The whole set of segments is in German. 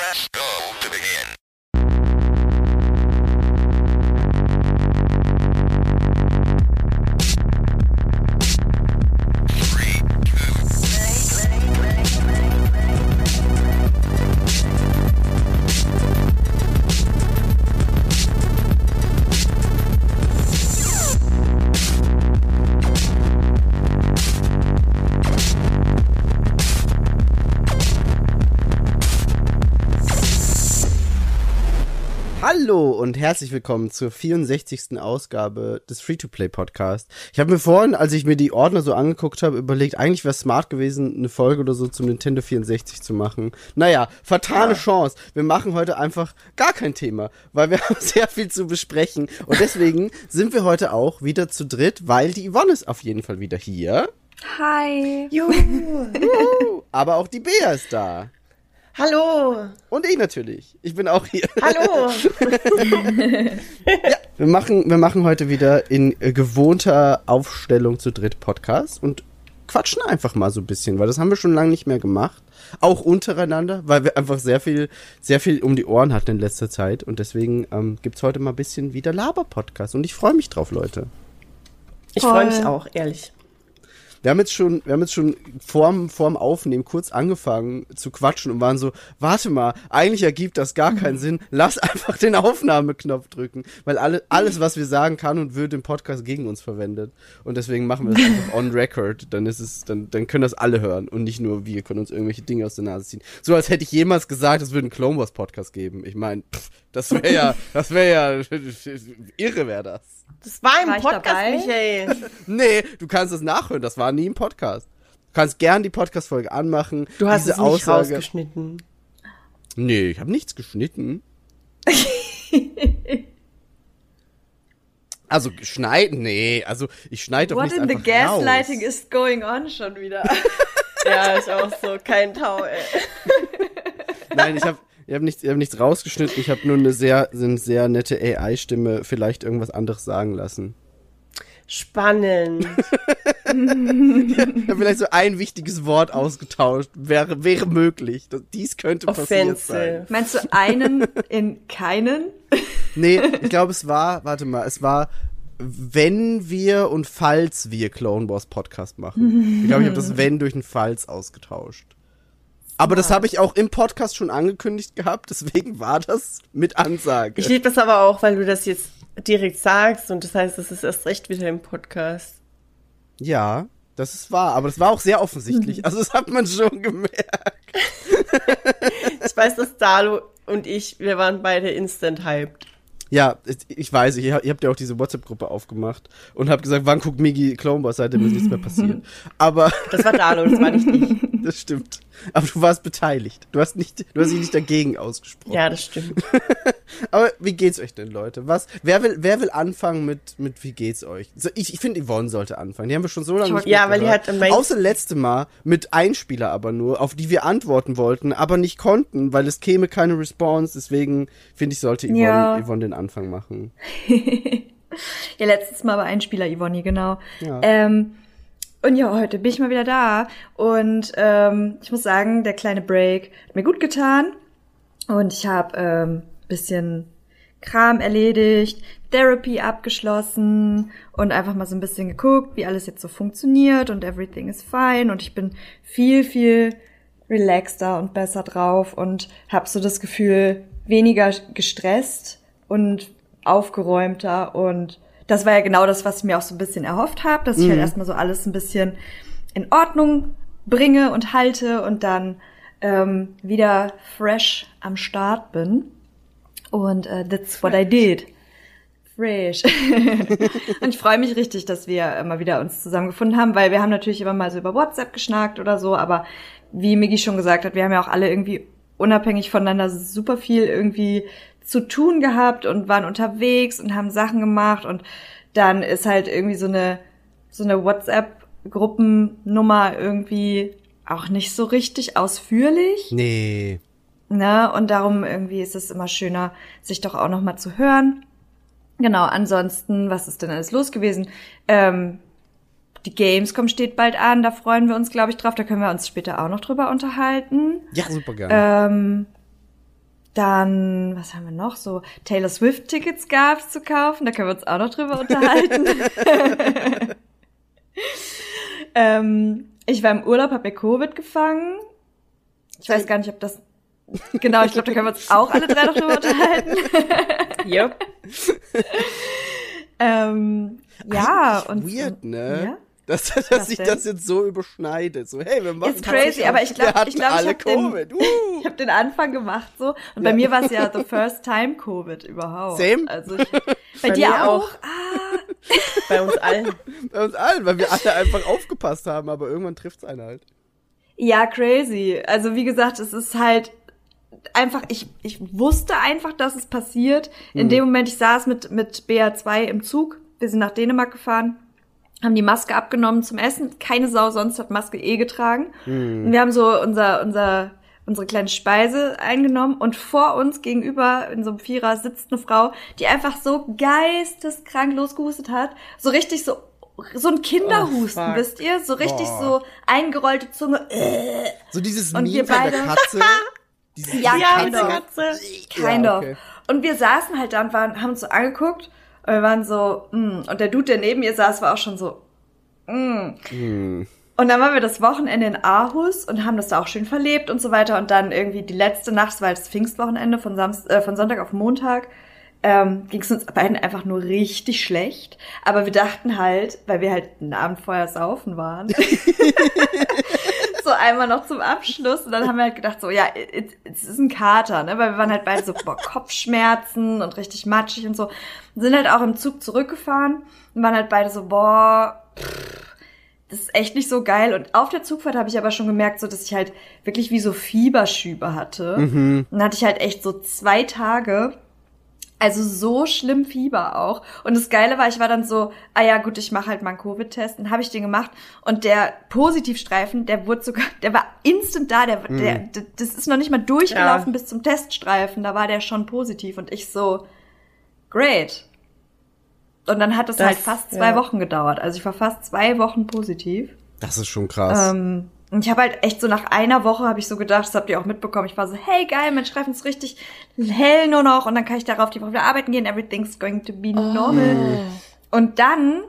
Press go to begin. Und herzlich willkommen zur 64. Ausgabe des Free-to-Play-Podcast. Ich habe mir vorhin, als ich mir die Ordner so angeguckt habe, überlegt, eigentlich wäre es smart gewesen, eine Folge oder so zum Nintendo 64 zu machen. Naja, fatale Chance. Wir machen heute einfach gar kein Thema, weil wir haben sehr viel zu besprechen. Und deswegen sind wir heute auch wieder zu dritt, weil die Yvonne ist auf jeden Fall wieder hier. Hi. Juhu. Aber auch die Bea ist da. Hallo. Und ich natürlich. Ich bin auch hier. Hallo. Wir machen, wir machen heute wieder in äh, gewohnter Aufstellung zu dritt Podcast und quatschen einfach mal so ein bisschen, weil das haben wir schon lange nicht mehr gemacht. Auch untereinander, weil wir einfach sehr viel, sehr viel um die Ohren hatten in letzter Zeit. Und deswegen ähm, gibt's heute mal ein bisschen wieder Laber-Podcast. Und ich freue mich drauf, Leute. Ich freue mich auch, ehrlich. Wir haben jetzt schon, wir haben jetzt schon vorm, vorm Aufnehmen kurz angefangen zu quatschen und waren so, warte mal, eigentlich ergibt das gar keinen Sinn. Lass einfach den Aufnahmeknopf drücken, weil alle, alles, was wir sagen kann und wird im Podcast gegen uns verwendet. Und deswegen machen wir das einfach on record. Dann ist es, dann, dann können das alle hören und nicht nur wir können uns irgendwelche Dinge aus der Nase ziehen. So als hätte ich jemals gesagt, es würde einen Clone Wars Podcast geben. Ich meine, das wäre ja, das wäre ja, irre wäre das. Das war im War Podcast, dabei? Michael. Nee, du kannst es nachhören. Das war nie im Podcast. Du kannst gern die Podcast-Folge anmachen. Du hast diese es nicht Aussage. rausgeschnitten. Nee, ich habe nichts geschnitten. also schneiden? Nee, also ich schneide doch What nichts in the einfach gaslighting raus. is going on schon wieder? Ja, ich auch so. Kein Tau, ey. Nein, ich habe ich hab nichts, ich hab nichts rausgeschnitten. Ich habe nur eine sehr, eine sehr nette AI-Stimme vielleicht irgendwas anderes sagen lassen. Spannend. Ich habe vielleicht so ein wichtiges Wort ausgetauscht. Wäre, wäre möglich. Das, dies könnte passiert sein. Offensive. Meinst du einen in keinen? Nee, ich glaube, es war, warte mal, es war, wenn wir und falls wir Clone Wars Podcast machen. Ich glaube, ich habe das wenn durch ein falls ausgetauscht. Aber das habe ich auch im Podcast schon angekündigt gehabt, deswegen war das mit Ansage. Ich liebe das aber auch, weil du das jetzt direkt sagst und das heißt, es ist erst recht wieder im Podcast. ja, das ist wahr, aber das war auch sehr offensichtlich. Also das hat man schon gemerkt. Ich weiß, dass Dalo und ich, wir waren beide instant hyped. Ja, ich- weiß, ich, hab- ihr habt ja auch diese WhatsApp-Gruppe aufgemacht und habt gesagt, wann guckt Migi Clone Wars, seitdem ist nichts mehr passiert. Aber Das war Dalo, das war nicht ich. das stimmt. Aber du warst beteiligt. Du hast nicht, du hast dich nicht dagegen ausgesprochen. Ja, das stimmt. Aber wie geht's euch denn, Leute? Was? Wer will, wer will anfangen mit, mit wie geht's euch? So, ich, ich finde, Yvonne sollte anfangen. Die haben wir schon so lange nicht Ja, weil die hat Außer letzte Mal mit Einspieler aber nur, auf die wir antworten wollten, aber nicht konnten, weil es käme keine Response. Deswegen finde ich, sollte Yvonne, Ja. Yvonne den Anfang machen. Ja, letztes Mal war ein Spieler Ivoni, genau. Ja. Ähm, und ja, heute bin ich mal wieder da. Und ähm, ich muss sagen, der kleine Break hat mir gut getan. Und ich habe ähm, bisschen Kram erledigt, Therapy abgeschlossen und einfach mal so ein bisschen geguckt, wie alles jetzt so funktioniert und everything is fine. Und ich bin viel, viel relaxter und besser drauf und habe so das Gefühl, weniger gestresst und aufgeräumter und das war ja genau das, was ich mir auch so ein bisschen erhofft habe, dass ich halt erstmal so alles ein bisschen in Ordnung bringe und halte und dann ähm, wieder fresh am Start bin. Und äh, that's what I did. Fresh. und ich freue mich richtig, dass wir mal wieder uns zusammengefunden haben, weil wir haben natürlich immer mal so über WhatsApp geschnackt oder so, aber wie Migi schon gesagt hat, wir haben ja auch alle irgendwie unabhängig voneinander super viel irgendwie zu tun gehabt und waren unterwegs und haben Sachen gemacht und dann ist halt irgendwie so eine so eine WhatsApp-Gruppennummer irgendwie auch nicht so richtig ausführlich. Nee. Ne? Und darum irgendwie ist es immer schöner, sich doch auch noch mal zu hören. Genau, ansonsten, was ist denn alles los gewesen? Ähm, die Gamescom steht bald an, da freuen wir uns, glaube ich, drauf. Da können wir uns später auch noch drüber unterhalten. Ja, super gerne. Ähm, Dann, was haben wir noch? So Taylor Swift-Tickets gab's zu kaufen. Da können wir uns auch noch drüber unterhalten. ähm, ich war im Urlaub, habe mir Covid gefangen. Ich weiß gar nicht, ob das. Genau, ich glaube, da können wir uns auch alle drei noch drüber unterhalten. Yep. ähm, ja, Eigentlich und. Weird, ne? Ja? Dass, dass Was sich denn? das jetzt so überschneidet. So, hey, wir machen Ist crazy, aber ich glaube, ich, glaub, ich habe den, Covid. Uh. ich hab den Anfang gemacht so und bei Ja. mir war es ja the first time Covid überhaupt. Same. Also ich, bei, Bei dir auch? auch. Ah, Bei uns allen. Bei uns allen, weil wir alle einfach aufgepasst haben, aber irgendwann trifft's einen halt. ja, crazy. Also wie gesagt, es ist halt einfach, ich, ich wusste einfach, dass es passiert. In dem Moment, ich saß mit, mit BA2 im Zug, wir sind nach Dänemark gefahren, haben die Maske abgenommen zum Essen. Keine Sau sonst hat Maske eh getragen. Und wir haben so unser, unser, unsere kleine Speise eingenommen und vor uns gegenüber in so einem Vierer sitzt eine Frau, die einfach so geisteskrank losgehustet hat. So richtig so, so ein Kinderhusten, Oh, wisst ihr? So richtig Boah. so eingerollte Zunge. So dieses Und Meme wir von der beide- Katze. Ja, Ja, kind der of. Kind Ja, okay. Und wir saßen halt da und waren, haben uns so angeguckt und wir waren so, mm. und der Dude, der neben ihr saß, war auch schon so, mm. Hm. Und dann waren wir das Wochenende in Aarhus und haben das da auch schön verlebt und so weiter. Und dann irgendwie die letzte Nacht, halt das Pfingstwochenende von, Samst äh, von Sonntag auf Montag, ähm, ging es uns beiden einfach nur richtig schlecht. Aber wir dachten halt, weil wir halt einen Abend vorher saufen waren, so einmal noch zum Abschluss. Und dann haben wir halt gedacht, so, ja, es ist ein Kater, ne? Weil wir waren halt beide so, boah, Kopfschmerzen und richtig matschig und so. Und sind halt auch im Zug zurückgefahren und waren halt beide so, boah, das ist echt nicht so geil. Und auf der Zugfahrt habe ich aber schon gemerkt, so dass ich halt wirklich wie so Fieberschübe hatte. Und dann hatte ich halt echt so zwei Tage. Also so schlimm Fieber auch. Und das Geile war, ich war dann so, ah ja gut, ich mache halt mal einen Covid-Test. Dann habe ich den gemacht. Und der Positivstreifen, der wurde sogar, der war instant da. Der, der, d- das ist noch nicht mal durchgelaufen Ja. bis zum Teststreifen. Da war der schon positiv. Und ich so, great. Und dann hat es Das- halt fast zwei ja. Wochen gedauert. Also ich war fast zwei Wochen positiv. Das ist schon krass. Ähm, und ich habe halt echt so nach einer Woche habe ich so gedacht, das habt ihr auch mitbekommen. Ich war so, hey geil, mein Streifen ist richtig hell nur noch und dann kann ich darauf die Woche wieder arbeiten gehen. Everything's going to be normal. Und dann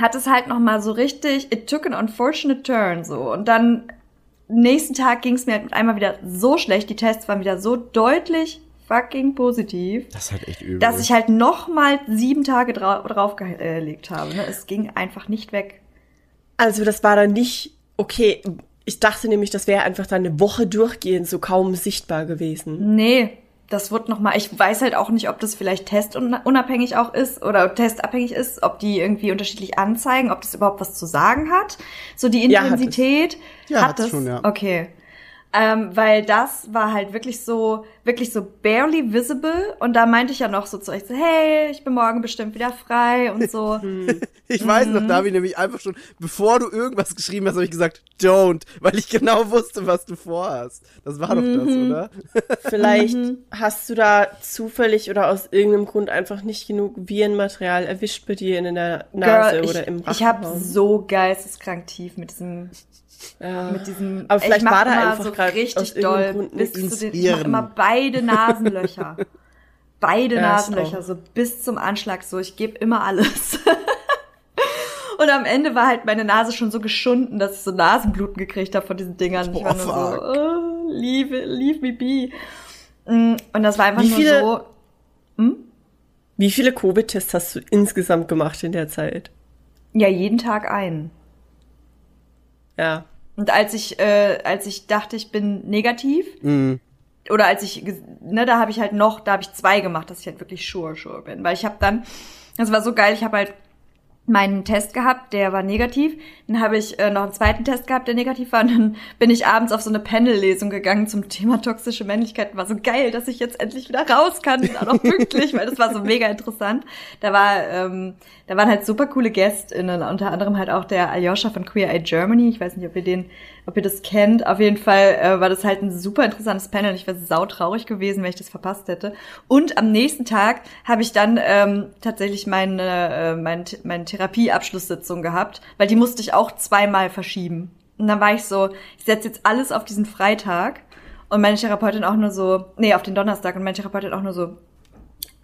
hat es halt noch mal so richtig, it took an unfortunate turn so. Und dann nächsten Tag ging es mir halt mit einmal wieder so schlecht. Die Tests waren wieder so deutlich fucking positiv, das ist halt echt übel. dass ich halt noch mal sieben Tage drau draufgelegt habe. Ne? Es ging einfach nicht weg. Also das war dann nicht, okay, ich dachte nämlich, das wäre einfach dann eine Woche durchgehend so kaum sichtbar gewesen. Nee, das wird noch mal. Ich weiß halt auch nicht, ob das vielleicht testunabhängig auch ist oder testabhängig ist, ob die irgendwie unterschiedlich anzeigen, ob das überhaupt was zu sagen hat. So die Ja, hat es. Intensität Ja, hat hat es es. schon, ja. Okay. Ähm, weil das war halt wirklich so, wirklich so barely visible. Und da meinte ich ja noch so zu euch so, hey, ich bin morgen bestimmt wieder frei und so. Ich weiß Mhm. noch, Davi, nämlich einfach schon, bevor du irgendwas geschrieben hast, habe ich gesagt, don't, weil ich genau wusste, was du vorhast. Das war doch das, Mhm. oder? Vielleicht Mhm. hast du da zufällig oder aus irgendeinem Grund einfach nicht genug Virenmaterial erwischt bei dir in der Nase Girl, oder im ich, ich habe Rachenraum. so geisteskrank tief mit diesem ja. mit diesem. Aber vielleicht war da einfach so aus richtig doll bis zu den. Ich mach immer beide Nasenlöcher. beide Ja, Nasenlöcher, so bis zum Anschlag. So, ich gebe immer alles. Und am Ende war halt meine Nase schon so geschunden, dass ich so Nasenbluten gekriegt habe von diesen Dingern. Ich war Boah, nur fuck. so, oh, leave, leave me be. Mm, Und das war einfach Wie nur viele- so. Wie viele Covid-Tests hast du insgesamt gemacht in der Zeit? Ja, jeden Tag einen. Ja. Und als ich, äh, als ich dachte, ich bin negativ, Mhm. oder als ich, ne, da habe ich halt noch, da habe ich zwei gemacht, dass ich halt wirklich sure, sure bin. Weil ich habe dann, das war so geil, ich habe halt meinen Test gehabt, der war negativ. Dann habe ich äh, noch einen zweiten Test gehabt, der negativ war. Und dann bin ich abends auf so eine Panel-Lesung gegangen zum Thema toxische Männlichkeit. War so geil, dass ich jetzt endlich wieder raus kann, auch noch pünktlich, weil das war so mega interessant. Da war, ähm, da waren halt super coole GästInnen, unter anderem halt auch der Aljoscha von Queer Eye Germany. Ich weiß nicht, ob ihr den, ob ihr das kennt. Auf jeden Fall äh, war das halt ein super interessantes Panel. Ich wäre sautraurig gewesen, wenn ich das verpasst hätte. Und am nächsten Tag habe ich dann ähm, tatsächlich meine, äh, meine, meine Therapieabschlusssitzung gehabt, weil die musste ich auch zweimal verschieben. Und dann war ich so, ich setze jetzt alles auf diesen Freitag Und meine Therapeutin auch nur so, nee, auf den Donnerstag und meine Therapeutin auch nur so,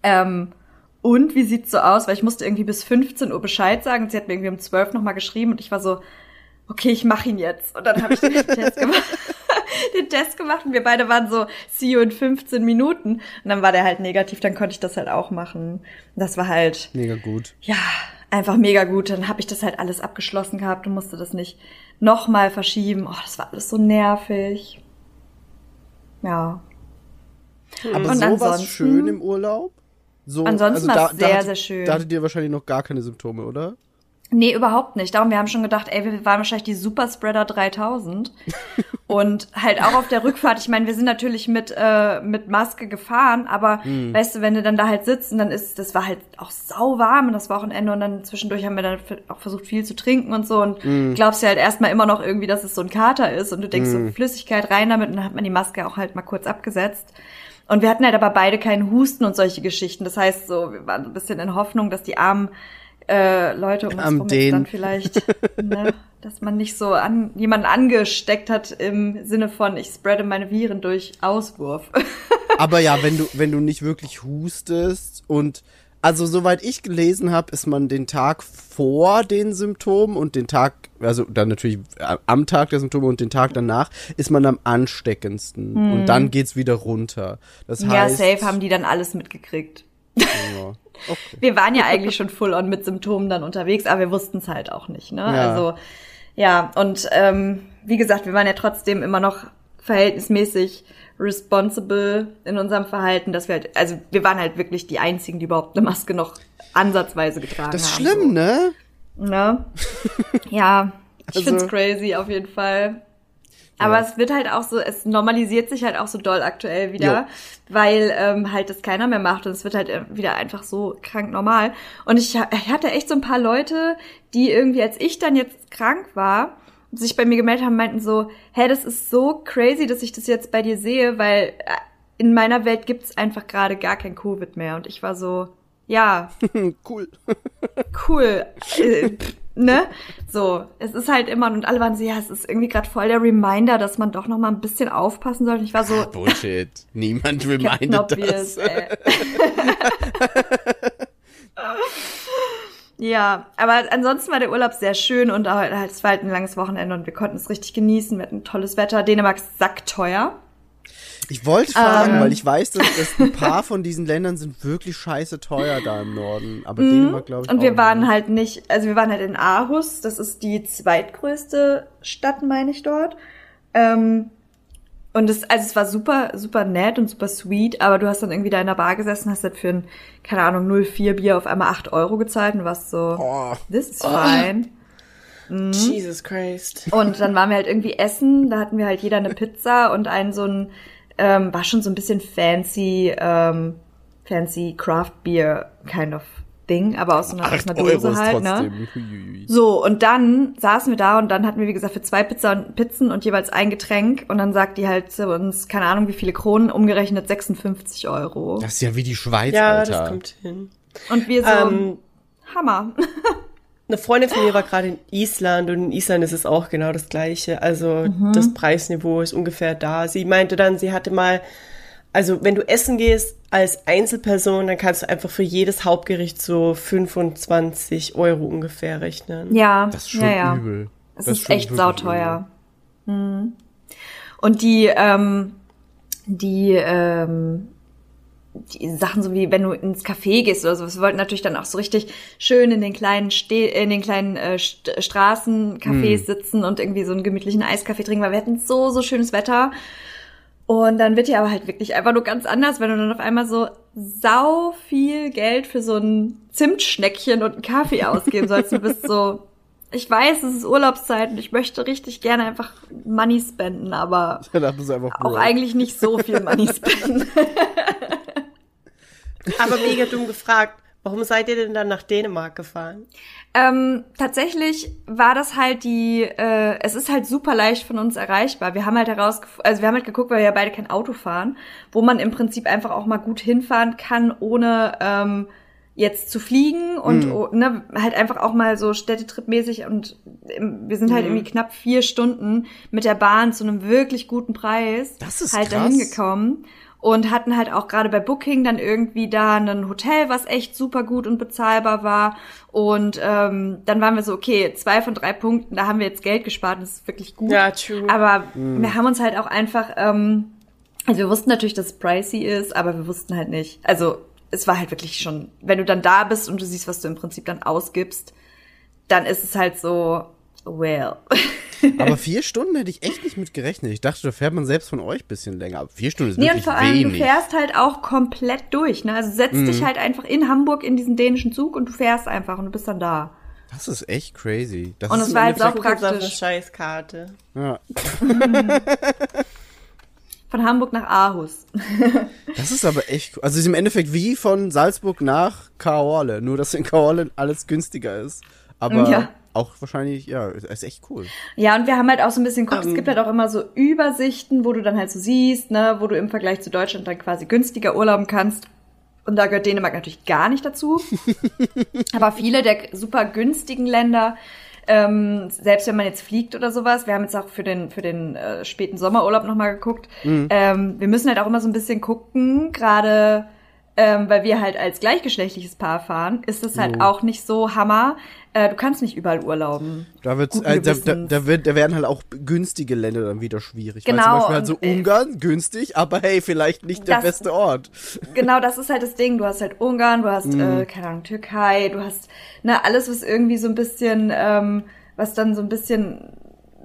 ähm, und wie sieht's so aus? Weil ich musste irgendwie bis 15 Uhr Bescheid sagen. Sie hat mir irgendwie um 12 nochmal geschrieben und ich war so, okay, ich mache ihn jetzt. Und dann habe ich den Test gemacht. den Test gemacht und wir beide waren so, see you in 15 Minuten. Und dann war der halt negativ, dann konnte ich das halt auch machen. Das war halt, Mega gut. ja, einfach mega gut. Dann habe ich das halt alles abgeschlossen gehabt und musste das nicht nochmal verschieben. Oh, das war alles so nervig. Ja. Aber Und so was ansonsten- schön im Urlaub? So, Ansonsten also war's sehr, hatte- sehr schön. Da hattet ihr wahrscheinlich noch gar keine Symptome, oder? Nee, überhaupt nicht. Darum, wir haben schon gedacht, ey, wir waren wahrscheinlich die Superspreader 3000. und halt auch auf der Rückfahrt, ich meine, wir sind natürlich mit, äh, mit Maske gefahren, aber weißt du, wenn du dann da halt sitzt und dann ist, das war halt auch sau warm und das Wochenende und dann zwischendurch haben wir dann auch versucht viel zu trinken und so und glaubst ja halt erstmal immer noch irgendwie, dass es so ein Kater ist und du denkst so Flüssigkeit rein damit und dann hat man die Maske auch halt mal kurz abgesetzt. Und wir hatten halt aber beide keinen Husten und solche Geschichten. Das heißt so, wir waren so ein bisschen in Hoffnung, dass die armen äh, Leute um uns rum dann vielleicht, ne, dass man nicht so an jemanden angesteckt hat im Sinne von, ich spreade meine Viren durch Auswurf. Aber ja, wenn du, wenn du nicht wirklich hustest und also soweit ich gelesen habe, ist man den Tag vor den Symptomen und den Tag, also dann natürlich äh, am Tag der Symptome und den Tag danach, ist man am ansteckendsten. Und dann geht's wieder runter. Das Hm. ja, heißt. safe haben die dann alles mitgekriegt. Ja. Okay. Wir waren ja eigentlich schon full on mit Symptomen dann unterwegs, aber wir wussten es halt auch nicht, ne? Ja. Also, ja, und ähm, wie gesagt, wir waren ja trotzdem immer noch verhältnismäßig responsible in unserem Verhalten, dass wir halt, also wir waren halt wirklich die einzigen, die überhaupt eine Maske noch ansatzweise getragen Das ist haben. schlimm, ne? So, ne? ja, ich Also- find's crazy auf jeden Fall. Aber es wird halt auch so, es normalisiert sich halt auch so doll aktuell wieder, Jo. weil ähm, halt das keiner mehr macht und es wird halt äh, wieder einfach so krank normal. Und ich, ich hatte echt so ein paar Leute, die irgendwie, als ich dann jetzt krank war, sich bei mir gemeldet haben, meinten so, hä, das ist so crazy, dass ich das jetzt bei dir sehe, weil äh, in meiner Welt gibt's einfach gerade gar kein Covid mehr. Und ich war so, ja, cool. cool. Ne? So, es ist halt immer, und alle waren so, ja, es ist irgendwie gerade voll der Reminder, dass man doch noch mal ein bisschen aufpassen sollte. Ich war so, Bullshit. Niemand remindet Obvious, das. Ja, aber ansonsten war der Urlaub sehr schön und halt, es war halt ein langes Wochenende und wir konnten es richtig genießen. Wir hatten tolles Wetter. Dänemark ist sackteuer. Ich wollte fragen, Ähm. weil ich weiß, dass, dass ein paar von diesen Ländern sind wirklich scheiße teuer da im Norden. Aber Dänemark, glaube ich, Mhm. Und wir auch waren nicht. halt nicht, also wir waren halt in Aarhus, das ist die zweitgrößte Stadt, meine ich dort. Ähm, und es, also es war super, super nett und super sweet, aber du hast dann irgendwie da in der Bar gesessen, hast halt für ein, keine Ahnung, 04 Bier auf einmal 8 Euro gezahlt und warst so, Oh, this is fine. Jesus Christ. Und dann waren wir halt irgendwie essen, da hatten wir halt jeder eine Pizza und einen so ein, ähm, war schon so ein bisschen fancy, ähm, fancy Craft Beer kind of Ding, aber aus so einer, aus 8 einer Dose Euro ist halt, ne? trotzdem. So, und dann saßen wir da und dann hatten wir, wie gesagt, für zwei Pizza und Pizzen und jeweils ein Getränk und dann sagt die halt zu uns, keine Ahnung wie viele Kronen, umgerechnet 56 Euro. Das ist ja wie die Schweiz, Ja, Alter. das kommt hin. Und wir so, Ähm, Hammer. Eine Freundin von mir war gerade in Island und in Island ist es auch genau das Gleiche. Also das Preisniveau ist ungefähr da. Sie meinte dann, sie hatte mal, also wenn du essen gehst als Einzelperson, dann kannst du einfach für jedes Hauptgericht so 25 Euro ungefähr rechnen. Ja, Das ist schon ja, ja. übel. Es Das ist, schon echt wirklich sauteuer. Mhm. Und die, ähm, die, ähm, die Sachen so wie wenn du ins Café gehst oder sowas, wir wollten natürlich dann auch so richtig schön in den kleinen Ste in den kleinen äh, St Straßencafés sitzen und irgendwie so einen gemütlichen Eiskaffee trinken, weil wir hatten so so schönes Wetter. Und dann wird dir aber halt wirklich einfach nur ganz anders, wenn du dann auf einmal so sau viel Geld für so ein Zimtschneckchen und einen Kaffee ausgeben sollst. Du bist so, ich weiß, es ist Urlaubszeit und ich möchte richtig gerne einfach Money spenden, aber einfach auch eigentlich nicht so viel Money spenden. Aber mega dumm gefragt, warum seid ihr denn dann nach Dänemark gefahren? Ähm, tatsächlich war das halt die, äh, es ist halt super leicht von uns erreichbar. Wir haben halt herausgefunden, also wir haben halt geguckt, weil wir ja beide kein Auto fahren, wo man im Prinzip einfach auch mal gut hinfahren kann, ohne ähm, jetzt zu fliegen und Mhm. oh, ne, halt einfach auch mal so städtetripmäßig und im- wir sind halt Mhm. irgendwie knapp vier Stunden mit der Bahn zu einem wirklich guten Preis Das ist halt krass. dahin gekommen und hatten halt auch gerade bei Booking dann irgendwie da ein Hotel, was echt super gut und bezahlbar war und ähm, dann waren wir so, okay, zwei von drei Punkten, da haben wir jetzt Geld gespart, das ist wirklich gut. Ja, true. Aber wir haben uns halt auch einfach, ähm, also wir wussten natürlich, dass es pricey ist, aber wir wussten halt nicht. Also es war halt wirklich schon, wenn du dann da bist und du siehst, was du im Prinzip dann ausgibst, dann ist es halt so, well. Aber vier Stunden hätte ich echt nicht mit gerechnet. Ich dachte, da fährt man selbst von euch ein bisschen länger. Aber vier Stunden ist Nee, und wirklich vor allem, wenig. du fährst halt auch komplett durch. Ne? Also setzt dich halt einfach in Hamburg in diesen dänischen Zug und du fährst einfach und du bist dann da. Das ist echt crazy. Das Und ist es war halt Ich auch jetzt auf eine praktisch. Scheißkarte. ja, Von Hamburg nach Aarhus. Das ist aber echt, cool. also ist im Endeffekt wie von Salzburg nach Kaorle, nur dass in Kaorle alles günstiger ist. Aber Ja. Auch wahrscheinlich, ja, ist echt cool. Ja, und wir haben halt auch so ein bisschen geguckt, es Ähm. gibt halt auch immer so Übersichten, wo du dann halt so siehst, ne, wo du im Vergleich zu Deutschland dann quasi günstiger urlauben kannst. Und da gehört Dänemark natürlich gar nicht dazu. Aber viele der super günstigen Länder, ähm, selbst wenn man jetzt fliegt oder sowas, wir haben jetzt auch für den, für den äh, späten Sommerurlaub nochmal geguckt, ähm, wir müssen halt auch immer so ein bisschen gucken, gerade ähm, weil wir halt als gleichgeschlechtliches Paar fahren, ist das halt Oh. auch nicht so Hammer. Äh, du kannst nicht überall urlauben. Da, wird, Guten äh, da, da, da, wird, da werden halt auch günstige Länder dann wieder schwierig. Weil Genau, zum Beispiel halt so und, äh, Ungarn, günstig, aber hey, vielleicht nicht der Das- beste Ort. Genau, das ist halt das Ding. Du hast halt Ungarn, du hast, Mhm. äh, keine Ahnung, Türkei, du hast, ne, alles, was irgendwie so ein bisschen, ähm, was dann so ein bisschen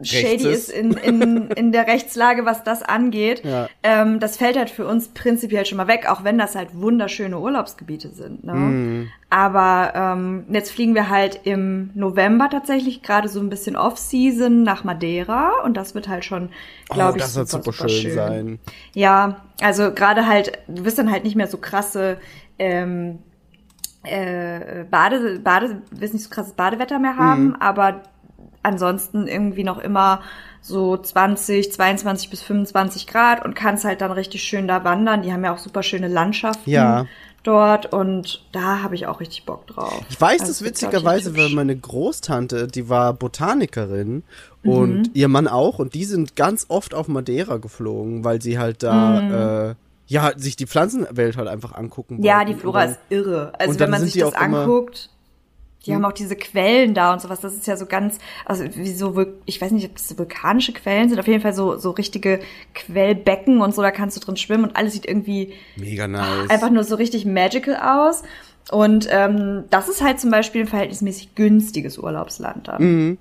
shady ist ist. in, in, in der Rechtslage, was das angeht. Ja. Ähm, das fällt halt für uns prinzipiell schon mal weg, auch wenn das halt wunderschöne Urlaubsgebiete sind. Ne? Mhm. Aber ähm, jetzt fliegen wir halt im November tatsächlich gerade so ein bisschen Off-Season nach Madeira und das wird halt schon, glaube oh, ich, das wird super, schön, sein. ja, also gerade halt, du wirst dann halt nicht mehr so krasse ähm, äh, Bade, Bade, wirst nicht so krasses Badewetter mehr haben, Mhm. aber ansonsten irgendwie noch immer so 20, 22 bis 25 Grad und kannst halt dann richtig schön da wandern. Die haben ja auch super schöne Landschaften Ja. dort und da habe ich auch richtig Bock drauf. Ich weiß Also, das witzigerweise, weil meine Großtante, die war Botanikerin Mhm. und ihr Mann auch und die sind ganz oft auf Madeira geflogen, weil sie halt da, äh, ja, sich die Pflanzenwelt halt einfach angucken Mhm. Ja, die Flora ist irre. Also wenn man sich das anguckt, die haben auch diese Quellen da und sowas. Das ist ja so ganz, also wie so, ich weiß nicht, ob das so vulkanische Quellen sind. Auf jeden Fall so so richtige Quellbecken und so. Da kannst du drin schwimmen und alles sieht irgendwie Mega nice. einfach nur so richtig magical aus. Und ähm, das ist halt zum Beispiel ein verhältnismäßig günstiges Urlaubsland dann. Mhm.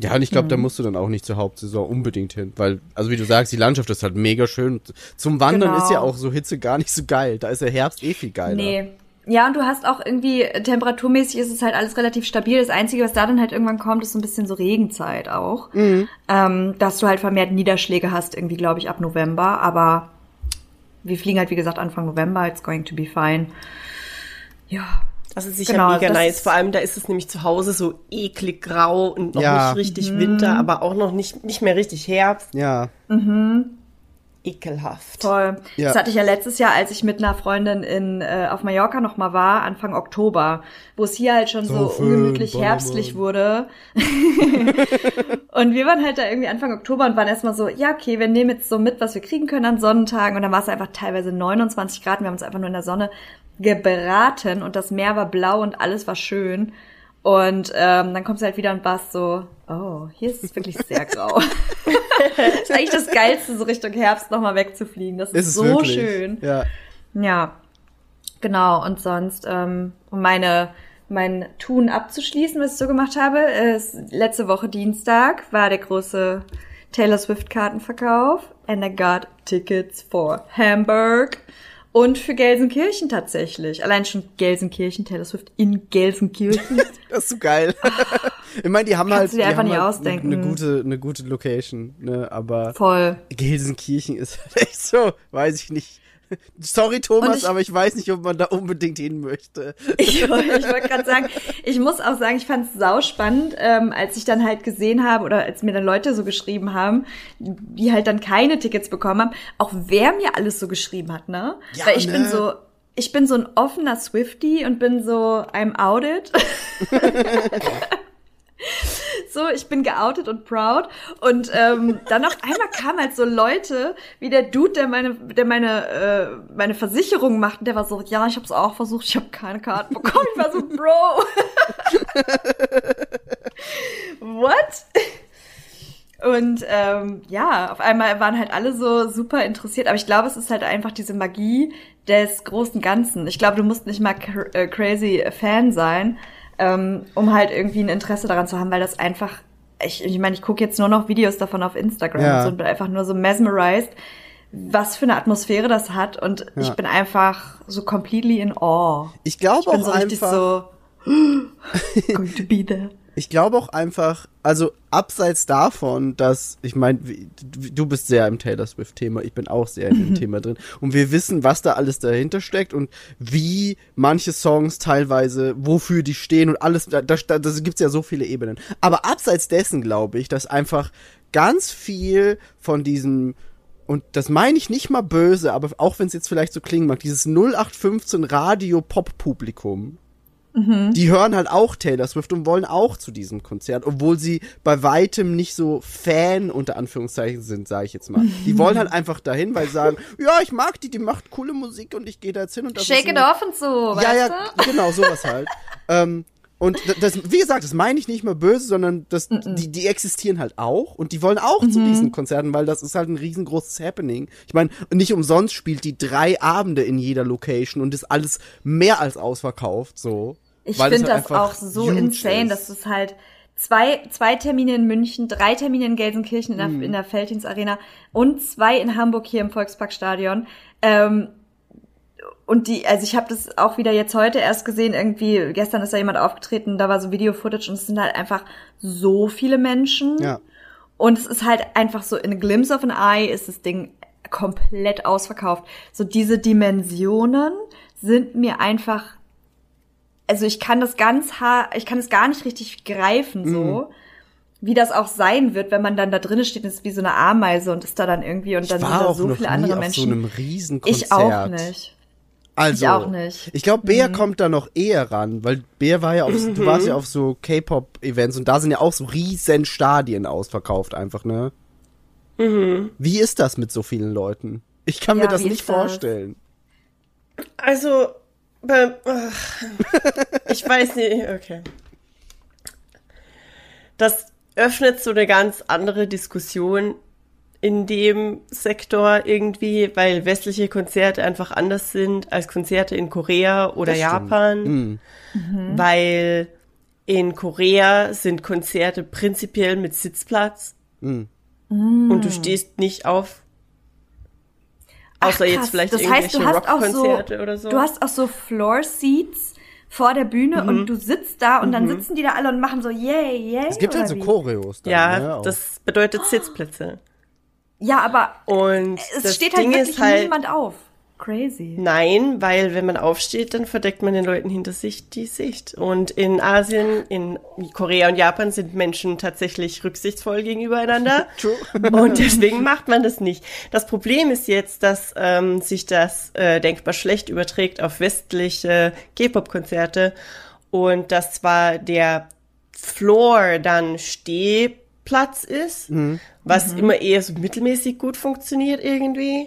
Ja, und ich glaube, da Mhm. musst du dann auch nicht zur Hauptsaison unbedingt hin, weil, also wie du sagst, die Landschaft ist halt mega schön. Zum Wandern Genau. ist ja auch so Hitze gar nicht so geil. Da ist der Herbst eh viel geiler. Nee. Ja, und du hast auch irgendwie, temperaturmäßig ist es halt alles relativ stabil. Das Einzige, was da dann halt irgendwann kommt, ist so ein bisschen so Regenzeit auch. Ähm, dass du halt vermehrt Niederschläge hast, irgendwie, glaube ich, ab November. Aber wir fliegen halt, wie gesagt, Anfang November. It's going to be fine. Ja. Das ist sicher Genau, mega nice. Vor allem, da ist es nämlich zu Hause so eklig grau und noch Ja. nicht richtig Mhm. Winter, aber auch noch nicht, nicht mehr richtig Herbst. Ja. Ekelhaft. Voll. Ja. Das hatte ich ja letztes Jahr, als ich mit einer Freundin in, äh, auf Mallorca noch mal war, Anfang Oktober, wo es hier halt schon so, Saufen, ungemütlich Ballermann. herbstlich wurde. und wir waren halt da irgendwie Anfang Oktober und waren erstmal so, ja, okay, wir nehmen jetzt so mit, was wir kriegen können an Sonnentagen. Und dann war es einfach teilweise 29 Grad. Wir haben uns einfach nur in der Sonne gebraten und das Meer war blau und alles war schön. Und ähm, dann kommst du halt wieder und warst so, oh, hier ist es wirklich sehr grau. das ist eigentlich das Geilste, so Richtung Herbst nochmal wegzufliegen. Das ist, Ist so wirklich. schön. Ja. Ja, genau. Und sonst, ähm, um meine mein Tun abzuschließen, was ich so gemacht habe, ist, letzte Woche Dienstag war der große Taylor Swift Kartenverkauf and I got tickets for Hamburg und für Gelsenkirchen tatsächlich. Allein schon Gelsenkirchen, Taylor Swift in Gelsenkirchen. Das ist so geil. ich meine, die haben Kannst halt, die einfach haben nicht halt ausdenken. eine gute, eine gute Location, ne, aber Voll. Gelsenkirchen ist halt echt so, weiß ich nicht. Sorry, Thomas, ich- aber ich weiß nicht, ob man da unbedingt hin möchte. Ich, ich wollte gerade sagen, ich muss auch sagen, ich fand es sauspannend, ähm, als ich dann halt gesehen habe oder als mir dann Leute so geschrieben haben, die halt dann keine Tickets bekommen haben, auch wer mir alles so geschrieben hat, ne? Ja, Weil ich ne? bin so, ich bin so ein offener Swifty und bin so, I'm outed. so, ich bin geoutet und proud. Und ähm, dann auf einmal kamen halt so Leute, wie der Dude, der meine, der meine, äh, meine Versicherung macht, und der war so, ja, ich habe es auch versucht, ich habe keine Karten bekommen. Ich war so, Bro. What? Und ähm, ja, auf einmal waren halt alle so super interessiert. Aber ich glaube, es ist halt einfach diese Magie des großen Ganzen. Ich glaube, du musst nicht mal äh, crazy Fan sein, ähm, um halt irgendwie ein Interesse daran zu haben, weil das einfach. Ich ich, meine, ich gucke jetzt nur noch Videos davon auf Instagram Ja. und bin einfach nur so mesmerized, was für eine Atmosphäre das hat. Und ich Ja. bin einfach so completely in awe. Ich glaube Ich bin auch so richtig einfach, so going to be there. Ich glaube auch einfach, also abseits davon, dass, ich meine, du bist sehr im Taylor Swift-Thema, ich bin auch sehr in dem Thema drin. Und wir wissen, was da alles dahinter steckt und wie manche Songs teilweise, wofür die stehen und alles, da, da, da das gibt's ja so viele Ebenen. Aber abseits dessen glaube ich, dass einfach ganz viel von diesem und das meine ich nicht mal böse, aber auch wenn es jetzt vielleicht so klingen mag, dieses 0815 Radio-Pop-Publikum, die hören halt auch Taylor Swift und wollen auch zu diesem Konzert, obwohl sie bei weitem nicht so Fan unter Anführungszeichen sind, sage ich jetzt mal. Die wollen halt einfach dahin, weil sie sagen, ja, ich mag die, die macht coole Musik und ich gehe da jetzt hin und das Shake ist it off und so, ja, weißt ja, du? genau, sowas halt. ähm, und das, wie gesagt, das meine ich nicht mal böse, sondern das, die, die existieren halt auch und die wollen auch zu diesen Konzerten, weil das ist halt ein riesengroßes Happening. Ich meine, nicht umsonst spielt die drei Abende in jeder Location und ist alles mehr als ausverkauft, so. Ich finde halt das auch so insane, ist. dass es halt zwei, zwei Termine in München, drei Termine in Gelsenkirchen in der, Mhm. in der Felddienst Arena und zwei in Hamburg hier im Volksparkstadion. Ähm, und die, also ich habe das auch wieder jetzt heute erst gesehen, irgendwie, gestern ist da jemand aufgetreten, da war so Video-Footage und es sind halt einfach so viele Menschen. Ja. Und es ist halt einfach so, in a glimpse of an eye ist das Ding komplett ausverkauft. So diese Dimensionen sind mir einfach, also ich kann das ganz ha ich kann es gar nicht richtig greifen, so. Mhm. Wie das auch sein wird, wenn man dann da drinnen steht, und ist wie so eine Ameise und ist da dann irgendwie und Ich dann sind da auch so noch viele nie andere auf Menschen. so einem Riesenkonzert. ich auch nicht. Also, Ich auch nicht. Ich glaube, Bea kommt da noch eher ran, weil Bea war ja auf, du warst ja auf so K-Pop-Events und da sind ja auch so riesen Stadien ausverkauft einfach, ne? Wie ist das mit so vielen Leuten? Ich kann mir Ja, das wie nicht das? vorstellen. Also, beim, ach, ich weiß nicht, okay. Das öffnet so eine ganz andere Diskussion in dem Sektor irgendwie, weil westliche Konzerte einfach anders sind als Konzerte in Korea oder Das. Japan, Mhm. weil in Korea sind Konzerte prinzipiell mit Sitzplatz Mhm. und du stehst nicht auf. Ach, Außer jetzt krass. vielleicht das heißt, irgendwelche du hast auch so, Rockkonzerte oder so. Du hast auch so Floor Seats vor der Bühne Mhm. und du sitzt da und dann sitzen die da alle und machen so yay, yay. Es gibt halt so wie? Choreos. Dann, Ja, ne, auch. das bedeutet Sitzplätze. Ja, aber Und es das steht halt Ding wirklich ist halt, niemand auf. Crazy. nein, weil wenn man aufsteht, dann verdeckt man den Leuten hinter sich die Sicht. Und in Asien, in Korea und Japan sind Menschen tatsächlich rücksichtsvoll gegenüber einander. True. Und deswegen macht man das nicht. Das Problem ist jetzt, dass ähm, sich das äh, denkbar schlecht überträgt auf westliche K-Pop-Konzerte und dass zwar der Floor dann Stehplatz ist, was immer eher so mittelmäßig gut funktioniert irgendwie.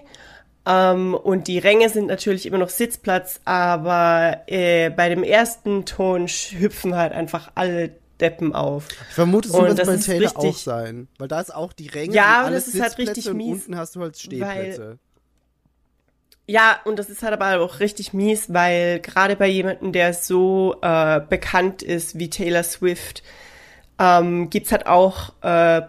Ähm, und die Ränge sind natürlich immer noch Sitzplatz, aber äh, bei dem ersten Ton hüpfen halt einfach alle Deppen auf. Ich vermute, so wird es das bei Taylor richtig- auch sein. Weil da ist auch die Ränge Ja, und alles das ist halt Sitzplätze richtig und mies, unten hast du halt Stehplätze. Ja, und das ist halt aber auch richtig mies, weil gerade bei jemandem, der so äh, bekannt ist wie Taylor Swift, ähm, gibt's halt auch äh,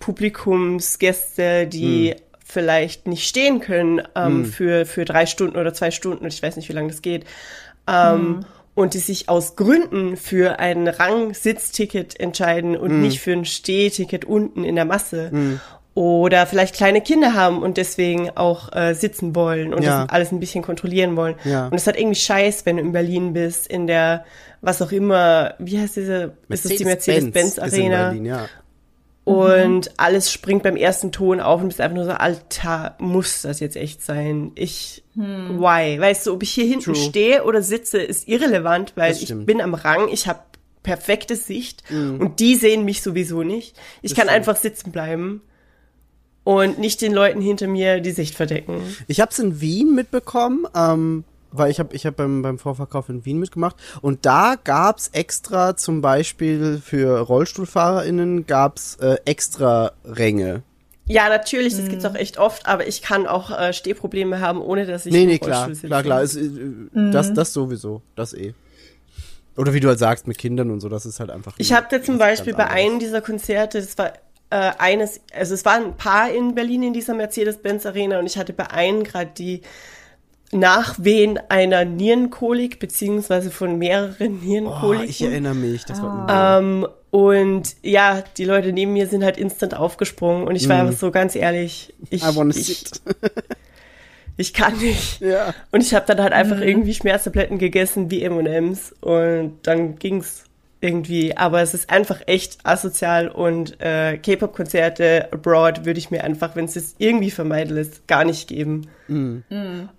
Publikumsgäste, die vielleicht nicht stehen können ähm, für, für drei Stunden oder zwei Stunden, ich weiß nicht, wie lange das geht. Ähm, Und die sich aus Gründen für ein Rang-Sitzticket entscheiden und nicht für ein Stehticket unten in der Masse. Oder vielleicht kleine Kinder haben und deswegen auch äh, sitzen wollen und Ja. das alles ein bisschen kontrollieren wollen. Ja. Und es hat irgendwie scheiß, wenn du in Berlin bist, in der, was auch immer, wie heißt diese, ist das die Mercedes-Benz Mercedes-Benz ist in Arena? Berlin, ja. Und alles springt beim ersten Ton auf und bist einfach nur so, Alter, muss das jetzt echt sein? Ich, why? Weißt du, ob ich hier hinten True. stehe oder sitze, ist irrelevant, weil ich bin am Rang, ich habe perfekte Sicht und die sehen mich sowieso nicht. Ich Das kann stimmt. einfach sitzen bleiben und nicht den Leuten hinter mir die Sicht verdecken. Ich habe es in Wien mitbekommen, ähm, weil ich habe ich hab beim, beim Vorverkauf in Wien mitgemacht und da gab's extra zum Beispiel für RollstuhlfahrerInnen gab's äh, extra Ränge. Ja, natürlich, das gibt's auch echt oft, aber ich kann auch äh, Stehprobleme haben, ohne dass ich Nee, nee, Rollstuhl klar, sitze. klar, klar. Es, äh, das, das sowieso, das eh. Oder wie du halt sagst, mit Kindern und so, das ist halt einfach. Ich hatte zum was Beispiel bei einem dieser Konzerte, das war äh, eines, also es waren ein paar in Berlin in dieser Mercedes-Benz Arena und ich hatte bei einem gerade die Nachwehen einer Nierenkolik, beziehungsweise von mehreren Oh, Nierenkoliken. ich erinnere mich, das war übel. ähm, und ja, die Leute neben mir sind halt instant aufgesprungen und ich war einfach so ganz ehrlich, ich, ich, ich kann nicht. Ja. Und ich habe dann halt einfach irgendwie Schmerztabletten gegessen wie M&M's und dann ging's irgendwie. Aber es ist einfach echt asozial und äh, K-Pop-Konzerte abroad würde ich mir einfach, wenn es jetzt irgendwie vermeiden lässt, gar nicht geben.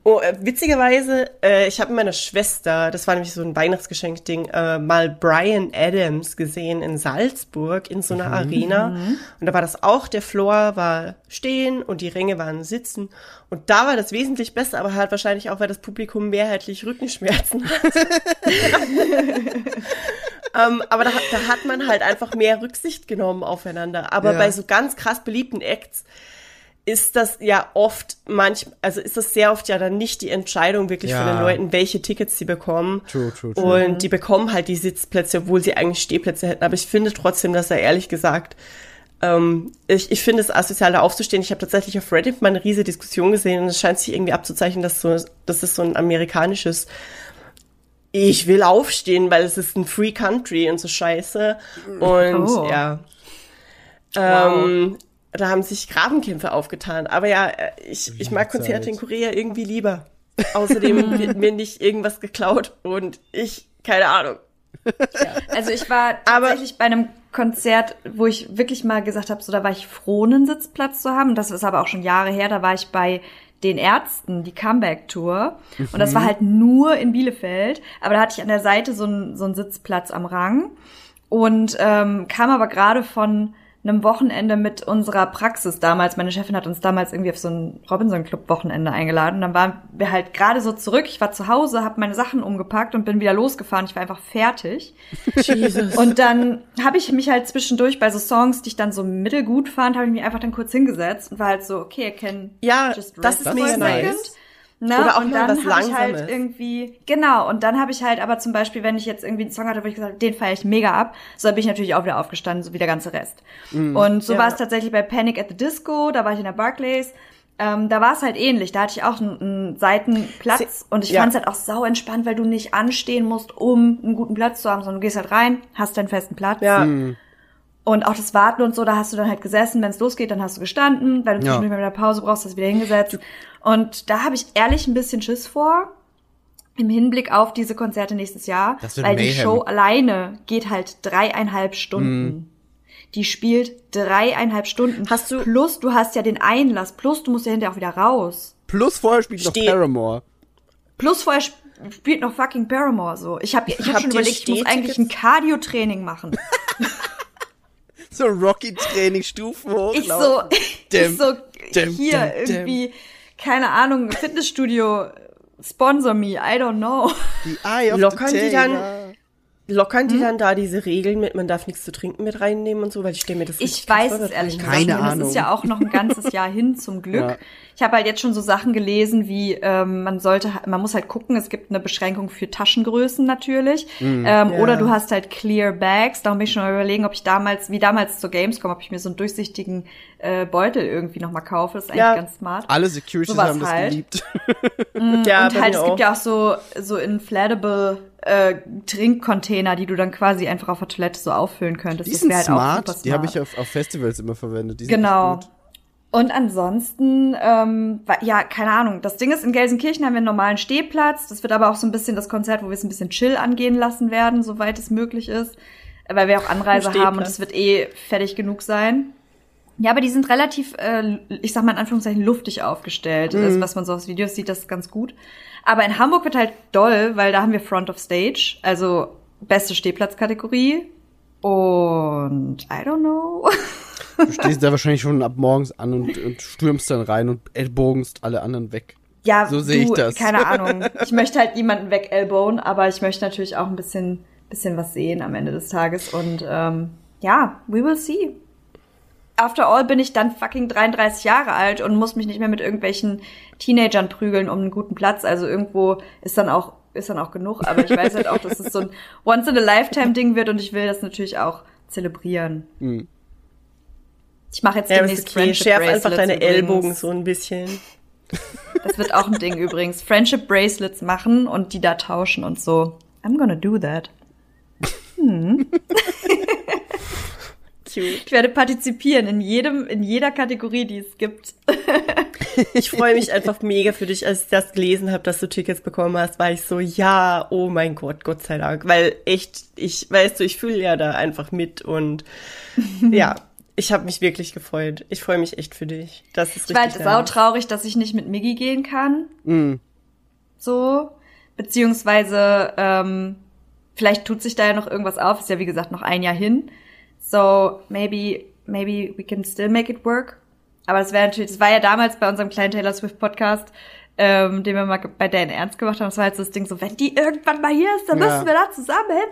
Oh, äh, witzigerweise, äh, ich habe mit meiner Schwester, das war nämlich so ein Weihnachtsgeschenk-Ding, äh, mal Brian Adams gesehen in Salzburg in so einer Arena. Und da war das auch, der Floor war stehen und die Ränge waren sitzen. Und da war das wesentlich besser, aber halt wahrscheinlich auch, weil das Publikum mehrheitlich Rückenschmerzen hat. ähm, aber da, hat- da hat man halt einfach mehr Rücksicht genommen aufeinander. Aber Ja. bei so ganz krass beliebten Acts ist das ja oft manchmal, also ist das sehr oft ja dann nicht die Entscheidung wirklich von Ja. den Leuten, welche Tickets sie bekommen. True, true, true. Und die bekommen halt die Sitzplätze, obwohl sie eigentlich Stehplätze hätten. Aber ich finde trotzdem, dass er ehrlich gesagt, ähm, ich, ich finde es asozial, da aufzustehen. Ich habe tatsächlich auf Reddit mal eine riesige Diskussion gesehen und es scheint sich irgendwie abzuzeichnen, dass so, dass es so ein amerikanisches ich will aufstehen, weil es ist ein Free Country und so scheiße. Und Oh. ja. Ähm, da haben sich Grabenkämpfe aufgetan. Aber ja, ich, ich mag Konzerte in Korea irgendwie lieber. Außerdem wird mir nicht irgendwas geklaut und ich, keine Ahnung. Also ich war Aber- tatsächlich bei einem Konzert, wo ich wirklich mal gesagt habe, so da war ich froh, einen Sitzplatz zu haben. Das ist aber auch schon Jahre her. Da war ich bei den Ärzten, die Comeback-Tour. Und das war halt nur in Bielefeld. Aber da hatte ich an der Seite so einen, so einen Sitzplatz am Rang. Und ähm, kam aber gerade von einem Wochenende mit unserer Praxis damals. Meine Chefin hat uns damals irgendwie auf so ein Robinson Club Wochenende eingeladen. Dann waren wir halt gerade so zurück. Ich war zu Hause, habe meine Sachen umgepackt und bin wieder losgefahren. Ich war einfach fertig. Jesus. Und dann habe ich mich halt zwischendurch bei so Songs, die ich dann so mittelgut fand, habe ich mich einfach dann kurz hingesetzt und war halt so, okay, can Ja, das ist mega nice. Ne? Oder auch und mal dann habe ich halt irgendwie, genau, und dann habe ich halt aber zum Beispiel, wenn ich jetzt irgendwie einen Song hatte, wo ich gesagt habe, den feiere ich mega ab, so bin ich natürlich auch wieder aufgestanden, so wie der ganze Rest. Und so Ja. war es tatsächlich bei Panic at the Disco, da war ich in der Barclays, ähm, da war es halt ähnlich, da hatte ich auch einen, einen Seitenplatz Sie- und ich ja. fand es halt auch sau entspannt, weil du nicht anstehen musst, um einen guten Platz zu haben, sondern du gehst halt rein, hast deinen festen Platz. Ja, Und auch das Warten und so, da hast du dann halt gesessen, wenn es losgeht, dann hast du gestanden, weil du Ja. zwischendurch mal wieder Pause brauchst, hast du wieder hingesetzt. Und da habe ich ehrlich ein bisschen Schiss vor, im Hinblick auf diese Konzerte nächstes Jahr, Das wird weil die Mayhem. Show alleine geht halt dreieinhalb Stunden. Die spielt dreieinhalb Stunden. Hast du- plus du hast ja den Einlass, plus du musst ja hinterher auch wieder raus. Plus vorher spielt noch Paramore. Plus vorher sp- spielt noch fucking Paramore so. Ich habe ich hab Habt schon ihr überlegt, ich muss eigentlich ein Cardio-Training machen. So Rocky-Training, Stufen hoch. ich so, Dim, ich so dim, hier dim, dim. irgendwie, keine Ahnung, Fitnessstudio, sponsor me, I don't know. Die Eye of Lockern the die dann- Lockern Hm? die dann da diese Regeln mit, man darf nichts zu trinken mit reinnehmen und so, weil ich stelle mir das Ich weiß vor, es ehrlich gesagt Keine Ahnung. Das ist ja auch noch ein ganzes Jahr hin, zum Glück. Ja. Ich habe halt jetzt schon so Sachen gelesen, wie ähm, man sollte, man muss halt gucken, es gibt eine Beschränkung für Taschengrößen natürlich. Ähm, Ja. Oder du hast halt Clear Bags. Darum bin ich schon mal überlegen, ob ich damals, wie damals zur Gamescom, ob ich mir so einen durchsichtigen äh, Beutel irgendwie nochmal kaufe. Das ist eigentlich Ja. ganz smart. Alle Securities Sowas haben das halt. geliebt. Ja, und halt, es auch. gibt ja auch so, so inflatable äh, Trinkcontainer, die du dann quasi einfach auf der Toilette so auffüllen könntest. Die Das sind halt auch smart. super Die habe smart. ich auf, auf Festivals immer verwendet. Die Genau. Und ansonsten, ähm, ja, keine Ahnung. Das Ding ist, in Gelsenkirchen haben wir einen normalen Stehplatz. Das wird aber auch so ein bisschen das Konzert, wo wir es ein bisschen chill angehen lassen werden, soweit es möglich ist. weil wir auch Anreise haben und es wird eh fertig genug sein. Ja, aber die sind relativ, äh, ich sag mal in Anführungszeichen, luftig aufgestellt. Mhm. Also, was man so aus Videos sieht, das ist ganz gut. Aber in Hamburg wird halt doll, weil da haben wir Front of Stage, also beste Stehplatzkategorie. Und I don't know. Du stehst da wahrscheinlich schon ab morgens an und, und stürmst dann rein und ellbogenst alle anderen weg. Ja, So sehe ich das. Keine Ahnung. Ich möchte halt niemanden wegelbowen, aber ich möchte natürlich auch ein bisschen, bisschen was sehen am Ende des Tages. Und ähm, ja, we will see. After all bin ich dann fucking 33 Jahre alt und muss mich nicht mehr mit irgendwelchen Teenagern prügeln um einen guten Platz. Also irgendwo ist dann auch ist dann auch genug. Aber ich weiß halt auch, dass es so ein Once in a Lifetime Ding wird und ich will das natürlich auch zelebrieren. Mhm. Ich mache jetzt Ja, demnächst okay. Friendship Schärf einfach Bracelets deine übrigens. Ellbogen so ein bisschen. Das wird auch ein Ding übrigens. Friendship Bracelets machen und die da tauschen und so. I'm gonna do that. Cute. Ich werde partizipieren in jedem, in jeder Kategorie, die es gibt. Ich freue mich einfach mega für dich, als ich das gelesen habe, dass du Tickets bekommen hast, war ich so, ja, oh mein Gott, Gott sei Dank. Weil echt, ich, weißt du, ich fühle ja da einfach mit und ja, ich habe mich wirklich gefreut. Ich freue mich echt für dich. Das ist Ich war richtig sau nice. traurig, dass ich nicht mit Miggy gehen kann. Mhm. So. Beziehungsweise, ähm, vielleicht tut sich da ja noch irgendwas auf. Ist ja wie gesagt noch ein Jahr hin. So, maybe, maybe we can still make it work. Aber das wäre natürlich, das war ja damals bei unserem kleinen Taylor Swift Podcast, ähm, den wir mal bei Dan Ernst gemacht haben. Das war halt so das Ding so, wenn die irgendwann mal hier ist, dann Ja. müssen wir da zusammen hin.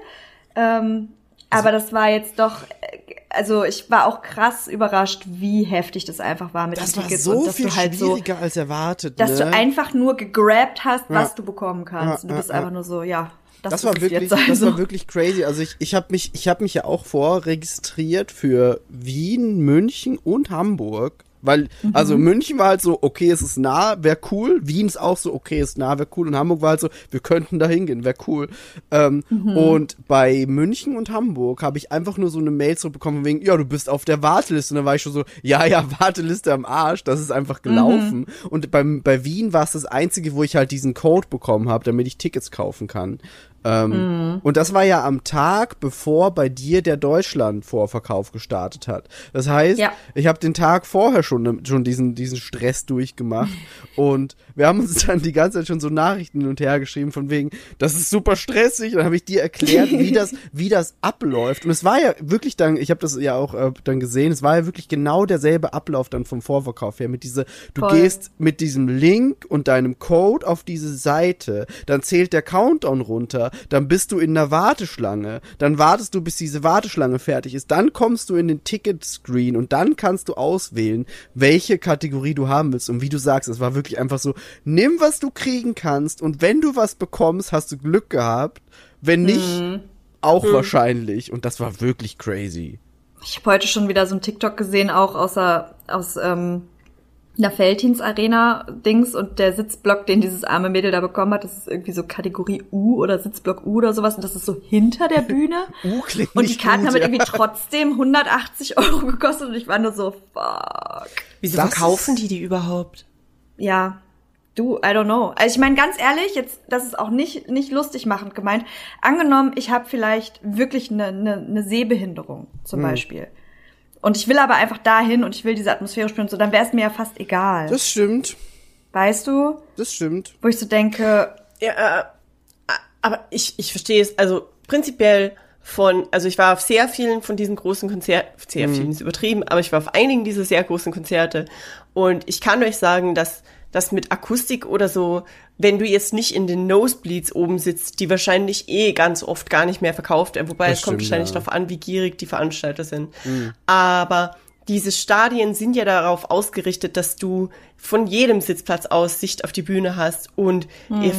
Ähm, aber das war jetzt doch, äh, also ich war auch krass überrascht, wie heftig das einfach war mit Das den war Tickets so und dass viel halt so, schwieriger als erwartet. dass ne? du einfach nur gegrabt hast, was Ja. du bekommen kannst. Ja, und du bist einfach nur so, ja, das, das war es wirklich, jetzt. das Also. war wirklich crazy. Also ich, ich habe mich, ich habe mich ja auch vorregistriert für Wien, München und Hamburg. Weil, also Mhm. München war halt so, okay, es ist nah, wäre cool. Wien ist auch so, okay, ist nah, wäre cool. Und Hamburg war halt so, wir könnten da hingehen, wäre cool. Ähm, Mhm. Und bei München und Hamburg habe ich einfach nur so eine Mail zurückbekommen, wegen, ja, du bist auf der Warteliste. Und dann war ich schon so, ja, ja, Warteliste am Arsch, das ist einfach gelaufen. Und beim, bei Wien war es das Einzige, wo ich halt diesen Code bekommen habe, damit ich Tickets kaufen kann. Ähm, Und das war ja am Tag, bevor bei dir der Deutschland-Vorverkauf gestartet hat. Das heißt, Ja. ich habe den Tag vorher schon, schon diesen, diesen Stress durchgemacht. und wir haben uns dann die ganze Zeit schon so Nachrichten hin und her geschrieben, von wegen, das ist super stressig. Dann habe ich dir erklärt, wie das, wie das abläuft. Und es war ja wirklich dann, ich habe das ja auch äh, dann gesehen, es war ja wirklich genau derselbe Ablauf dann vom Vorverkauf her. Mit dieser, du Voll. gehst mit diesem Link und deinem Code auf diese Seite, dann zählt der Countdown runter, dann bist du in einer Warteschlange, dann wartest du, bis diese Warteschlange fertig ist, dann kommst du in den Ticket-Screen und dann kannst du auswählen, welche Kategorie du haben willst. Und wie du sagst, es war wirklich einfach so, nimm, was du kriegen kannst und wenn du was bekommst, hast du Glück gehabt, wenn nicht, auch wahrscheinlich. Und das war wirklich crazy. Ich habe heute schon wieder so ein TikTok gesehen, auch außer, aus ähm, einer Feldhins Arena Dings und der Sitzblock, den dieses arme Mädel da bekommen hat, das ist irgendwie so Kategorie U oder Sitzblock U oder sowas und das ist so hinter der Bühne. Uh, klingt Und die nicht Karten gut, haben ja. irgendwie trotzdem 180 Euro gekostet und ich war nur so, fuck. Wieso Das verkaufen die die überhaupt? Ja, du, I don't know. Also ich meine ganz ehrlich, jetzt, das ist auch nicht nicht lustig machend gemeint. Angenommen, ich habe vielleicht wirklich eine ne, ne Sehbehinderung zum Beispiel. Und ich will aber einfach dahin und ich will diese Atmosphäre spüren und so, dann wäre es mir ja fast egal. Das stimmt, weißt du? das stimmt. Wo ich so denke, Ja, äh, aber ich, ich verstehe es, also prinzipiell von, also ich war auf sehr vielen von diesen großen Konzerten, sehr vielen ist übertrieben, aber ich war auf einigen dieser sehr großen Konzerte und ich kann euch sagen, dass das mit Akustik oder so, wenn du jetzt nicht in den Nosebleeds oben sitzt, die wahrscheinlich eh ganz oft gar nicht mehr verkauft werden, wobei Das es kommt stimmt, wahrscheinlich ja. darauf an, wie gierig die Veranstalter sind. Aber diese Stadien sind ja darauf ausgerichtet, dass du von jedem Sitzplatz aus Sicht auf die Bühne hast. Und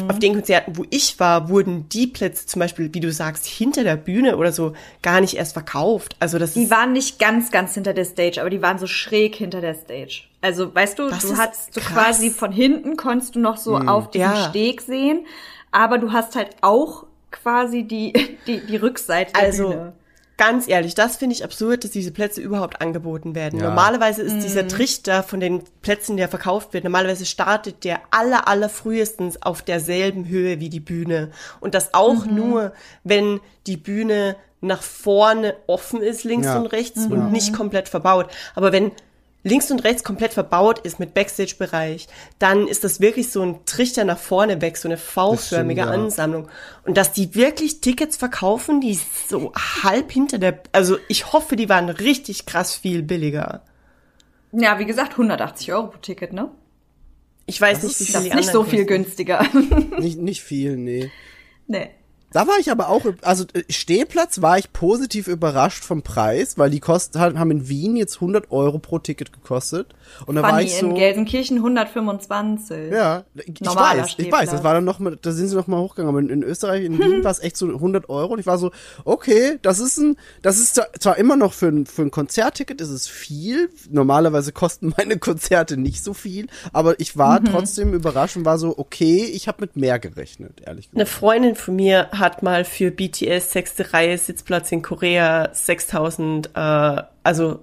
auf den Konzerten, wo ich war, wurden die Plätze zum Beispiel, wie du sagst, hinter der Bühne oder so gar nicht erst verkauft. Also das die waren nicht ganz, ganz hinter der Stage, aber die waren so schräg hinter der Stage. Also, weißt du, Das du hattest so quasi von hinten konntest du noch so auf diesen Ja. Steg sehen, aber du hast halt auch quasi die, die, die Rückseite der Also, Bühne. Ganz ehrlich, das finde ich absurd, dass diese Plätze überhaupt angeboten werden. Ja. Normalerweise ist Mhm. dieser Trichter von den Plätzen, der verkauft wird, normalerweise startet der aller, aller frühestens auf derselben Höhe wie die Bühne. Und das auch Mhm. nur, wenn die Bühne nach vorne offen ist, links Ja. und rechts und nicht komplett verbaut. Aber wenn links und rechts komplett verbaut ist mit Backstage-Bereich, dann ist das wirklich so ein Trichter nach vorne weg, so eine V-förmige ja. Ansammlung. Und dass die wirklich Tickets verkaufen, die so halb hinter der, also ich hoffe, die waren richtig krass viel billiger. Ja, wie gesagt, 180 Euro pro Ticket, ne? Ich weiß Das nicht, wie ist- viel Das die ist nicht so viel günstiger. Nicht, nicht viel, nee. nee. Da war ich aber auch, also äh, Stehplatz war ich positiv überrascht vom Preis, weil die kosten, haben in Wien jetzt 100 Euro pro Ticket gekostet. Und da war Fanny ich so, in Gelsenkirchen 125. ja, ich Normaler weiß, ich Stehplatz. weiß, das war dann noch mal, da sind sie noch mal hochgegangen, aber in, in Österreich, in Wien war es echt so 100 Euro und ich war so, okay, das ist ein, das ist zwar, immer noch für ein, für ein Konzertticket ist es viel, normalerweise kosten meine Konzerte nicht so viel, aber ich war trotzdem überrascht und war so, okay, ich habe mit mehr gerechnet, ehrlich Eine gesagt. Freundin von mir hat mal für BTS sechste Reihe Sitzplatz in Korea 6000, äh, also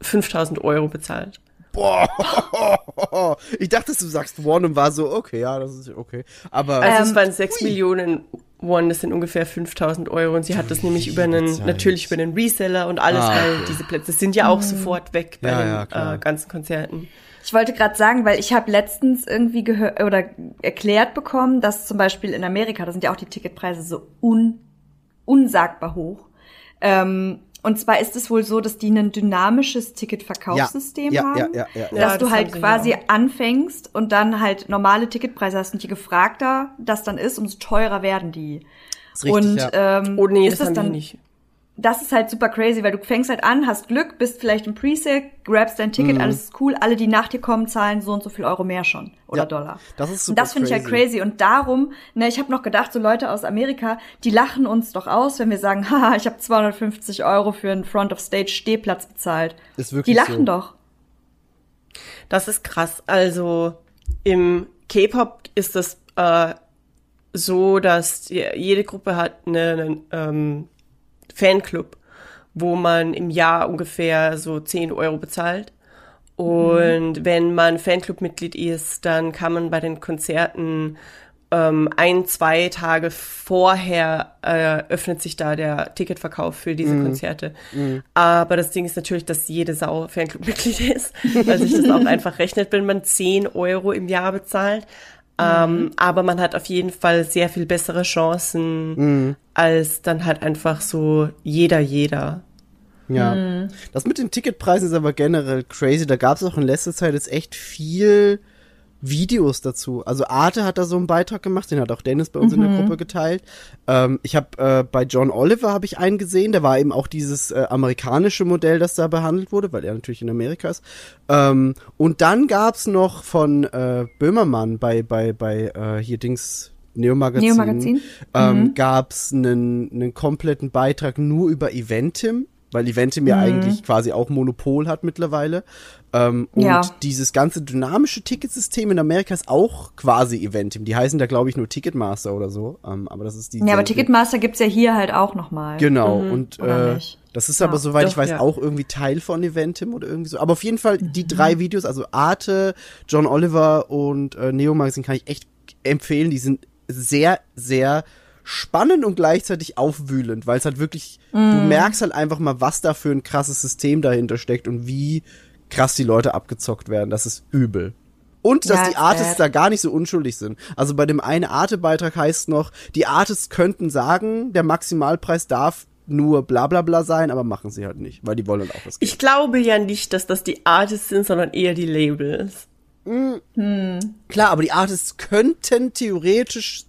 5000 Euro bezahlt. Boah, ich dachte, du sagst One und war so, okay, ja, das ist okay. Aber Also Ähm, es waren 6 Millionen Won, das sind ungefähr 5000 Euro und sie hat das nämlich über einen, Zeit. natürlich über den Reseller und alles, Ah, weil diese Plätze sind ja auch sofort weg bei Ja, den ja, äh, ganzen Konzerten. Ich wollte gerade sagen, weil ich habe letztens irgendwie gehört oder erklärt bekommen, dass zum Beispiel in Amerika, da sind ja auch die Ticketpreise so un, unsagbar hoch. Ähm, und zwar ist es wohl so, dass die ein dynamisches Ticketverkaufssystem ja, haben, ja, ja, ja, ja. dass Ja, du das halt quasi hier anfängst und dann halt normale Ticketpreise hast und je gefragter das dann ist, umso teurer werden die. Ist richtig, und ja. ähm, Oh nee, ist das das dann die nicht. Das ist halt super crazy, weil du fängst halt an, hast Glück, bist vielleicht im Presale, grabst dein Mhm. Ticket, alles ist cool, alle, die nach dir kommen, zahlen so und so viel Euro mehr schon oder Ja, Dollar. das ist und super das finde ich halt crazy. und darum, ne, ich habe noch gedacht, so Leute aus Amerika, die lachen uns doch aus, wenn wir sagen, haha, ich habe 250 Euro für einen Front of Stage Stehplatz bezahlt. Ist wirklich die lachen so. doch. Das ist krass. Also im K-Pop ist das äh, so, dass die, jede Gruppe hat einen, einen ähm, Fanclub, wo man im Jahr ungefähr so 10 Euro bezahlt. Und wenn man Fanclub-Mitglied ist, dann kann man bei den Konzerten ähm, ein, zwei Tage vorher äh, öffnet sich da der Ticketverkauf für diese Konzerte. Aber das Ding ist natürlich, dass jede Sau Fanclub-Mitglied ist, weil sich das auch einfach rechnet, wenn man 10 Euro im Jahr bezahlt. Ähm, aber man hat auf jeden Fall sehr viel bessere Chancen als dann halt einfach so jeder, jeder. Ja. Das mit den Ticketpreisen ist aber generell crazy. Da gab es auch in letzter Zeit jetzt echt viel Videos dazu. Also Arte hat da so einen Beitrag gemacht, den hat auch Dennis bei uns in der Gruppe geteilt. Ähm, ich habe äh, bei John Oliver habe ich einen gesehen, da war eben auch dieses äh, amerikanische Modell, das da behandelt wurde, weil er natürlich in Amerika ist. Ähm, und dann gab's noch von äh, Böhmermann bei bei bei äh, hier Dings Neo-Magazin, Neo-Magazin? ähm, gab's einen, einen kompletten Beitrag nur über Eventim, weil Eventim ja eigentlich quasi auch Monopol hat mittlerweile. Ähm, und Ja. dieses ganze dynamische Ticketsystem in Amerika ist auch quasi Eventim. Die heißen da, glaube ich, nur Ticketmaster oder so. Ähm, aber das ist die. Ja, aber Ticketmaster gibt's ja hier halt auch nochmal. Genau, und Oder äh, das ist Ja. aber, soweit ich Doch, weiß, ja. auch irgendwie Teil von Eventim oder irgendwie so. Aber auf jeden Fall, die Mhm. drei Videos, also Arte, John Oliver und äh, Neo Magazine kann ich echt empfehlen. Die sind sehr, sehr spannend und gleichzeitig aufwühlend, weil es halt wirklich, du Mhm. merkst halt einfach mal, was da für ein krasses System dahinter steckt und wie krass die Leute abgezockt werden. Das ist übel. Und dass Ja, die Artists bad. da gar nicht so unschuldig sind. Also bei dem einen Arte-Beitrag heißt noch, die Artists könnten sagen, der Maximalpreis darf nur bla bla bla sein, aber machen sie halt nicht, weil die wollen halt auch was Geld. Ich glaube ja nicht, dass das die Artists sind, sondern eher die Labels. Klar, aber die Artists könnten theoretisch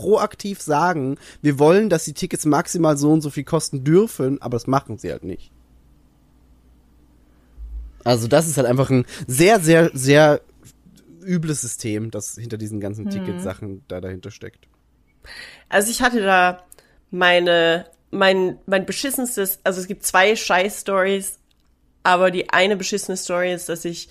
proaktiv sagen, wir wollen, dass die Tickets maximal so und so viel kosten dürfen, aber das machen sie halt nicht. Also das ist halt einfach ein sehr, sehr, sehr übles System, das hinter diesen ganzen Ticketsachen da dahinter steckt. Also ich hatte da meine, mein, mein beschissenstes, also es gibt zwei Scheiß-Stories, aber die eine beschissene Story ist, dass ich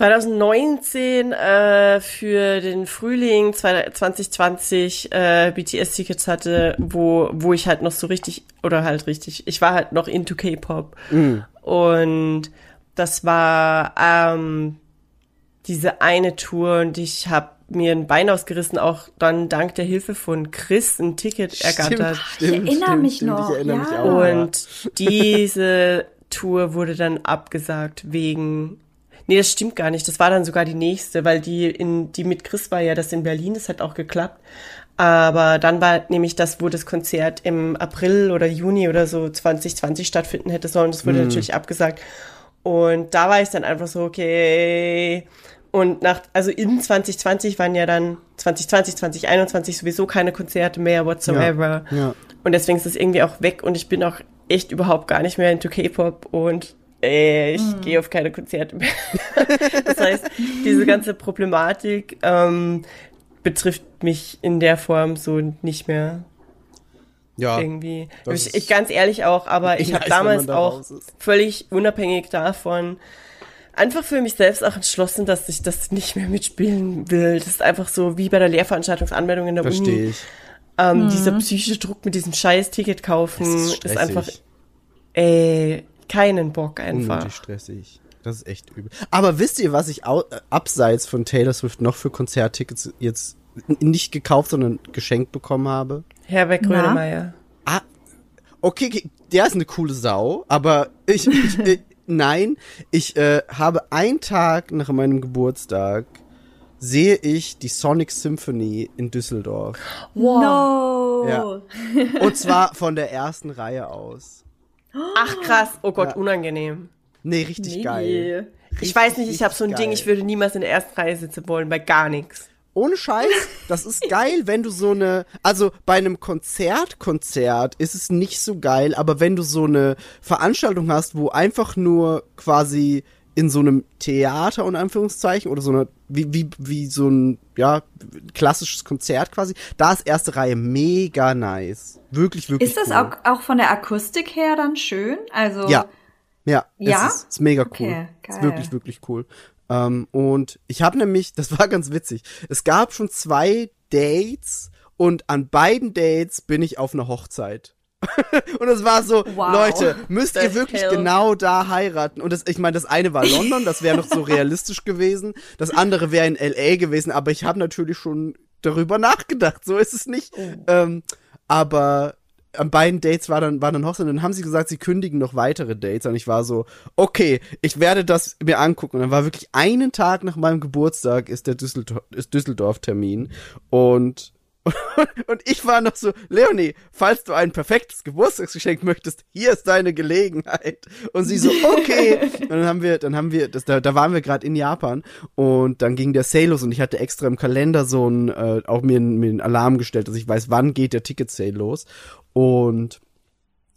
2019 äh, für den Frühling 2020 äh, BTS-Tickets hatte, wo, wo ich halt noch so richtig, oder halt richtig, ich war halt noch into K-Pop. Und das war ähm, diese eine Tour und ich habe mir ein Bein ausgerissen, auch dann dank der Hilfe von Chris ein Ticket ergattert. Stimmt, erinnere stimmt, mich stimmt, noch, Ich erinnere ja. mich auch. ja. Und diese Tour wurde dann abgesagt wegen. Nee, das stimmt gar nicht. Das war dann sogar die nächste, weil die in die mit Chris war ja das in Berlin, das hat auch geklappt. Aber dann war nämlich das, wo das Konzert im April oder Juni oder so 2020 stattfinden hätte sollen. Das wurde natürlich abgesagt. Und da war ich dann einfach so, okay. Und nach, also in 2020 waren ja dann 2020, 2021 sowieso keine Konzerte mehr whatsoever. Ja, ja. Und deswegen ist es irgendwie auch weg und ich bin auch echt überhaupt gar nicht mehr into K-Pop und äh, ich gehe auf keine Konzerte mehr. das heißt, diese ganze Problematik ähm, betrifft mich in der Form so nicht mehr ja. irgendwie. Ich, ich ganz ehrlich auch, aber ich habe damals da auch völlig unabhängig davon einfach für mich selbst auch entschlossen, dass ich das nicht mehr mitspielen will. Das ist einfach so wie bei der Lehrveranstaltungsanmeldung in der Uni. Verstehe ich. Ähm, Dieser psychische Druck mit diesem scheiß Ticket kaufen ist, ist einfach, ey, keinen Bock einfach. Unnötig stressig. Das ist echt übel. Aber wisst ihr, was ich äh, abseits von Taylor Swift noch für Konzerttickets jetzt nicht gekauft, sondern geschenkt bekommen habe? Herbert? Grönemeyer. Ah, okay, okay, der ist eine coole Sau, aber ich, ich äh, nein, ich äh, habe einen Tag nach meinem Geburtstag sehe ich die Sonic Symphony in Düsseldorf. No. Ja. Und zwar von der ersten Reihe aus. Ach krass, oh Gott, Ja. unangenehm. Nee, richtig Nee. geil. Ich weiß nicht, ich habe so ein richtig Ding, geil. ich würde niemals in der ersten Reihe sitzen wollen, bei gar nichts. Ohne Scheiß, das ist geil, wenn du so eine, also bei einem Konzert, Konzert ist es nicht so geil, aber wenn du so eine Veranstaltung hast, wo einfach nur quasi in so einem Theater und Anführungszeichen oder so eine, wie, wie, wie so ein, ja, klassisches Konzert quasi, da ist erste Reihe mega nice. Wirklich, wirklich Ist das cool. auch, auch von der Akustik her dann schön? Also Ja. Ja, Ja? Es ist, ist mega cool. Okay, Ist geil. wirklich, wirklich cool. Ähm, und ich habe nämlich, das war ganz witzig, es gab schon zwei Dates und an beiden Dates bin ich auf einer Hochzeit. Und es war so, Wow. Leute, müsst ihr wirklich hell? genau da heiraten? Und das, ich meine, das eine war London, das wäre noch so realistisch gewesen. Das andere wäre in LA gewesen, aber ich habe natürlich schon darüber nachgedacht. So ist es nicht. Ähm, aber an beiden Dates war dann, war dann Hochzeit und dann haben sie gesagt, sie kündigen noch weitere Dates. Und ich war so, okay, ich werde das mir angucken. Und dann war wirklich einen Tag nach meinem Geburtstag ist der Düsseldorf, ist Düsseldorf-Termin. Und und ich war noch so, Leonie, falls du ein perfektes Geburtstagsgeschenk möchtest, hier ist deine Gelegenheit. Und sie so, okay. Und dann haben wir, dann haben wir, das, da, da waren wir gerade in Japan und dann ging der Sale los und ich hatte extra im Kalender so ein, äh, auch mir, einen- mir einen Alarm gestellt, dass ich weiß, wann geht der Ticket-Sale los. Und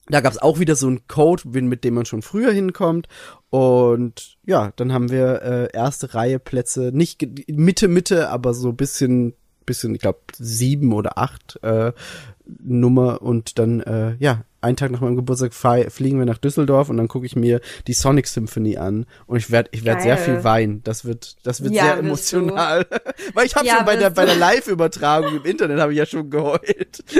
da gab es auch wieder so einen Code, mit dem man schon früher hinkommt. Und ja, dann haben wir äh, erste Reihe Plätze, nicht Mitte, Mitte, aber so bisschen, bisschen, ich glaube, sieben oder acht äh, Nummer. Und dann, äh, ja, einen Tag nach meinem Geburtstag fliegen wir nach Düsseldorf und dann gucke ich mir die Sonic Symphony an. Und ich werde ich werd sehr viel weinen. Das wird, das wird Ja, sehr emotional. Weil ich habe Ja, schon bei der, bei der Live-Übertragung im Internet habe ich ja schon geheult.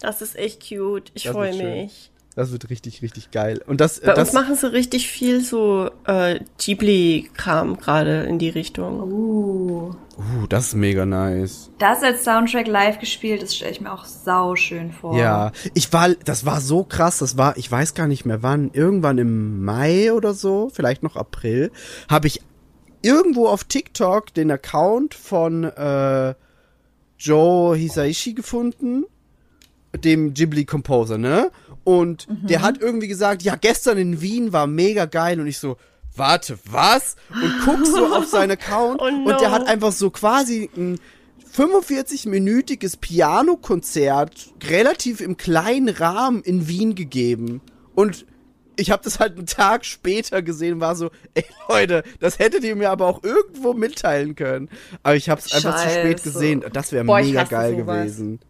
Das ist echt cute. Ich freue mich. Das wird richtig, richtig geil. Und das, Bei das uns machen sie richtig viel so äh, Ghibli-Kram gerade in die Richtung. Uh, Uh, das ist mega nice. das als Soundtrack live gespielt, das stelle ich mir auch sau schön vor. Ja, ich war, das war so krass, das war, ich weiß gar nicht mehr wann, irgendwann im Mai oder so, vielleicht noch April, habe ich irgendwo auf TikTok den Account von äh, Joe Hisaishi gefunden, dem Ghibli Composer, ne? Und der hat irgendwie gesagt, ja, gestern in Wien war mega geil und ich so, warte, was? Und guck so auf seinen Account Oh und der no. hat einfach so quasi ein 45-minütiges Pianokonzert relativ im kleinen Rahmen in Wien gegeben. Und ich habe das halt einen Tag später gesehen und war so, ey Leute, das hättet ihr mir aber auch irgendwo mitteilen können. Aber ich habe es einfach zu spät gesehen. Das wäre mega geil sowas. gewesen.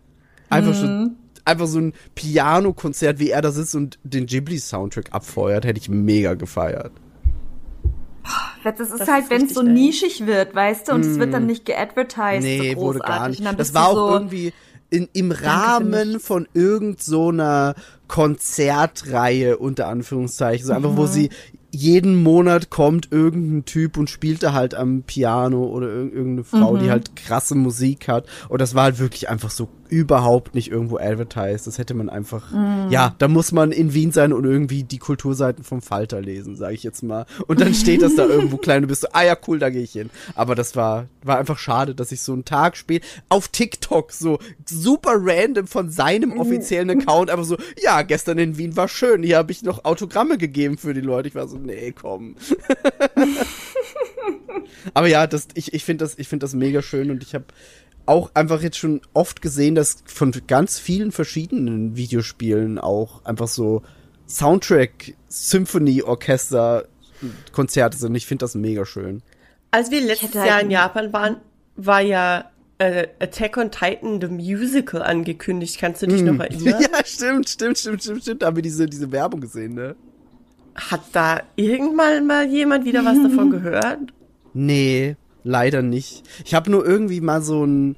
Einfach schon, einfach so ein Piano-Konzert, wie er da sitzt und den Ghibli-Soundtrack abfeuert, hätte ich mega gefeiert. Das ist Das halt, wenn es so nice. nischig wird, weißt du, und es wird dann nicht geadvertised. Nee, so wurde gar nicht. Das war auch so, irgendwie in, im Rahmen von irgend so einer Konzertreihe, unter Anführungszeichen. So einfach, wo Mhm. sie jeden Monat kommt irgendein Typ und spielt da halt am Piano oder irg irgendeine Frau, die halt krasse Musik hat. Und das war halt wirklich einfach so überhaupt nicht irgendwo advertised. Das hätte man einfach, ja, da muss man in Wien sein und irgendwie die Kulturseiten vom Falter lesen, sage ich jetzt mal. Und dann steht das da irgendwo klein und du bist so, ah ja, cool, da gehe ich hin. Aber das war, war einfach schade, dass ich so einen Tag spät auf TikTok so super random von seinem offiziellen Account einfach so, ja, gestern in Wien war schön, hier habe ich noch Autogramme gegeben für die Leute. Ich war so, nee, komm. Aber ja, das, ich, ich finde das, ich finde das mega schön und ich habe auch einfach jetzt schon oft gesehen, dass von ganz vielen verschiedenen Videospielen auch einfach so Soundtrack, Symphony, Orchester, Konzerte sind. Ich finde das mega schön. Als wir letztes hätte halt Jahr in Japan waren, war ja äh, Attack on Titan, the Musical, angekündigt. Kannst du dich noch erinnern? Ja, stimmt, stimmt, stimmt, stimmt, stimmt. Da haben wir diese, diese Werbung gesehen, ne? Hat da irgendwann mal jemand wieder was davon gehört? Nee, leider nicht. Ich habe nur irgendwie mal so ein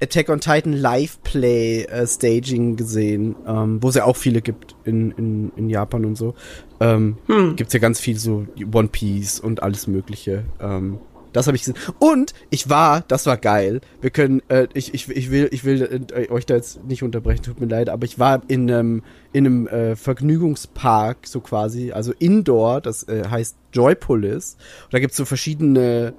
Attack on Titan Live-Play äh, Staging gesehen, ähm, wo es ja auch viele gibt in, in, in Japan und so. Ähm, Gibt's ja ganz viel so One Piece und alles mögliche. Ähm, das habe ich gesehen. Und ich war, das war geil. Wir können, äh, ich, ich, ich will, ich will äh, euch da jetzt nicht unterbrechen, tut mir leid, aber ich war in einem, in einem äh, Vergnügungspark, so quasi, also Indoor, das äh, heißt Joypolis. Und da gibt's so verschiedene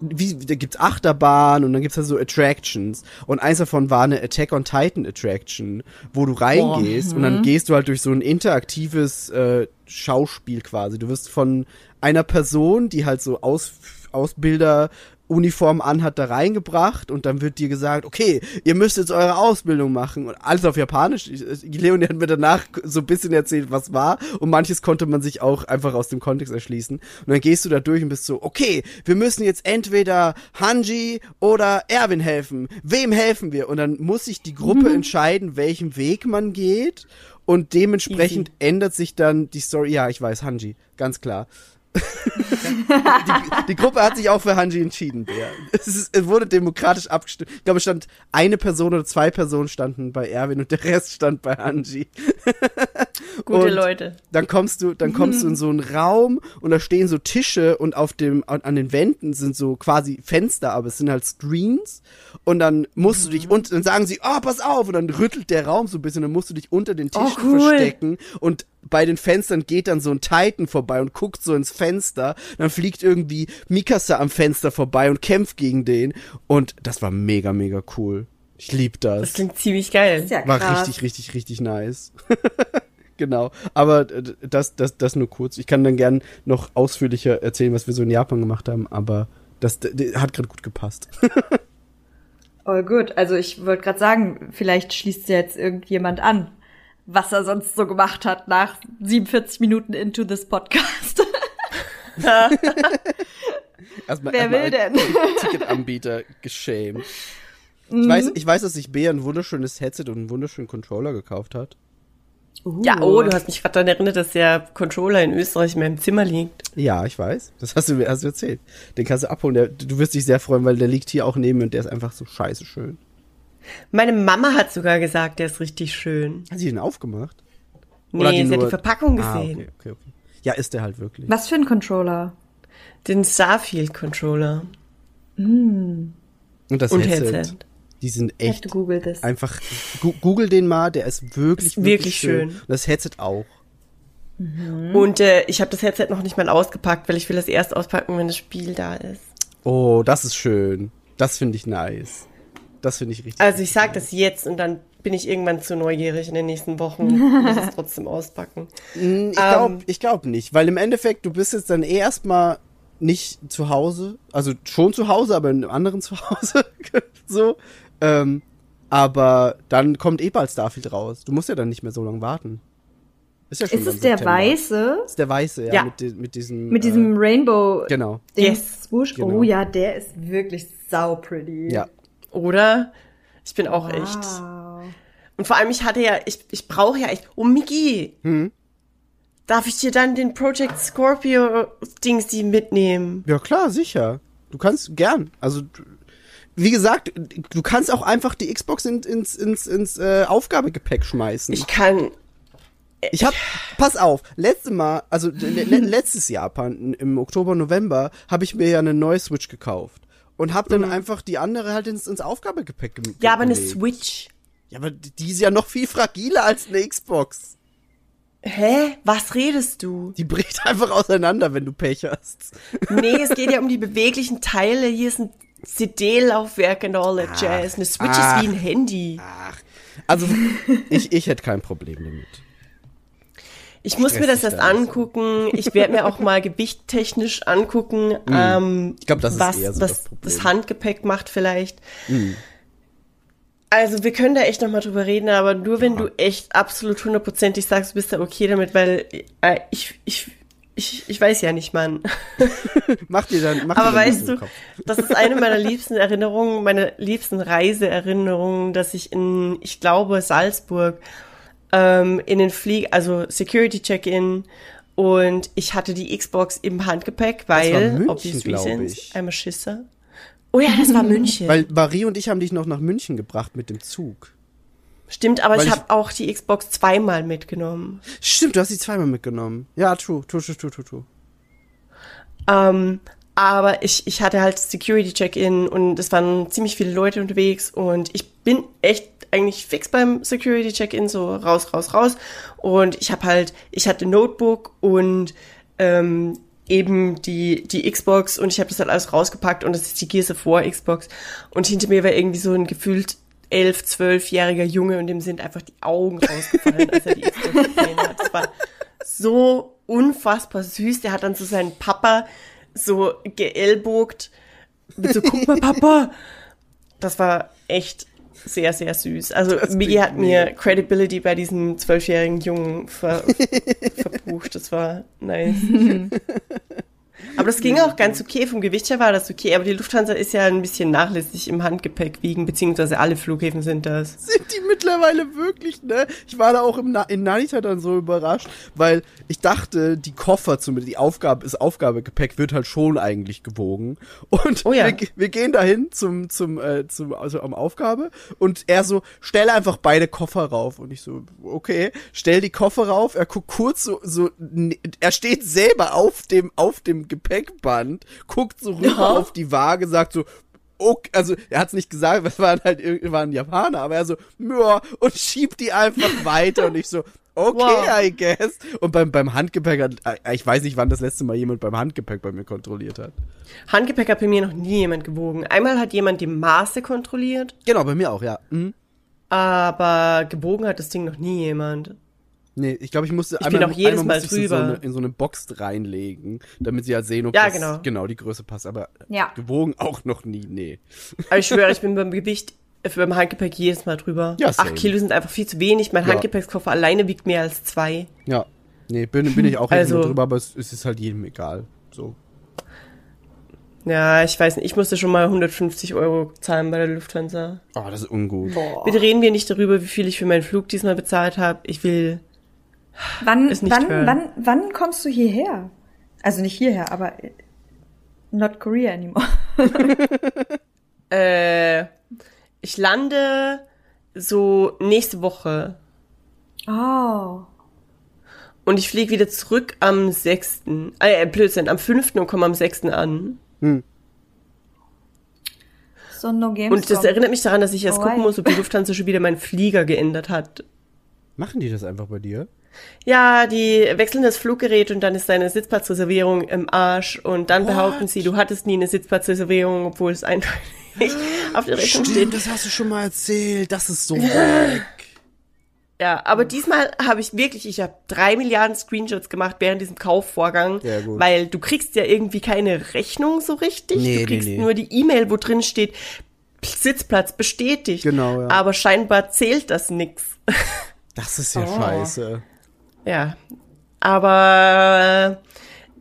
wie, da gibt's Achterbahn und dann gibt's da so Attractions. Und eins davon war eine Attack on Titan Attraction, wo du reingehst und dann gehst du halt durch so ein interaktives äh, Schauspiel quasi. Du wirst von einer Person, die halt so Aus, Ausbilder Uniform anhat, da reingebracht und dann wird dir gesagt, okay, ihr müsst jetzt eure Ausbildung machen und alles auf Japanisch. Leonie hat mir danach so ein bisschen erzählt, was war und manches konnte man sich auch einfach aus dem Kontext erschließen. Und dann gehst du da durch und bist so, okay, wir müssen jetzt entweder Hanji oder Erwin helfen. Wem helfen wir? Und dann muss sich die Gruppe entscheiden, welchen Weg man geht und dementsprechend ändert sich dann die Story. Ja, ich weiß, Hanji, ganz klar. Die, die Gruppe hat sich auch für Hanji entschieden, Bär. Es, ist, es wurde demokratisch abgestimmt. Ich glaube, es stand eine Person oder zwei Personen standen bei Erwin und der Rest stand bei Hanji. Gute Und Leute. Dann kommst du, dann kommst du in so einen Raum und da stehen so Tische und auf dem, an, an den Wänden sind so quasi Fenster, aber es sind halt Screens. Und dann musst du dich und dann sagen sie, oh, pass auf, und dann rüttelt der Raum so ein bisschen, dann musst du dich unter den Tischen Oh, cool. verstecken und bei den Fenstern geht dann so ein Titan vorbei und guckt so ins Fenster. Dann fliegt irgendwie Mikasa am Fenster vorbei und kämpft gegen den. Und das war mega, mega cool. Ich lieb Das das. klingt ziemlich geil. Ist ja War richtig, richtig, richtig nice. genau. Aber äh, das, das, das nur kurz. Ich kann dann gern noch ausführlicher erzählen, was wir so in Japan gemacht haben, aber das d- d- hat gerade gut gepasst. Oh gut, also ich wollte gerade sagen, vielleicht schließt ja jetzt irgendjemand an, was er sonst so gemacht hat nach 47 Minuten into this Podcast. Erstmal, Wer will denn? Ticketanbieter geschämt. Ich weiß, ich weiß, dass sich Bea ein wunderschönes Headset und einen wunderschönen Controller gekauft hat. Ja, oh, du hast mich gerade daran erinnert, dass der Controller in Österreich in meinem Zimmer liegt. Ja, ich weiß. Das hast du mir hast du erzählt. Den kannst du abholen. Der, du wirst dich sehr freuen, weil der liegt hier auch neben mir und der ist einfach so scheiße schön. Meine Mama hat sogar gesagt, der ist richtig schön. Hat sie den aufgemacht? Nee, Oder sie hat nur- die Verpackung Ah, gesehen. okay, okay, okay. Ja, ist der halt wirklich. Was für ein Controller? Den Starfield-Controller. Und das Und Headset, Headset. Die sind Ich echt hab gegoogelt das. einfach. Google den mal, der ist wirklich, Ist wirklich schön. Und das Headset auch. Und äh, ich habe das Headset noch nicht mal ausgepackt, weil ich will das erst auspacken, wenn das Spiel da ist. Oh, das ist schön. Das finde ich nice. Das finde ich richtig. Also ich sag das jetzt und dann bin ich irgendwann zu neugierig in den nächsten Wochen und muss es trotzdem auspacken. Ich glaube Ähm. ich glaub nicht, weil im Endeffekt, du bist jetzt dann eh erstmal nicht zu Hause, also schon zu Hause, aber in einem anderen Zuhause, so. Ähm, aber dann kommt eh bald Starfield raus. Du musst ja dann nicht mehr so lange warten. Ist ja schon Ist es der September. weiße? Ist der weiße, ja, Ja. Mit, mit diesem. Mit diesem Rainbow Äh, genau. Ding Yes. Swoosh? Genau. Oh ja, der ist wirklich sau pretty. Ja. Oder? Ich bin auch echt. Wow. Und vor allem, ich hatte ja, ich, ich brauche ja echt. Oh, Miki! Hm? Darf ich dir dann den Project Scorpio Dings die mitnehmen? Ja, klar, sicher. Du kannst gern. Also, du- wie gesagt, du kannst auch einfach die Xbox in, ins, ins, ins äh, Aufgabegepäck schmeißen. Ich kann. Ich hab, pass auf, letztes Mal, also le le letztes Jahr, im Oktober, November, habe ich mir ja eine neue Switch gekauft. Und hab dann einfach die andere halt ins, ins Aufgabegepäck ge Mhm. Ja, aber eine. Switch. Ja, aber die ist ja noch viel fragiler als eine Xbox. Hä? Was redest du? Die bricht einfach auseinander, wenn du Pech hast. Nee, es geht ja um die beweglichen Teile. Hier ist ein CD-Laufwerk und all that Jazz. Eine Switch ach. ist wie ein Handy. Also, ich, ich hätte kein Problem damit. Ich muss mir das erst da angucken. Ich werde mir auch mal gewichttechnisch angucken, ähm, Mhm. Ich glaub, das ist was eher so was das das Handgepäck macht vielleicht. Also wir können da echt noch mal drüber reden, aber nur wenn du echt absolut hundertprozentig sagst, du bist da okay damit, weil äh, ich, ich, ich, ich weiß ja nicht, Mann. Mach dir dann, mach dir Aber dann weißt du, das ist eine meiner liebsten Erinnerungen, meine liebsten Reiseerinnerungen, dass ich in, ich glaube, Salzburg ähm, in den Flieg, also Security Check-in und ich hatte die Xbox im Handgepäck, weil, München, obvious reasons, ich. I'm a Schisser. Oh ja, das war München. Weil Marie und ich haben dich noch nach München gebracht mit dem Zug. Stimmt, aber weil ich ich- habe auch die Xbox zweimal mitgenommen. Stimmt, du hast sie zweimal mitgenommen. Ja, true, true, true, true, true, true. Ähm, aber ich, ich hatte halt Security Check-in und es waren ziemlich viele Leute unterwegs und ich bin echt eigentlich fix beim Security Check-in, so raus, raus, raus. Und ich habe halt, ich hatte Notebook und ähm, eben die, die Xbox und ich habe das halt alles rausgepackt und das ist die Gears of War Xbox. Und hinter mir war irgendwie so ein gefühlt elf, zwölfjähriger Junge und dem sind einfach die Augen rausgefallen, als er die Xbox gesehen hat. Das war so unfassbar süß. Der hat dann so seinen Papa so geellbogt. Mit so, guck mal, Papa. Das war echt sehr, sehr süß. Also Das Migi hat mir mega. Credibility bei diesem zwölfjährigen Jungen ver verbucht. Das war nice. Aber das ging auch ganz okay. Vom Gewicht her war das okay. Aber die Lufthansa ist ja ein bisschen nachlässig im Handgepäck wiegen, beziehungsweise alle Flughäfen sind das. Sind die mittlerweile wirklich, ne? Ich war da auch im Na in Narita dann so überrascht, weil ich dachte, die Koffer, zumindest die Aufgabe, das Aufgabegepäck wird halt schon eigentlich gewogen. Und Oh ja. wir, wir gehen dahin zum, zum, äh, zum, also am Aufgabe und er so, stell einfach beide Koffer rauf. Und ich so, okay, stell die Koffer rauf, er guckt kurz so, so, er steht selber auf dem, auf dem Gepäckband, guckt so rüber Ja. auf die Waage, sagt so, okay, also er hat es nicht gesagt, es waren halt waren Japaner, aber er so, ja, und schiebt die einfach weiter und ich so, okay, Wow. I guess. Und beim, beim Handgepäck hat, äh, ich weiß nicht, wann das letzte Mal jemand beim Handgepäck bei mir kontrolliert hat. Handgepäck hat bei mir noch nie jemand gewogen. Einmal hat jemand die Maße kontrolliert, Genau, bei mir auch, ja. Mhm. aber gewogen hat das Ding noch nie jemand. Nee, ich glaube, ich musste Ich bin auch jedes Mal musste ich so in, so drüber. eine, in so eine Box reinlegen, damit sie halt sehen, ob Ja, das genau. genau die Größe passt. Aber Ja. gewogen auch noch nie, nee. Aber ich schwöre, ich bin beim Gewicht, äh, beim Handgepäck jedes Mal drüber. Ja. Acht Kilo sind einfach viel zu wenig. Mein Ja. Handgepäckskoffer alleine wiegt mehr als zwei. Ja, nee, bin, bin ich auch Also- drüber, aber es, es ist halt jedem egal. So. Ja, ich weiß nicht. Ich musste schon mal 150 Euro zahlen bei der Lufthansa. Oh, das ist ungut. Bitte reden wir nicht darüber, wie viel ich für meinen Flug diesmal bezahlt habe. Ich will. Wann, Ist nicht wann, hören. wann, wann kommst du hierher? Also nicht hierher, aber äh, not Korea anymore. Äh, ich lande so nächste Woche. Oh. Und ich fliege wieder zurück am 6. Äh, Blödsinn, am 5. und komme am 6. an. So no games. Und das erinnert mich daran, dass ich erst Alright. gucken muss, ob die Lufthansa schon wieder meinen Flieger geändert hat. Machen die das einfach bei dir? Ja, die wechseln das Fluggerät und dann ist deine Sitzplatzreservierung im Arsch und dann What? behaupten sie, du hattest nie eine Sitzplatzreservierung, obwohl es einfach nicht auf der Rechnung steht. Das hast du schon mal erzählt. Das ist so weg. Ja, aber diesmal habe ich wirklich, ich habe drei Milliarden Screenshots gemacht während diesem Kaufvorgang, Ja, weil du kriegst ja irgendwie keine Rechnung so richtig. Nee, nee, du kriegst nee. nur die E-Mail, wo drin steht, Sitzplatz bestätigt. Genau, ja. Aber scheinbar zählt das nix. Das ist ja Oh. scheiße. Ja, aber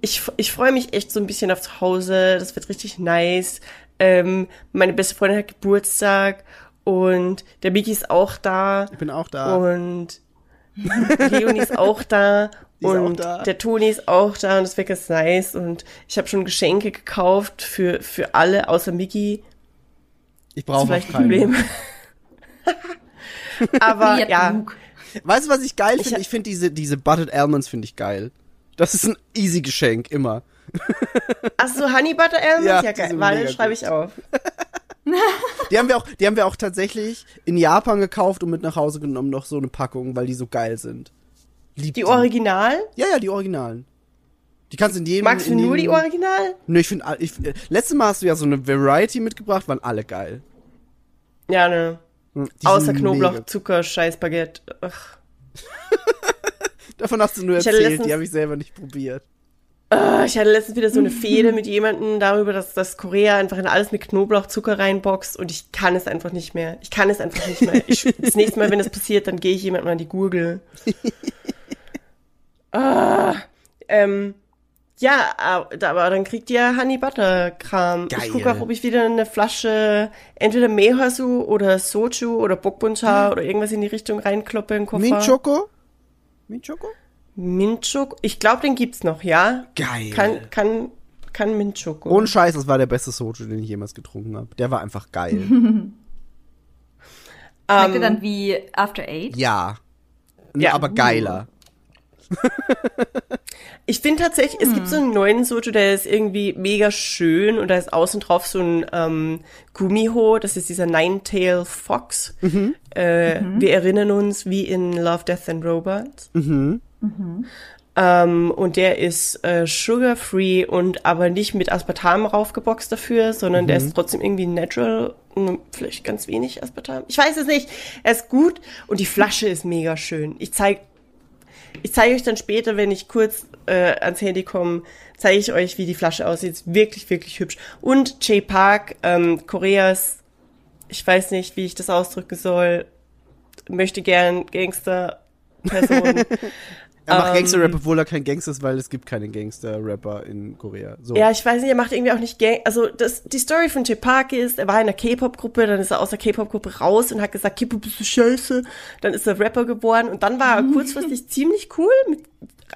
ich, ich freue mich echt so ein bisschen auf zu Hause. Das wird richtig nice. Ähm, meine beste Freundin hat Geburtstag und der Miki ist auch da. Ich bin auch da. Und Leonie ist auch da. Die ist auch und da. der Toni ist auch da und das wird ganz nice. Und ich habe schon Geschenke gekauft für, für alle, außer Miki. Ich brauche vielleicht noch ein keine. Problem. Aber ja, Luke. Weißt du, was ich geil finde? hab- Ich finde diese, diese Buttered Almonds finde ich geil. Das ist ein easy Geschenk, immer. Ach so, Honey Butter Almonds? Ja, Ja, geil. Warte, schreibe ich auf. Die haben wir auch, die haben wir auch tatsächlich in Japan gekauft und mit nach Hause genommen, noch so eine Packung, weil die so geil sind. Lieb Die Original? Ja, ja, die Originalen. Die kannst du in jedem. Magst du nur die Original? Nö, ich finde, ich, äh, letztes Mal hast du ja so eine Variety mitgebracht, waren alle geil. Ja, ne. Hm, Außer Knoblauch, mega. Zucker, Scheiß Baguette. Ach. Davon hast du nur Ich erzählt, letztens- die habe ich selber nicht probiert. Ah, Ich hatte letztens wieder so eine Fehde mit jemandem darüber, dass das Korea einfach in alles mit Knoblauch, Zucker reinboxt und ich kann es einfach nicht mehr. Ich kann es einfach nicht mehr. Ich, das nächste Mal, wenn das passiert, dann gehe ich jemandem an die Gurgel. ah, ähm, ja, aber dann kriegt ihr Honey Butter Kram. Ich Geil. gucke auch, ob ich wieder eine Flasche entweder Mehasu oder Soju oder Bokbuncha oder irgendwas in die Richtung reinkloppe in den Koffer. Mint Choco? Mintschoko? Ich glaube, den gibt's noch, ja? Geil. Kann, kann, kann Mintschoko. Ohne Scheiß, das war der beste Soju, den ich jemals getrunken habe. Der war einfach geil. Schmeckt Ähm, ihr dann wie After Eight? ja. Ja. Aber geiler. Ich finde tatsächlich, es gibt so einen neuen Soju, der ist irgendwie mega schön und da ist außen drauf so ein ähm, Gumiho, das ist dieser Nine-Tail Fox. Äh, Wir erinnern uns wie in Love, Death and Robots. Ähm, und der ist äh, sugar-free und aber nicht mit Aspartam raufgeboxt dafür, sondern der ist trotzdem irgendwie natural, vielleicht ganz wenig Aspartam. Ich weiß es nicht. Er ist gut und die Flasche ist mega schön. Ich zeig ich zeige euch dann später, wenn ich kurz äh, ans Handy komme, zeige ich euch, wie die Flasche aussieht. Wirklich, wirklich hübsch. Und J Park, ähm, Koreas, ich weiß nicht, wie ich das ausdrücken soll, möchte gern Gangster-Person. Er macht Ähm, Gangster-Rap, obwohl er kein Gangster ist, weil es gibt keinen Gangster-Rapper in Korea. So. ja, ich weiß nicht, er macht irgendwie auch nicht Gang. Also das, die Story von Park ist, er war in einer K-Pop-Gruppe, dann ist er aus der K-Pop-Gruppe raus und hat gesagt, K-Pop ist so scheiße. Dann ist er Rapper geworden und dann war er kurzfristig ziemlich cool mit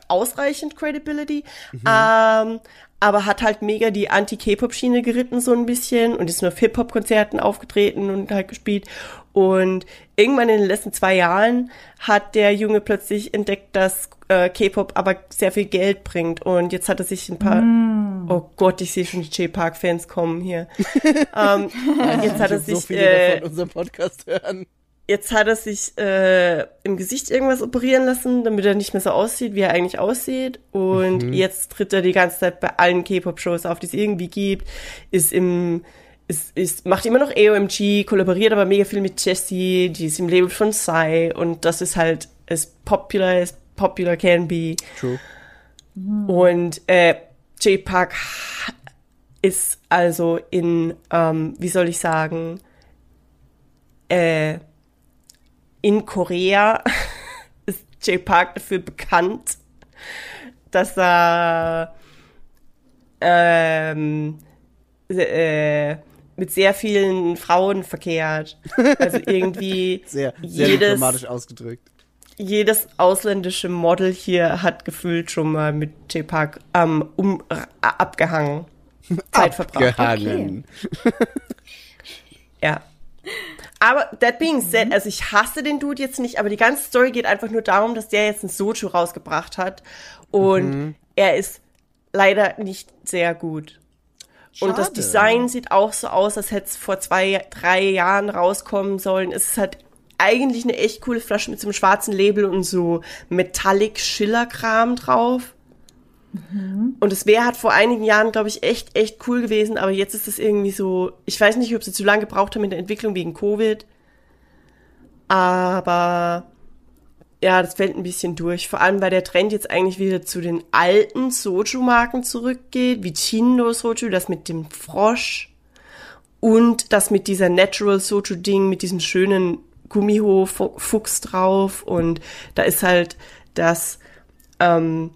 ausreichend Credibility. Ähm, aber hat halt mega die Anti-K-Pop-Schiene geritten so ein bisschen und ist nur auf Hip-Hop-Konzerten aufgetreten und halt gespielt. Und irgendwann in den letzten zwei Jahren hat der Junge plötzlich entdeckt, dass äh, K-Pop aber sehr viel Geld bringt. Und jetzt hat er sich ein paar, oh Gott, ich sehe schon die J-Park-Fans kommen hier. ähm, jetzt hat er so sich, viele äh, davon unseren Podcast hören. Jetzt hat er sich äh, im Gesicht irgendwas operieren lassen, damit er nicht mehr so aussieht, wie er eigentlich aussieht. Und jetzt tritt er die ganze Zeit bei allen K-Pop-Shows auf, die es irgendwie gibt. Ist im ist, ist, macht immer noch AOMG, kollaboriert aber mega viel mit Jessie, die ist im Label von Psy und das ist halt as popular as popular can be. True. Und äh, J Park ist also in, ähm, wie soll ich sagen, äh, in Korea ist J Park dafür bekannt, dass er ähm, äh, mit sehr vielen Frauen verkehrt. Also irgendwie Sehr, sehr jedes, diplomatisch ausgedrückt. jedes ausländische Model hier hat gefühlt schon mal mit J Park ähm, um, r- abgehangen. Zeit verbracht. Gehangen. Ja. Aber that being said, also ich hasse den Dude jetzt nicht, aber die ganze Story geht einfach nur darum, dass der jetzt ein Soju rausgebracht hat und er ist leider nicht sehr gut. Und das Schade. Design sieht auch so aus, als hätte es vor zwei, drei Jahren rauskommen sollen. Es ist halt eigentlich eine echt coole Flasche mit so einem schwarzen Label und so Metallic Schiller-Kram drauf. Und es wäre halt vor einigen Jahren, glaube ich, echt, echt cool gewesen, aber jetzt ist es irgendwie so, ich weiß nicht, ob sie zu lange gebraucht haben in der Entwicklung wegen Covid. Aber ja, das fällt ein bisschen durch. Vor allem, weil der Trend jetzt eigentlich wieder zu den alten Soju-Marken zurückgeht, wie Chindo Soju, das mit dem Frosch und das mit dieser Natural Soju-Ding, mit diesem schönen Gummiho-Fuchs drauf. Und da ist halt das ähm,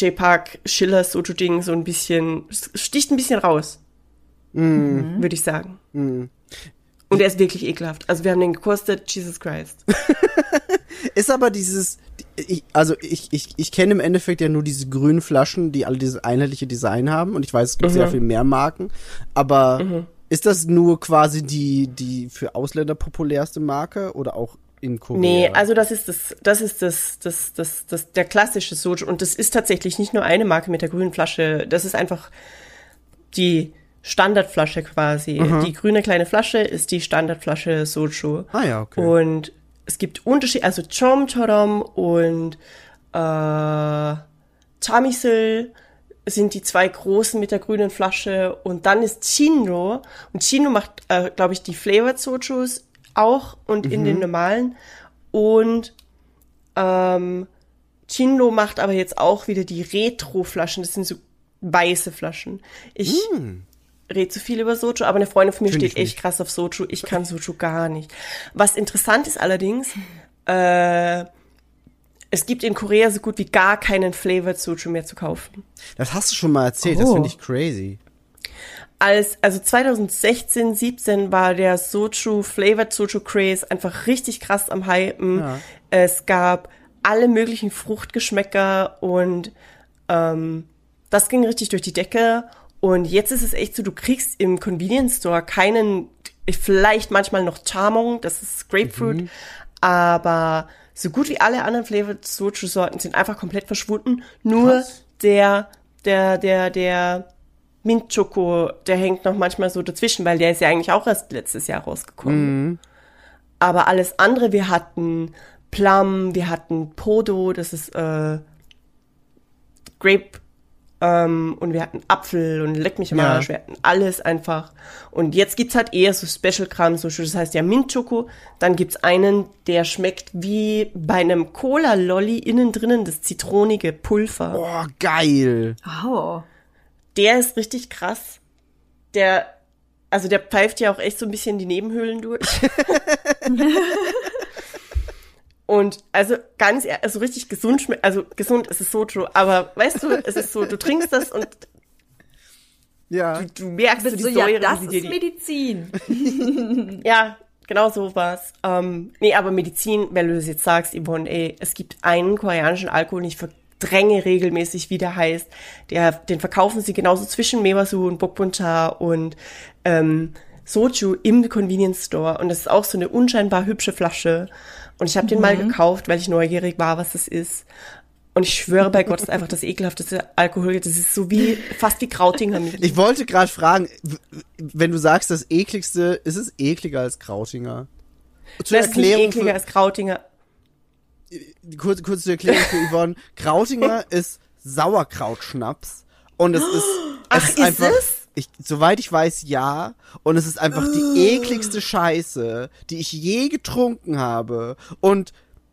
J-Park Schiller Soju-Ding so ein bisschen, sticht ein bisschen raus, würde ich sagen. Und er ist wirklich ekelhaft. Also wir haben den gekostet, Jesus Christ. Ist aber dieses, ich, also ich, ich, ich kenne im Endeffekt ja nur diese grünen Flaschen, die alle dieses einheitliche Design haben und ich weiß, es gibt sehr viel mehr Marken, aber ist das nur quasi die, die für Ausländer populärste Marke oder auch in Korea. Nee, also das ist das, das ist das, das, das, das, der klassische Soju. Und das ist tatsächlich nicht nur eine Marke mit der grünen Flasche. Das ist einfach die Standardflasche quasi. Die grüne kleine Flasche ist die Standardflasche Soju. Ah ja, okay. Und es gibt Unterschiede, also Chomchorom und äh, Tamisil sind die zwei großen mit der grünen Flasche und dann ist Chinro und Chinro macht, äh, glaube ich, die Flavored Sojus auch und in den normalen und ähm, Chinro macht aber jetzt auch wieder die Retro-Flaschen, das sind so weiße Flaschen. Ich rede zu viel über Soju, aber eine Freundin von mir Find steht nicht. echt krass auf Soju. Ich kann Soju gar nicht. Was interessant ist allerdings, äh, es gibt in Korea so gut wie gar keinen Flavored Soju mehr zu kaufen. Das hast du schon mal erzählt, das Oh. finde ich crazy. Als, also 2016, 17 war der Soju, Flavored Soju Craze einfach richtig krass am Hypen. Ja. Es gab alle möglichen Fruchtgeschmäcker und ähm, das ging richtig durch die Decke. Und jetzt ist es echt so, du kriegst im Convenience Store keinen, vielleicht manchmal noch Chamong, das ist Grapefruit, aber so gut wie alle anderen Flavored Soju Sorten sind einfach komplett verschwunden. Nur Krass. der, der, der, der Mint Choco, der hängt noch manchmal so dazwischen, weil der ist ja eigentlich auch erst letztes Jahr rausgekommen. Aber alles andere, wir hatten Plum, wir hatten Podo, das ist äh, Grape, ähm, und wir hatten Apfel und Leck mich am Ja. Arsch, wir hatten alles einfach. Und jetzt gibt's halt eher so Special-Kram, so, das heißt ja Mint Choco, dann gibt's einen, der schmeckt wie bei einem Cola-Lolly innen drinnen das zitronige Pulver. Boah, geil. Oh. Der ist richtig krass. Der, also der pfeift ja auch echt so ein bisschen die Nebenhöhlen durch. Und also ganz, also richtig gesund schmeckt, also gesund ist es so true, aber weißt du, es ist so, du trinkst das und Ja. du merkst so Bist die du, ja, Säure, das wie dir ist die, Medizin. Ja, genau so war's. Ähm, nee, aber Medizin, wenn du das jetzt sagst, Yvonne, ey, es gibt einen koreanischen Alkohol, ich verdränge regelmäßig, wie der heißt. Der, den verkaufen sie genauso zwischen Mewasu und Bokbuncha und ähm, Soju im Convenience Store. Und das ist auch so eine unscheinbar hübsche Flasche. Und ich habe den mal gekauft, weil ich neugierig war, was das ist. Und ich schwöre bei Gott, das ist einfach das ekelhafteste Alkohol. Das ist so wie, fast wie Krautinger. Milch. Ich wollte gerade fragen, wenn du sagst, das ekligste, ist es ekliger als Krautinger? Zur das ist nicht Erklärung ekliger für, als Krautinger. Kurz, kurz zur Erklärung für Yvonne. Krautinger ist Sauerkrautschnaps. Und es ist, Ach, es ist ist einfach, es? Ich, soweit ich weiß, ja. Und es ist einfach die ekligste Scheiße, die ich je getrunken habe. Und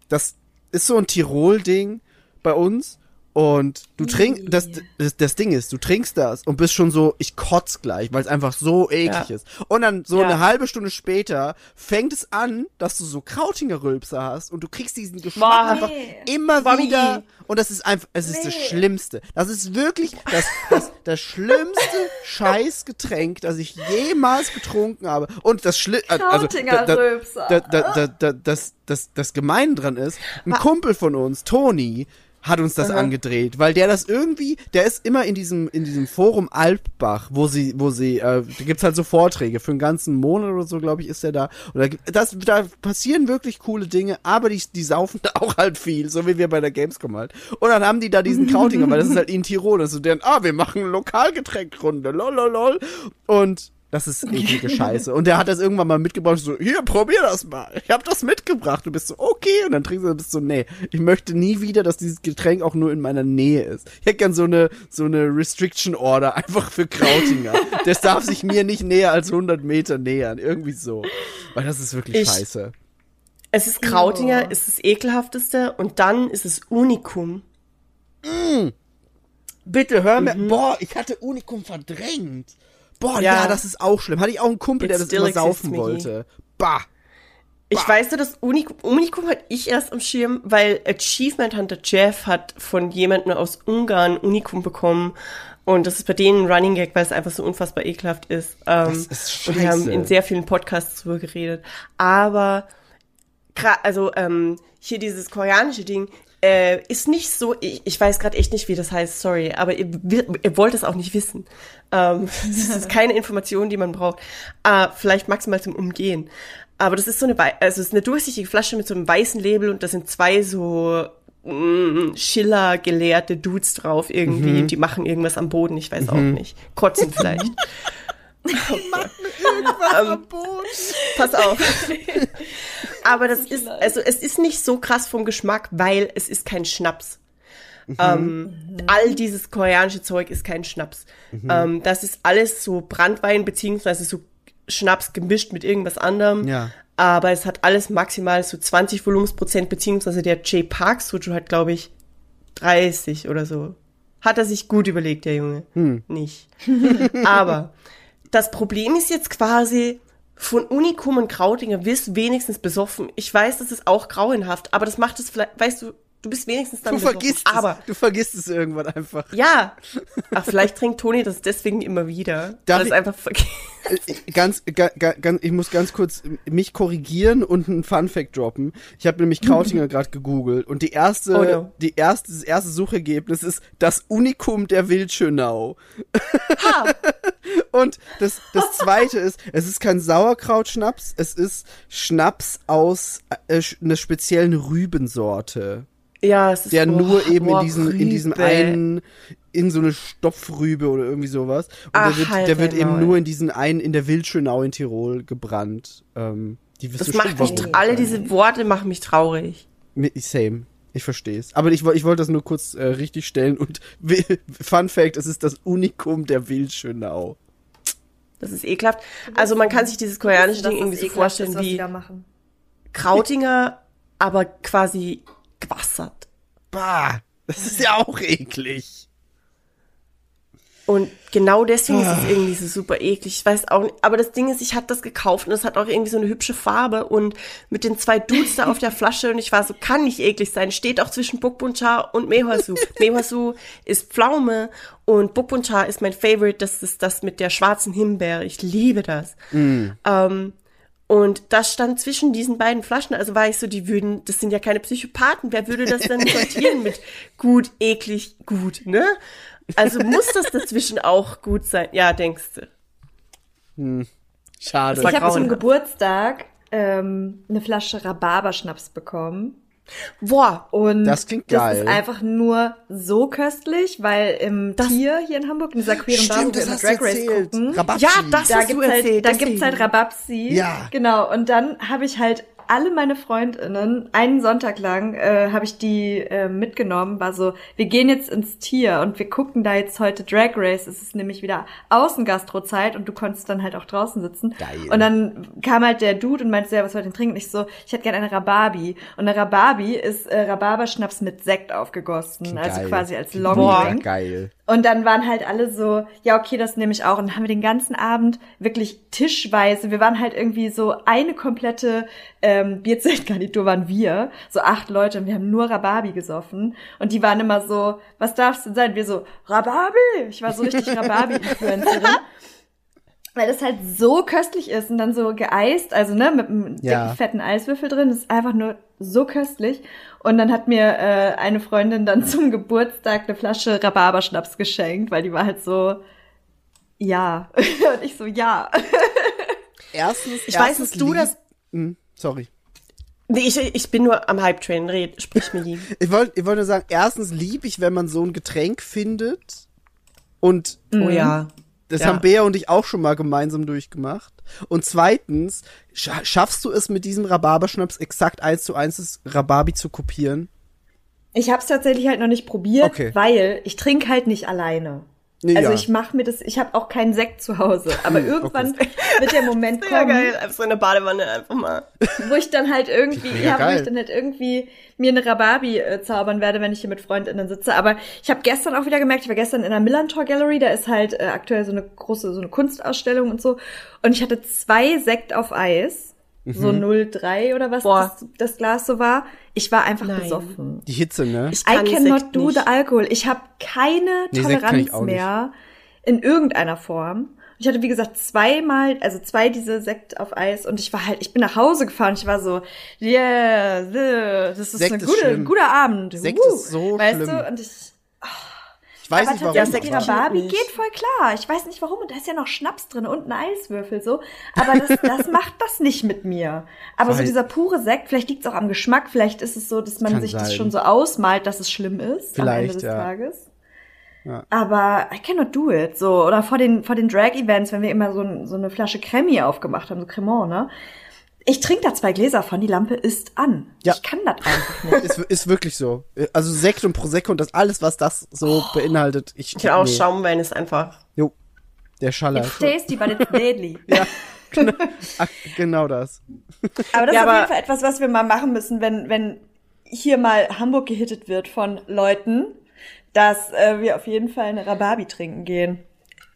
das ist so ein Tirol-Ding bei uns. Und du trinkst, das, das, das Ding ist, du trinkst das und bist schon so, ich kotz gleich, weil es einfach so eklig Ja. ist. Und dann so Ja. eine halbe Stunde später fängt es an, dass du so krautiger Rülpser hast und du kriegst diesen Geschmack Boah. einfach Nee. immer Boah, wieder. Und das ist einfach, es ist das Nee. Schlimmste. Das ist wirklich das, das, das schlimmste Scheißgetränk, das ich jemals getrunken habe. Und das Schli also, Krautinger da, da, da, da, da, da, das, das, das Gemeine dran ist, ein Kumpel von uns, Toni, hat uns das angedreht, weil der das irgendwie, der ist immer in diesem in diesem Forum Alpbach, wo sie wo sie äh, da gibt's halt so Vorträge für einen ganzen Monat oder so, glaube ich, ist der da. Und da, gibt- das da passieren wirklich coole Dinge, aber die die saufen da auch halt viel, so wie wir bei der Gamescom halt. Und dann haben die da diesen Krautinger, weil das ist halt in Tirol, das ist so deren, ah, wir machen Lokalgetränkrunde, lol lol lol. Und das ist eklige Scheiße. Und der hat das irgendwann mal mitgebracht, so, hier, probier das mal. Ich hab das mitgebracht. Du bist so, okay. Und dann trinkst du, bist so, nee, ich möchte nie wieder, dass dieses Getränk auch nur in meiner Nähe ist. Ich hätte gern so eine, so eine Restriction Order einfach für Krautinger. das darf sich mir nicht näher als 100 Meter nähern. Irgendwie so. Weil das ist wirklich Ich- scheiße. Es ist Krautinger, ist das ekelhafteste und dann ist es Unikum. Bitte hör mir, boah, ich hatte Unikum verdrängt. Boah, ja. Ja. das ist auch schlimm. Hatte ich auch einen Kumpel, der It das still immer saufen Michi. wollte. Bah. Ich weiß nur, dass Unikum, Unikum hat ich erst am Schirm, weil Achievement Hunter Jeff hat von jemandem aus Ungarn Unikum bekommen. Und das ist bei denen ein Running Gag, weil es einfach so unfassbar ekelhaft ist. Ähm, Das ist Und wir haben scheiße. in sehr vielen Podcasts drüber geredet. Aber, also, ähm, hier dieses koreanische Ding, äh, ist nicht so, ich, ich weiß gerade echt nicht, wie das heißt, sorry, aber ihr, ihr wollt es auch nicht wissen. Ähm, das ist keine Information, die man braucht. Äh, vielleicht maximal zum Umgehen. Aber das ist so eine, also es ist eine durchsichtige Flasche mit so einem weißen Label und da sind zwei so mm, Schiller gelehrte Dudes drauf irgendwie, die machen irgendwas am Boden, ich weiß auch nicht. Kotzen vielleicht. Ähm, Pass auf. Aber das ist, also es ist nicht so krass vom Geschmack, weil es ist kein Schnaps. Ähm, all dieses koreanische Zeug ist kein Schnaps. Ähm, das ist alles so Brandwein beziehungsweise so Schnaps gemischt mit irgendwas anderem. Ja. Aber es hat alles maximal so 20 Volumensprozent, beziehungsweise der J. Park Soju hat, glaube ich, 30 oder so. Hat er sich gut überlegt, der Junge. Nicht. Aber das Problem ist jetzt quasi, von Unikum und Krautinger wirst wenigstens besoffen. Ich weiß, das ist auch grauenhaft, aber das macht es vielleicht, weißt du, du bist wenigstens dann Du vergisst aber es. Du vergisst es irgendwann einfach. ja. Ach, vielleicht trinkt Toni das deswegen immer wieder. Darf weil es ich- einfach vergisst. Äh, ganz, ga, ga, ganz, ich muss ganz kurz mich korrigieren und einen Fun Fact droppen. Ich habe nämlich Krautinger gerade gegoogelt und die erste, Oh no. die erste, das erste Suchergebnis ist das Unikum der Wildschönau. und das, das zweite ist, es ist kein Sauerkrautschnaps, es ist Schnaps aus äh, einer speziellen Rübensorte, Ja, es ist der oh, nur eben oh, in diesem, in diesem einen in so eine Stopfrübe oder irgendwie sowas. Und Ach, der wird, halt der wird eben Maul. nur in diesen einen, in der Wildschönau in Tirol gebrannt. Ähm, die wirst Das macht mich, alle diese Worte machen mich traurig. Same. Ich verstehe es. Aber ich, ich wollte das nur kurz äh, richtig stellen und Fun Fact, es ist das Unikum der Wildschönau. Das ist ekelhaft. Also man kann sich dieses koreanische Ding irgendwie so vorstellen ist, wie. Krautinger, aber quasi gewassert. Bah, das ist ja auch eklig. Und genau deswegen ist es irgendwie so super eklig. Ich weiß auch nicht. Aber das Ding ist, ich hatte das gekauft und es hat auch irgendwie so eine hübsche Farbe und mit den zwei Dudes da auf der Flasche und ich war so, kann nicht eklig sein. Steht auch zwischen Bukbuncha und Mehasu. Mehasu ist Pflaume und Bukbuncha ist mein Favorite. Das ist das mit der schwarzen Himbeere. Ich liebe das. Ähm, und das stand zwischen diesen beiden Flaschen. Also war ich so, die würden, das sind ja keine Psychopathen. Wer würde das denn sortieren mit gut, eklig, gut, ne? Also muss das dazwischen auch gut sein. Ja, denkst du. Schade. Das war Ich habe zum. Geburtstag ähm, eine Flasche Rhabarberschnaps bekommen. Boah, Und Das klingt das geil. ist einfach nur so köstlich, weil im Tier hier in Hamburg, in dieser queeren Bar, wo wir immer Drag Race gucken, Rababschi. Ja, das- da hast du gibt's halt, da deswegen. gibt's halt Rababsi. Ja. Genau. Und dann habe ich halt alle meine Freundinnen einen Sonntag lang äh, habe ich die äh, mitgenommen, war so, wir gehen jetzt ins Tier und wir gucken da jetzt heute Drag Race. Es ist nämlich wieder Außengastrozeit und du konntest dann halt auch draußen sitzen. Geil. Und dann kam halt der Dude und meinte, ja, was wollt ihr denn trinken? Und ich so, ich hätte gerne eine Rhabarbi. Und eine Rhabarbi ist äh, Rhabarberschnaps mit Sekt aufgegossen, also Geil. quasi als Mega Longdrink. geil. Und dann waren halt alle so, ja, okay, das nehme ich auch. Und dann haben wir den ganzen Abend wirklich tischweise, wir waren halt irgendwie so eine komplette ähm, Bierzeltgarnitur waren wir, so acht Leute und wir haben nur Rhabarbi gesoffen. Und die waren immer so, was darf's denn sein? Wir so, Rhabarbi! Ich war so richtig Rhabarbi-Influencerin. Weil das halt so köstlich ist und dann so geeist, also ne, mit einem dicken, Ja. fetten Eiswürfel drin, das ist einfach nur so köstlich. Und dann hat mir äh, eine Freundin dann zum Geburtstag eine Flasche Rhabarberschnaps geschenkt, weil die war halt so, ja. und ich so, ja. Erstens, ich weiß, erstens dass du das. Hm, sorry. Nee, ich, ich bin nur am Hype-Train. Red, sprich mir lieb. Ich wollte ich wollte nur sagen, erstens lieb ich, wenn man so ein Getränk findet. Und Oh ja. Das Ja. haben Bea und ich auch schon mal gemeinsam durchgemacht. Und zweitens, scha schaffst du es mit diesem Rhabarberschnaps exakt eins zu eins das Rhabarbi zu kopieren? Ich habe es tatsächlich halt noch nicht probiert, Okay. weil ich trinke halt nicht alleine. Nee, also ja. ich mache mir das, ich habe auch keinen Sekt zu Hause. Aber irgendwann wird der Moment Ja, kommen, geil. Einfach so in der Badewanne einfach mal. wo ich dann halt irgendwie, ja, wo ich dann halt irgendwie mir eine Rhabarbi äh, zaubern werde, wenn ich hier mit FreundInnen sitze. Aber ich habe gestern auch wieder gemerkt, ich war gestern in der Millantor Gallery, da ist halt äh, aktuell so eine große, so eine Kunstausstellung und so. Und ich hatte zwei Sekt auf Eis, so Mhm. 03 oder was das, das Glas so war. Ich war einfach Nein. besoffen. Die Hitze, ne? Ich I kann cannot do nicht. the alcohol. Ich habe keine Nee, Toleranz mehr in irgendeiner Form. ich hatte, wie gesagt, zweimal, also zwei diese Sekt auf Eis und ich war halt, ich bin nach Hause gefahren. Ich war so, yeah, das ist Sekt ein ist gute, guter Abend. Sekt Wuh. ist so weißt schlimm. du? Und ich, Ich weiß aber nicht warum. Ja, aber- Barbie nicht. geht voll klar. Ich weiß nicht warum und da ist ja noch Schnaps drin und ein Eiswürfel so. Aber das, das macht das nicht mit mir. Aber so dieser pure Sekt, vielleicht liegt es auch am Geschmack, vielleicht ist es so, dass man Kann sich das sein. schon so ausmalt, dass es schlimm ist am Ende Vielleicht, des ja. Tages. Ja. Aber I cannot do it. So, oder vor den, vor den Drag-Events, wenn wir immer so, so eine Flasche Cremi aufgemacht haben, so Cremant, ne? Ich trinke da zwei Gläser von, die Lampe ist an. Ja. Ich kann das einfach nicht. Ist, ist wirklich so. Also Sekt und Prosecco und das alles, was das so beinhaltet. Ich, Ich auch nee. Schaumwein ist einfach. Jo. Der Schaller. It's tasty, but it's deadly. Ja, genau, Ach, genau das. Aber das Ja, ist auf jeden Fall etwas, was wir mal machen müssen, wenn, wenn hier mal Hamburg gehittet wird von Leuten, dass äh, wir auf jeden Fall eine Rhabarbi trinken gehen.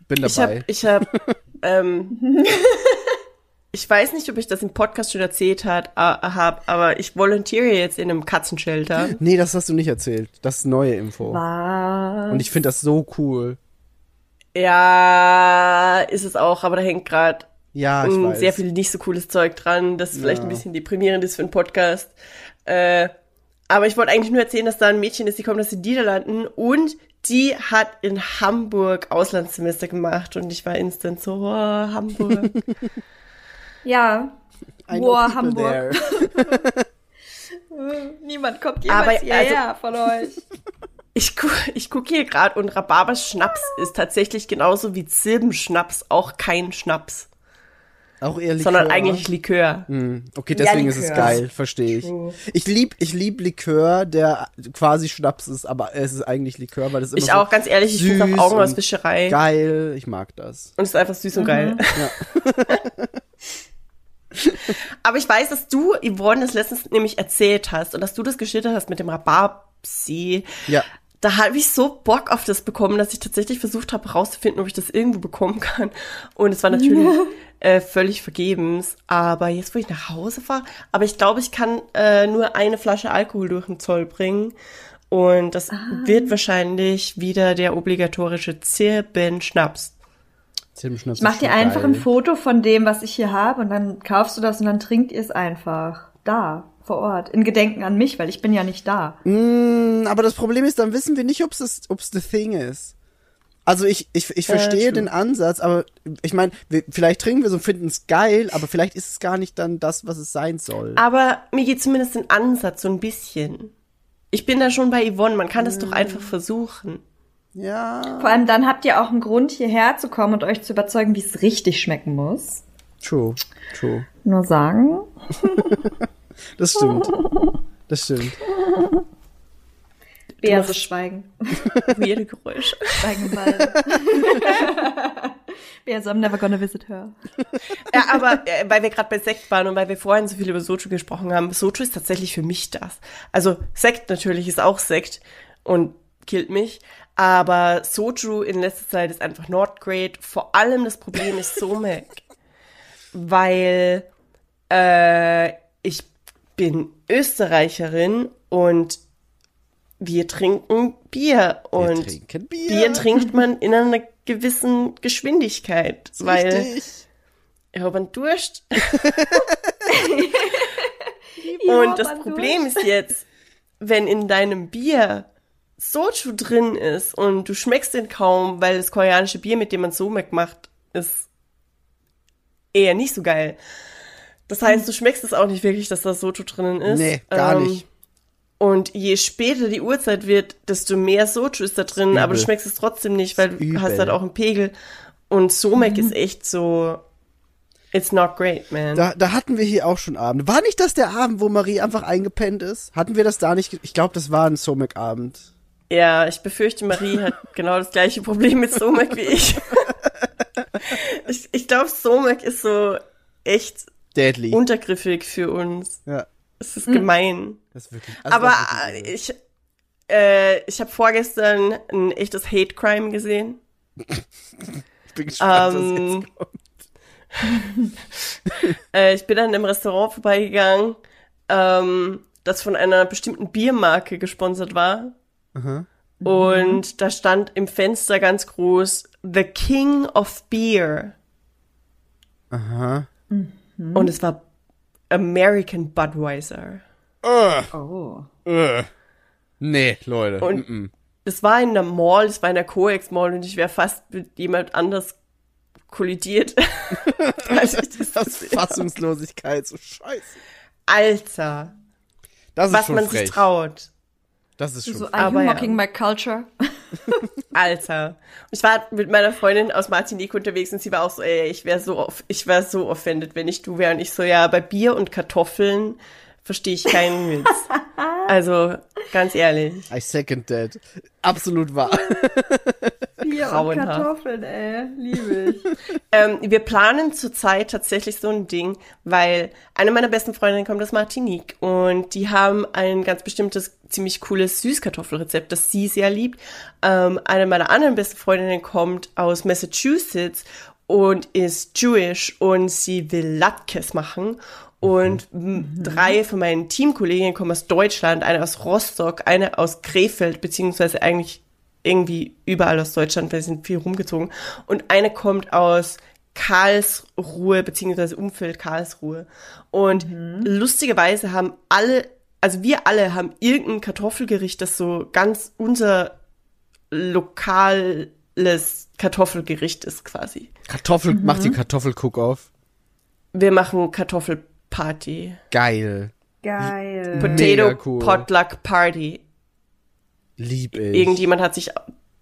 Bin Ich dabei. habe, ich habe, ähm, ich weiß nicht, ob ich das im Podcast schon erzählt hat, äh, hab, aber ich volontiere jetzt in einem Katzenshelter. nee, das hast du nicht erzählt. Das ist neue Info. Was? Und ich finde das so cool. Ja, ist es auch, aber da hängt gerade Ja, weiß. sehr viel nicht so cooles Zeug dran, das vielleicht Ja. ein bisschen deprimierend ist für einen Podcast. Äh, aber ich wollte eigentlich nur erzählen, dass da ein Mädchen ist, die kommt aus den Niederlanden und die hat in Hamburg Auslandssemester gemacht und ich war instant so, oh, Hamburg. Ja. I know Boah, people Hamburg. there. Niemand kommt Aber, jemals hierher also- von euch. Ich, gu ich gucke hier gerade und Rhabarbers-Schnaps ist tatsächlich genauso wie Zirbenschnaps auch kein Schnaps, Auch eher Likör. sondern eigentlich Likör. Hm, Okay, deswegen ist es geil, verstehe ich. True. Ich lieb, ich lieb Likör, der quasi Schnaps ist, aber es ist eigentlich Likör, weil es immer Ich so auch, ganz ehrlich, ich finde auch und Augenauswischerei. Geil, ich mag das. Und es ist einfach süß und geil. Aber ich weiß, dass du, Yvonne, das letztens nämlich erzählt hast und dass du das geschildert hast mit dem Rhabarbsi. Ja. Da habe ich so Bock auf das bekommen, dass ich tatsächlich versucht habe herauszufinden, ob ich das irgendwo bekommen kann. Und es war natürlich äh, völlig vergebens. Aber jetzt, wo ich nach Hause fahre, aber ich glaube, ich kann äh, nur eine Flasche Alkohol durch den Zoll bringen. Und das wird wahrscheinlich wieder der obligatorische Zirbenschnaps. Ich mach dir einfach geil. ein Foto von dem, was ich hier habe und dann kaufst du das und dann trinkt ihr es einfach. Da, vor Ort. In Gedenken an mich, weil ich bin ja nicht da. Mm, aber das Problem ist, dann wissen wir nicht, ob es ob's the thing ist. Also ich, ich, ich verstehe true. den Ansatz, aber ich meine, vielleicht trinken wir so und finden es geil, aber vielleicht ist es gar nicht dann das, was es sein soll. Aber mir geht zumindest den Ansatz so ein bisschen. Ich bin da schon bei Yvonne, man kann das doch einfach versuchen. Ja, Vor allem dann habt ihr auch einen Grund, hierher zu kommen und euch zu überzeugen, wie es richtig schmecken muss. true, true. Nur sagen. Das stimmt. Das stimmt. So schweigen. Weirde Geräusche. Schweigen. Bär so, I'm never gonna visit her. Ja, aber äh, weil wir gerade bei Sekt waren und weil wir vorhin so viel über Soju gesprochen haben, Soju ist tatsächlich für mich das. Also Sekt natürlich ist auch Sekt und killt mich, aber Soju in letzter Zeit ist einfach not great. Vor allem das Problem ist Somek, weil äh, ich bin Österreicherin und wir trinken Bier und trinken Bier. Bier trinkt man in einer gewissen Geschwindigkeit, weil Richtig. ich habe einen Durst. Und das Problem ist jetzt, wenn in deinem Bier Soju drin ist und du schmeckst den kaum, weil das koreanische Bier, mit dem man Somek macht, ist eher nicht so geil. Das heißt, du schmeckst es auch nicht wirklich, dass da Soju drinnen ist. Nee, gar Ähm, nicht. Und je später die Uhrzeit wird, desto mehr Soju ist da drin, aber du schmeckst es trotzdem nicht, weil du hast halt auch einen Pegel. Und Somek ist echt so, it's not great, man. Da, da hatten wir hier auch schon Abend. War nicht das der Abend, wo Marie einfach eingepennt ist? Hatten wir das da nicht? Ich glaube, das war ein Somek-Abend. Ja, ich befürchte, Marie hat genau das gleiche Problem mit Somek wie ich. ich ich glaube, Somek ist so echt Deadly. untergriffig für uns. ja, Es ist gemein. das ist wirklich. also Aber das ist wirklich äh, ich, äh, ich habe vorgestern ein echtes Hate Crime gesehen. ich bin gespannt, was ähm, jetzt kommt. Äh, ich bin dann im Restaurant vorbeigegangen, ähm, das von einer bestimmten Biermarke gesponsert war. Und da stand im Fenster ganz groß The King of Beer. Aha. Und es war American Budweiser. Oh. Äh. Nee, Leute. Und- mm -mm. Das war in der Mall, das war in der Coex Mall und ich wäre fast mit jemand anders kollidiert. Das hab. Fassungslosigkeit, so scheiße. Alter, Das ist was schon man frech. sich traut. Das ist schon So, are you Aber ja. mocking my culture? Alter. Ich war mit meiner Freundin aus Martinique unterwegs und sie war auch so, ey, ich wäre so, off- ich wäre so offended, wenn ich du wäre. Und ich so, ja, bei Bier und Kartoffeln verstehe ich keinen Witz. Also, ganz ehrlich. I second that. Absolut wahr. Bier und. Kartoffeln, ey. Liebe ich. Ähm, wir planen zurzeit tatsächlich so ein Ding, weil eine meiner besten Freundinnen kommt aus Martinique und die haben ein ganz bestimmtes, ziemlich cooles Süßkartoffelrezept, das sie sehr liebt. Ähm, eine meiner anderen besten Freundinnen kommt aus Massachusetts und ist Jewish und sie will Latkes machen. Und m, drei von meinen Teamkolleginnen kommen aus Deutschland, eine aus Rostock, eine aus Krefeld, beziehungsweise eigentlich irgendwie überall aus Deutschland, weil sie sind viel rumgezogen. Und eine kommt aus Karlsruhe, beziehungsweise Umfeld Karlsruhe. Und lustigerweise haben alle, also wir alle haben irgendein Kartoffelgericht, das so ganz unser lokales Kartoffelgericht ist quasi. Kartoffel, macht die Kartoffel-Cook-Off. Wir machen Kartoffelparty. Geil. Geil. Potato cool. Potluck Party. Lieb ich. Irgendjemand hat sich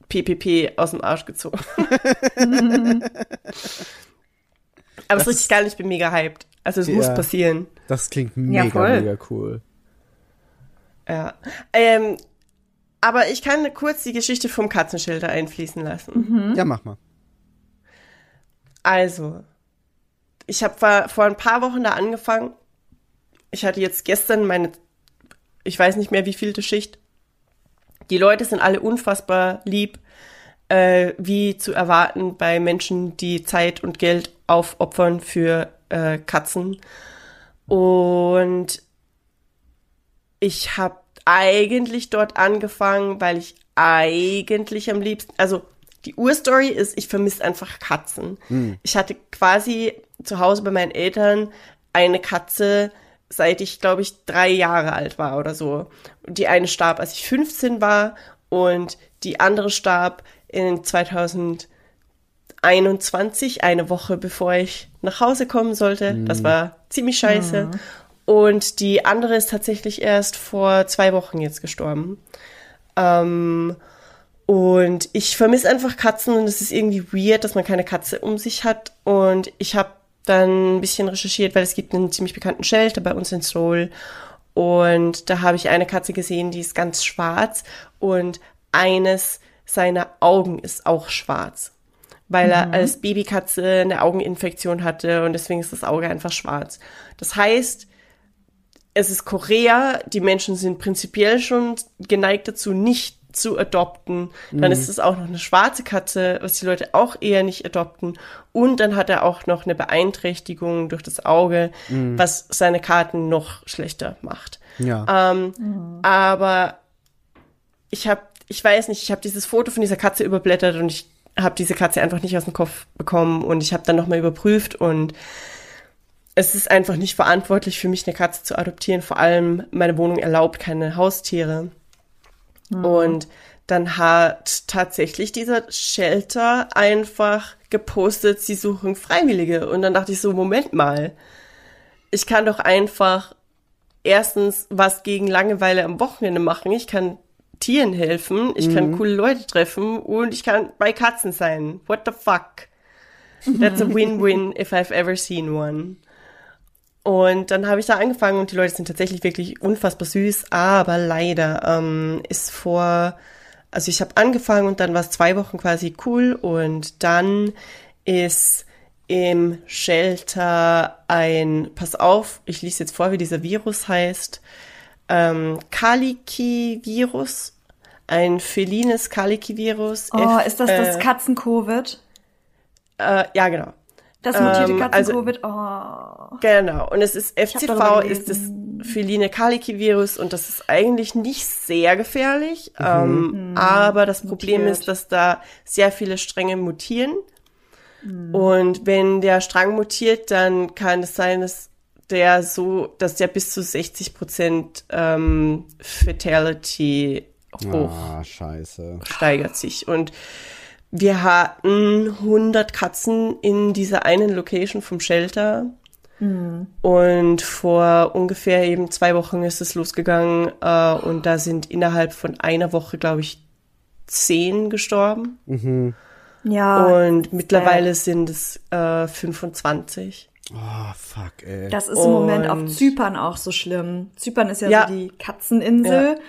PPP aus dem Arsch gezogen. Aber es ist richtig geil, ich bin mega hyped. Also es Ja. muss passieren. Das klingt mega, voll. mega cool. Ja. Ähm, aber ich kann kurz die Geschichte vom Katzenschilder einfließen lassen. Ja, mach mal. Also, ich habe vor ein paar Wochen da angefangen. Ich hatte jetzt gestern meine, ich weiß nicht mehr wie vielte Schicht. Die Leute sind alle unfassbar lieb, äh, wie zu erwarten bei Menschen, die Zeit und Geld aufopfern für äh, Katzen. Und ich habe eigentlich dort angefangen, weil ich eigentlich am liebsten, also die Urstory ist, ich vermisse einfach Katzen. Ich hatte quasi zu Hause bei meinen Eltern eine Katze, seit ich, glaube ich, drei Jahre alt war oder so. Die eine starb, als ich 15 war und die andere starb in 2021, eine Woche bevor ich nach Hause kommen sollte. Das war ziemlich scheiße. Und die andere ist tatsächlich erst vor zwei Wochen jetzt gestorben. Ähm, und ich vermisse einfach Katzen und es ist irgendwie weird, dass man keine Katze um sich hat. Und ich habe dann ein bisschen recherchiert, weil es gibt einen ziemlich bekannten Shelter bei uns in Seoul. Und da habe ich eine Katze gesehen, die ist ganz schwarz und eines seiner Augen ist auch schwarz. Weil er als Babykatze eine Augeninfektion hatte und deswegen ist das Auge einfach schwarz. Das heißt, es ist Korea, die Menschen sind prinzipiell schon geneigt dazu, nicht zu adopten. Dann ist es auch noch eine schwarze Katze, was die Leute auch eher nicht adopten. Und dann hat er auch noch eine Beeinträchtigung durch das Auge, was seine Karten noch schlechter macht. Ja. Ähm, Aber ich habe, ich weiß nicht, ich habe dieses Foto von dieser Katze überblättert und ich habe diese Katze einfach nicht aus dem Kopf bekommen und ich habe dann nochmal überprüft und es ist einfach nicht verantwortlich für mich, eine Katze zu adoptieren. Vor allem meine Wohnung erlaubt keine Haustiere. Und dann hat tatsächlich dieser Shelter einfach gepostet, sie suchen Freiwillige. Und dann dachte ich so, Moment mal, ich kann doch einfach erstens was gegen Langeweile am Wochenende machen. Ich kann Tieren helfen, ich kann coole Leute treffen und ich kann bei Katzen sein. What the fuck? That's a win-win if I've ever seen one. Und dann habe ich da angefangen und die Leute sind tatsächlich wirklich unfassbar süß, aber leider ähm, ist vor, also ich habe angefangen und dann war es zwei Wochen quasi cool und dann ist im Shelter ein, pass auf, ich lese jetzt vor, wie dieser Virus heißt, ähm, Kaliki-Virus, ein felines Kaliki-Virus. Oh, F- ist das das äh, Katzen-Covid? äh, Ja, genau. Das mutierte ähm, also- Katzen-Covid? oh. Genau. Und es ist FCV, ist das. Feline Kaliki Virus und das ist eigentlich nicht sehr gefährlich, ähm, aber das Problem Mutiert. ist, dass da sehr viele Stränge mutieren und wenn der Strang mutiert, dann kann es sein, dass der so, dass der bis zu 60 Prozent ähm, Fatality hoch Ah, scheiße. steigert sich. Und wir hatten 100 Katzen in dieser einen Location vom Shelter. Und vor ungefähr eben zwei Wochen ist es losgegangen. Äh, und da sind innerhalb von einer Woche, glaube ich, zehn gestorben. Ja. und mittlerweile sind es äh, 25. Oh, fuck, ey. Das ist im Moment auf Zypern auch so schlimm. Zypern ist ja, Ja. so die Katzeninsel.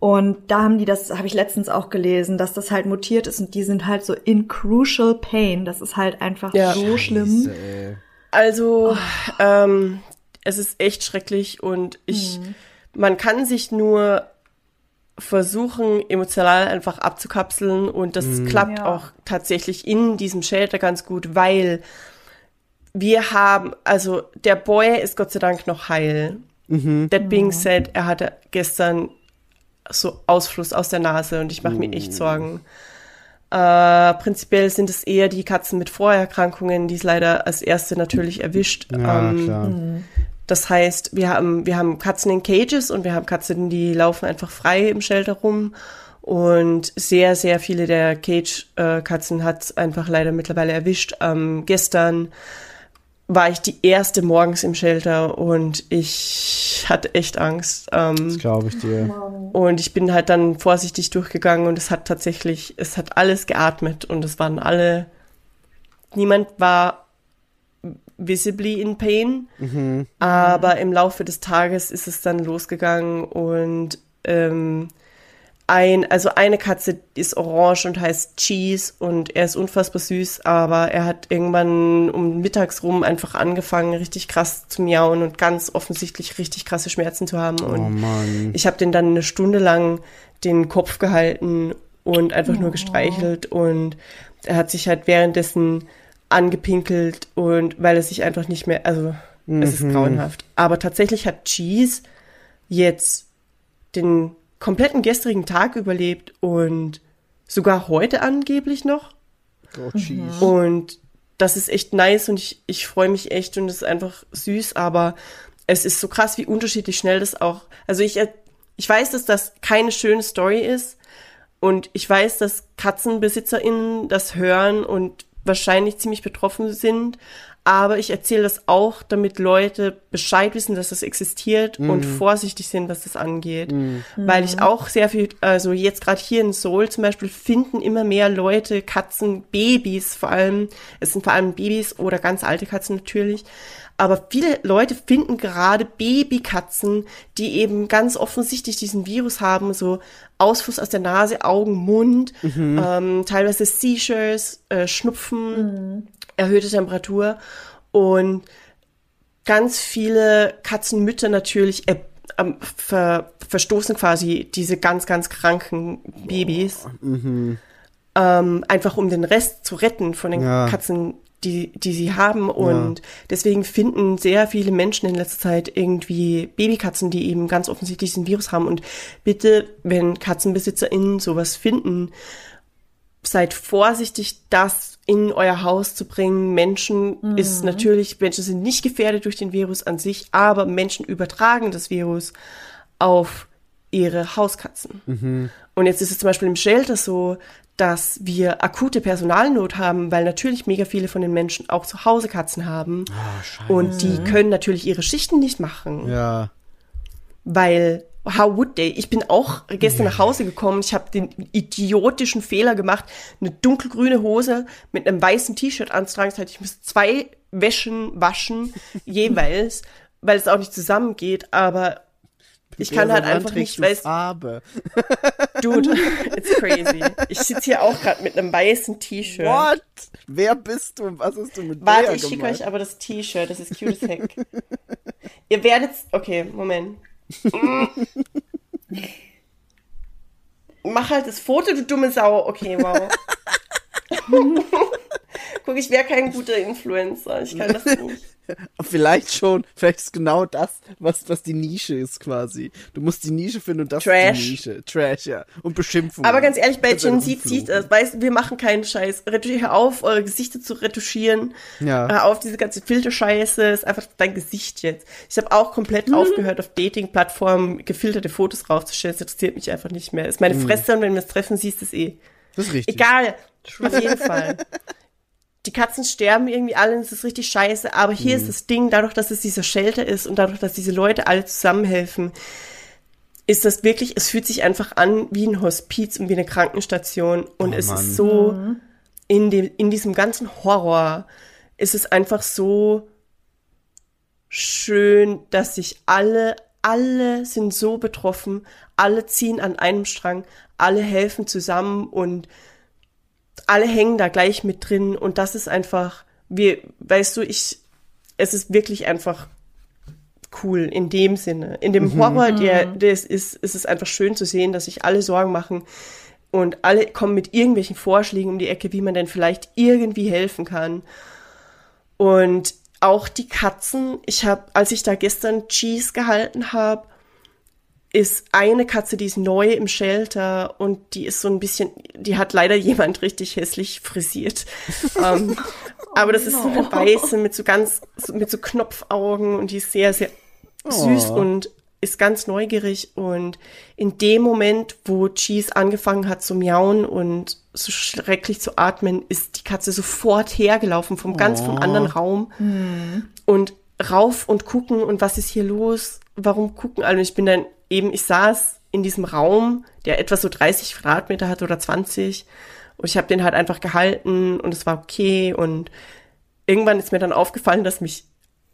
Und da haben die das, habe ich letztens auch gelesen, dass das halt mutiert ist und die sind halt so in crucial pain. Das ist halt einfach Ja. so schlimm. Scheiße, ey. Also, ähm, es ist echt schrecklich und ich, man kann sich nur versuchen, emotional einfach abzukapseln und das klappt Ja. auch tatsächlich in diesem Shelter ganz gut, weil wir haben, also der Boy ist Gott sei Dank noch heil. That being said, er hatte gestern so Ausfluss aus der Nase und ich mache mir echt Sorgen. Äh, prinzipiell sind es eher die Katzen mit Vorerkrankungen, die es leider als erste natürlich erwischt. Ja, Ähm, klar. das heißt, wir haben, wir haben Katzen in Cages und wir haben Katzen, die laufen einfach frei im Shelter rum. Und sehr, sehr viele der Cage-Katzen hat es einfach leider mittlerweile erwischt. Ähm, gestern war ich die erste morgens im Shelter und ich hatte echt Angst. Ähm, Das glaube ich dir. und ich bin halt dann vorsichtig durchgegangen und es hat tatsächlich, es hat alles geatmet und es waren alle, niemand war visibly in pain, aber im Laufe des Tages ist es dann losgegangen und ähm, ein, also eine Katze ist orange und heißt Cheese und er ist unfassbar süß, aber er hat irgendwann um mittags rum einfach angefangen, richtig krass zu miauen und ganz offensichtlich richtig krasse Schmerzen zu haben. Und Oh Mann. ich habe den dann eine Stunde lang den Kopf gehalten und einfach nur gestreichelt und er hat sich halt währenddessen angepinkelt und weil er sich einfach nicht mehr, also es ist grauenhaft. Aber tatsächlich hat Cheese jetzt den kompletten gestrigen Tag überlebt und sogar heute angeblich noch. Oh, jeez. Und das ist echt nice und ich, ich freue mich echt und es ist einfach süß, aber es ist so krass, wie unterschiedlich schnell das auch. Also ich, ich weiß, dass das keine schöne Story ist und ich weiß, dass KatzenbesitzerInnen das hören und wahrscheinlich ziemlich betroffen sind. Aber ich erzähle das auch, damit Leute Bescheid wissen, dass das existiert und vorsichtig sind, was das angeht. Weil ich auch sehr viel, also jetzt gerade hier in Seoul zum Beispiel, finden immer mehr Leute Katzen, Babys vor allem. Es sind vor allem Babys oder ganz alte Katzen natürlich. Aber viele Leute finden gerade Babykatzen, die eben ganz offensichtlich diesen Virus haben, so Ausfluss aus der Nase, Augen, Mund, ähm, teilweise Seizures, äh, Schnupfen, erhöhte Temperatur und ganz viele Katzenmütter natürlich äh, ver, verstoßen quasi diese ganz, ganz kranken Babys. Ähm, einfach um den Rest zu retten von den Ja. Katzen, die, die sie haben. Und deswegen finden sehr viele Menschen in letzter Zeit irgendwie Babykatzen, die eben ganz offensichtlich diesen Virus haben. Und bitte, wenn KatzenbesitzerInnen sowas finden, seid vorsichtig, das in euer Haus zu bringen. Menschen ist natürlich, Menschen sind nicht gefährdet durch den Virus an sich, aber Menschen übertragen das Virus auf ihre Hauskatzen. Und jetzt ist es zum Beispiel im Shelter so, dass wir akute Personalnot haben, weil natürlich mega viele von den Menschen auch zu Hause Katzen haben. und die können natürlich ihre Schichten nicht machen Ja. weil how would they? Ich bin auch gestern nach Hause gekommen. Ich habe den idiotischen Fehler gemacht, eine dunkelgrüne Hose mit einem weißen T-Shirt anzutragen. Das heißt, ich muss zwei Wäschen waschen jeweils, weil es auch nicht zusammengeht. Aber ich kann halt einfach nicht, weil Farbe. dude, it's crazy. Ich sitze hier auch gerade mit einem weißen T-Shirt. What? Wer bist du? Was hast du mit Warte, ich schicke euch aber das T-Shirt, das ist cute as heck. Ihr werdet, okay, Moment. Mach halt das Foto, du dumme Sau. Okay, wow. Guck, ich wäre kein guter Influencer. Ich kann das nicht. Vielleicht schon, vielleicht ist genau das, was, was die Nische ist quasi. Du musst die Nische finden und das Trash. ist die Nische. Trash, ja. Und Beschimpfung. Aber ganz ehrlich, bei Gen Z zieht das. Weißt du, wir machen keinen Scheiß. Retuschier hör auf, eure Gesichter zu retuschieren. Ja. Hör auf, diese ganze Filterscheiße. Ist einfach dein Gesicht jetzt. Ich habe auch komplett aufgehört, auf Dating-Plattformen gefilterte Fotos raufzustellen. Das interessiert mich einfach nicht mehr. Ist meine Fresse und wenn wir es treffen, siehst du es eh. Das ist richtig. Egal. Auf jeden Fall. Die Katzen sterben irgendwie alle und es ist richtig scheiße. Aber hier ist das Ding, dadurch, dass es dieser Shelter ist und dadurch, dass diese Leute alle zusammenhelfen, ist das wirklich, es fühlt sich einfach an wie ein Hospiz und wie eine Krankenstation. Und Oh es Mann. ist so, in, dem, in diesem ganzen Horror, ist es einfach so schön, dass sich alle, alle sind so betroffen, alle ziehen an einem Strang, alle helfen zusammen und alle hängen da gleich mit drin und das ist einfach, wir, weißt du, ich, es ist wirklich einfach cool in dem Sinne. In dem Horror, der, der es ist, ist es einfach schön zu sehen, dass sich alle Sorgen machen und alle kommen mit irgendwelchen Vorschlägen um die Ecke, wie man denn vielleicht irgendwie helfen kann. Und auch die Katzen, ich habe, als ich da gestern Cheese gehalten habe, ist eine Katze, die ist neu im Shelter und die ist so ein bisschen, die hat leider jemand richtig hässlich frisiert. ähm, aber das ist so eine weiße mit so ganz, mit so Knopfaugen und die ist sehr, sehr süß Oh. und ist ganz neugierig und in dem Moment, wo Cheese angefangen hat zu miauen und so schrecklich zu atmen, ist die Katze sofort hergelaufen vom ganz vom anderen Raum und rauf und gucken und was ist hier los? Warum gucken alle? Und ich bin dann eben, ich saß in diesem Raum, der etwa so 30 Quadratmeter hat oder 20 und ich habe den halt einfach gehalten und es war okay und irgendwann ist mir dann aufgefallen, dass mich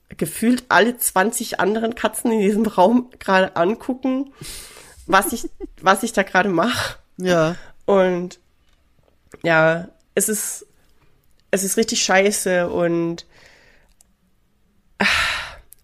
gefühlt alle 20 anderen Katzen in diesem Raum gerade angucken, was ich, was ich da gerade mache. Ja. Und ja, es ist, es ist richtig scheiße und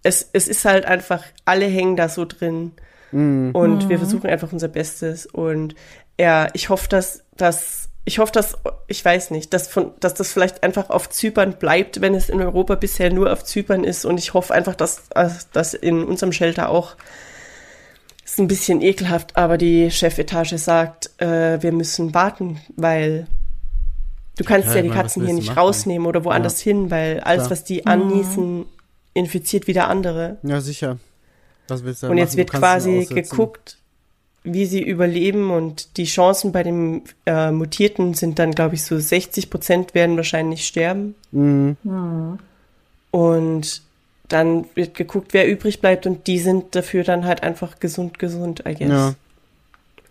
es, es ist halt einfach, alle hängen da so drin. Und wir versuchen einfach unser Bestes. Und ja, ich hoffe, dass, dass, ich hoffe, dass, ich weiß nicht, dass von, dass das vielleicht einfach auf Zypern bleibt, wenn es in Europa bisher nur auf Zypern ist. Und ich hoffe einfach, dass, dass in unserem Shelter auch ist ein bisschen ekelhaft, aber die Chefetage sagt, äh, wir müssen warten, weil du kannst Ja, ja, die meine, Katzen hier nicht machen? rausnehmen oder woanders hin, weil alles, Klar. was die anniesen, infiziert wieder andere. Ja, sicher. Was willst du da Und machen? jetzt wird Du kannst es quasi geguckt, wie sie überleben und die Chancen bei dem äh, Mutierten sind dann, glaube ich, so 60 Prozent werden wahrscheinlich sterben. Mhm. Und dann wird geguckt, wer übrig bleibt und die sind dafür dann halt einfach gesund, gesund, I guess. Ja.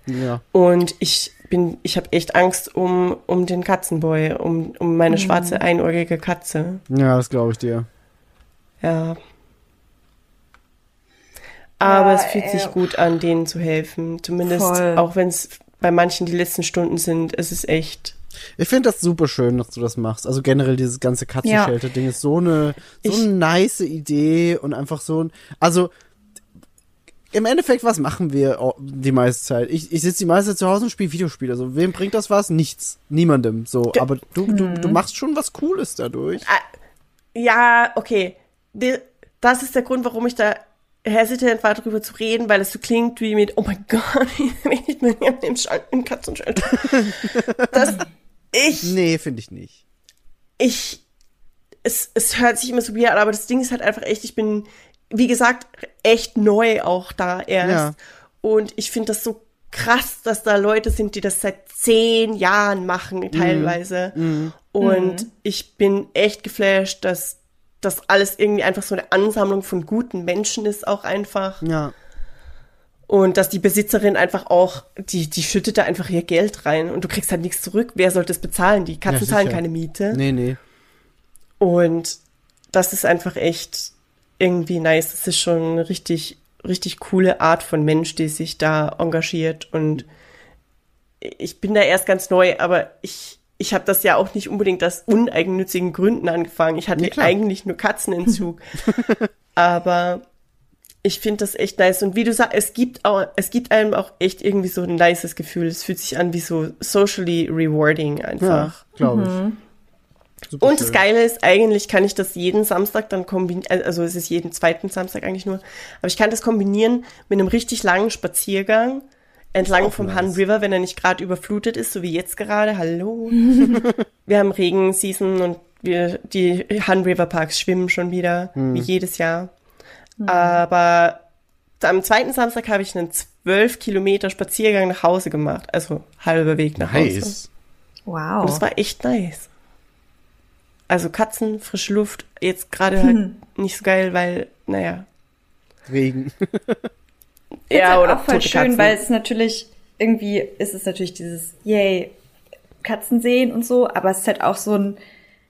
Ja. Und ich bin, ich habe echt Angst um, um den Katzenboy, um, um meine schwarze einäugige Katze. Ja, das glaube ich dir. Ja. Aber Ja, es fühlt ey. sich gut an, denen zu helfen. Zumindest, Voll. auch wenn es bei manchen die letzten Stunden sind, es ist echt. Ich finde das super schön, dass du das machst. Also generell dieses ganze Katzenshelter-Ding ist so eine, so Ich- eine nice Idee und einfach so ein, also, im Endeffekt, was machen wir die meiste Zeit? Ich, ich sitze die meiste Zeit zu Hause und spiele Videospiele. Also, wem bringt das was? Nichts. Niemandem. So, aber du, du, Mhm. du machst schon was Cooles dadurch. Ja, okay. Das ist der Grund, warum ich da hesitant war, darüber zu reden, weil es so klingt wie mit, oh mein Gott, ich bin hier im, Schal- im Katzenschalter. Das, ich, Nee, finde ich nicht. ich, es, es hört sich immer so weird an, aber das Ding ist halt einfach echt, ich bin, wie gesagt, echt neu auch da erst. Ja. Und ich finde das so krass, dass da Leute sind, die das seit zehn Jahren machen, teilweise. Und ich bin echt geflasht, dass das alles irgendwie einfach so eine Ansammlung von guten Menschen ist, auch einfach. Ja. Und dass die Besitzerin einfach auch, die, die schüttet da einfach ihr Geld rein und du kriegst halt nichts zurück. Wer soll das bezahlen? Die Katzen Ja, zahlen keine Miete. Nee, nee. Und das ist einfach echt irgendwie nice. Das ist schon eine richtig, richtig coole Art von Mensch, die sich da engagiert. Und ich bin da erst ganz neu, aber ich, ich habe das ja auch nicht unbedingt aus uneigennützigen Gründen angefangen. Ich hatte Ja, klar. eigentlich nur Katzenentzug. aber ich finde das echt nice. Und wie du sagst, es gibt auch, es gibt einem auch echt irgendwie so ein nices Gefühl. Es fühlt sich an wie so socially rewarding Ja, einfach. glaube ich. Super Und das. Geile ist, eigentlich kann ich das jeden Samstag dann kombinieren, also es ist jeden zweiten Samstag eigentlich nur, aber ich kann das kombinieren mit einem richtig langen Spaziergang entlang vom nice. Han River, wenn er nicht gerade überflutet ist, so wie jetzt gerade. Hallo. wir haben Regenseason und wir, die Han River Parks schwimmen schon wieder, Hm. wie jedes Jahr. Aber am zweiten Samstag habe ich einen zwölf Kilometer Spaziergang nach Hause gemacht, also halber Weg nach Hause. Nice. Wow. Und das war echt nice. Also Katzen, frische Luft, jetzt gerade halt nicht so geil, weil, naja. Regen. ja, halt auch voll schön, Katzen. weil es natürlich irgendwie ist es natürlich dieses Yay Katzen sehen und so, aber es ist halt auch so ein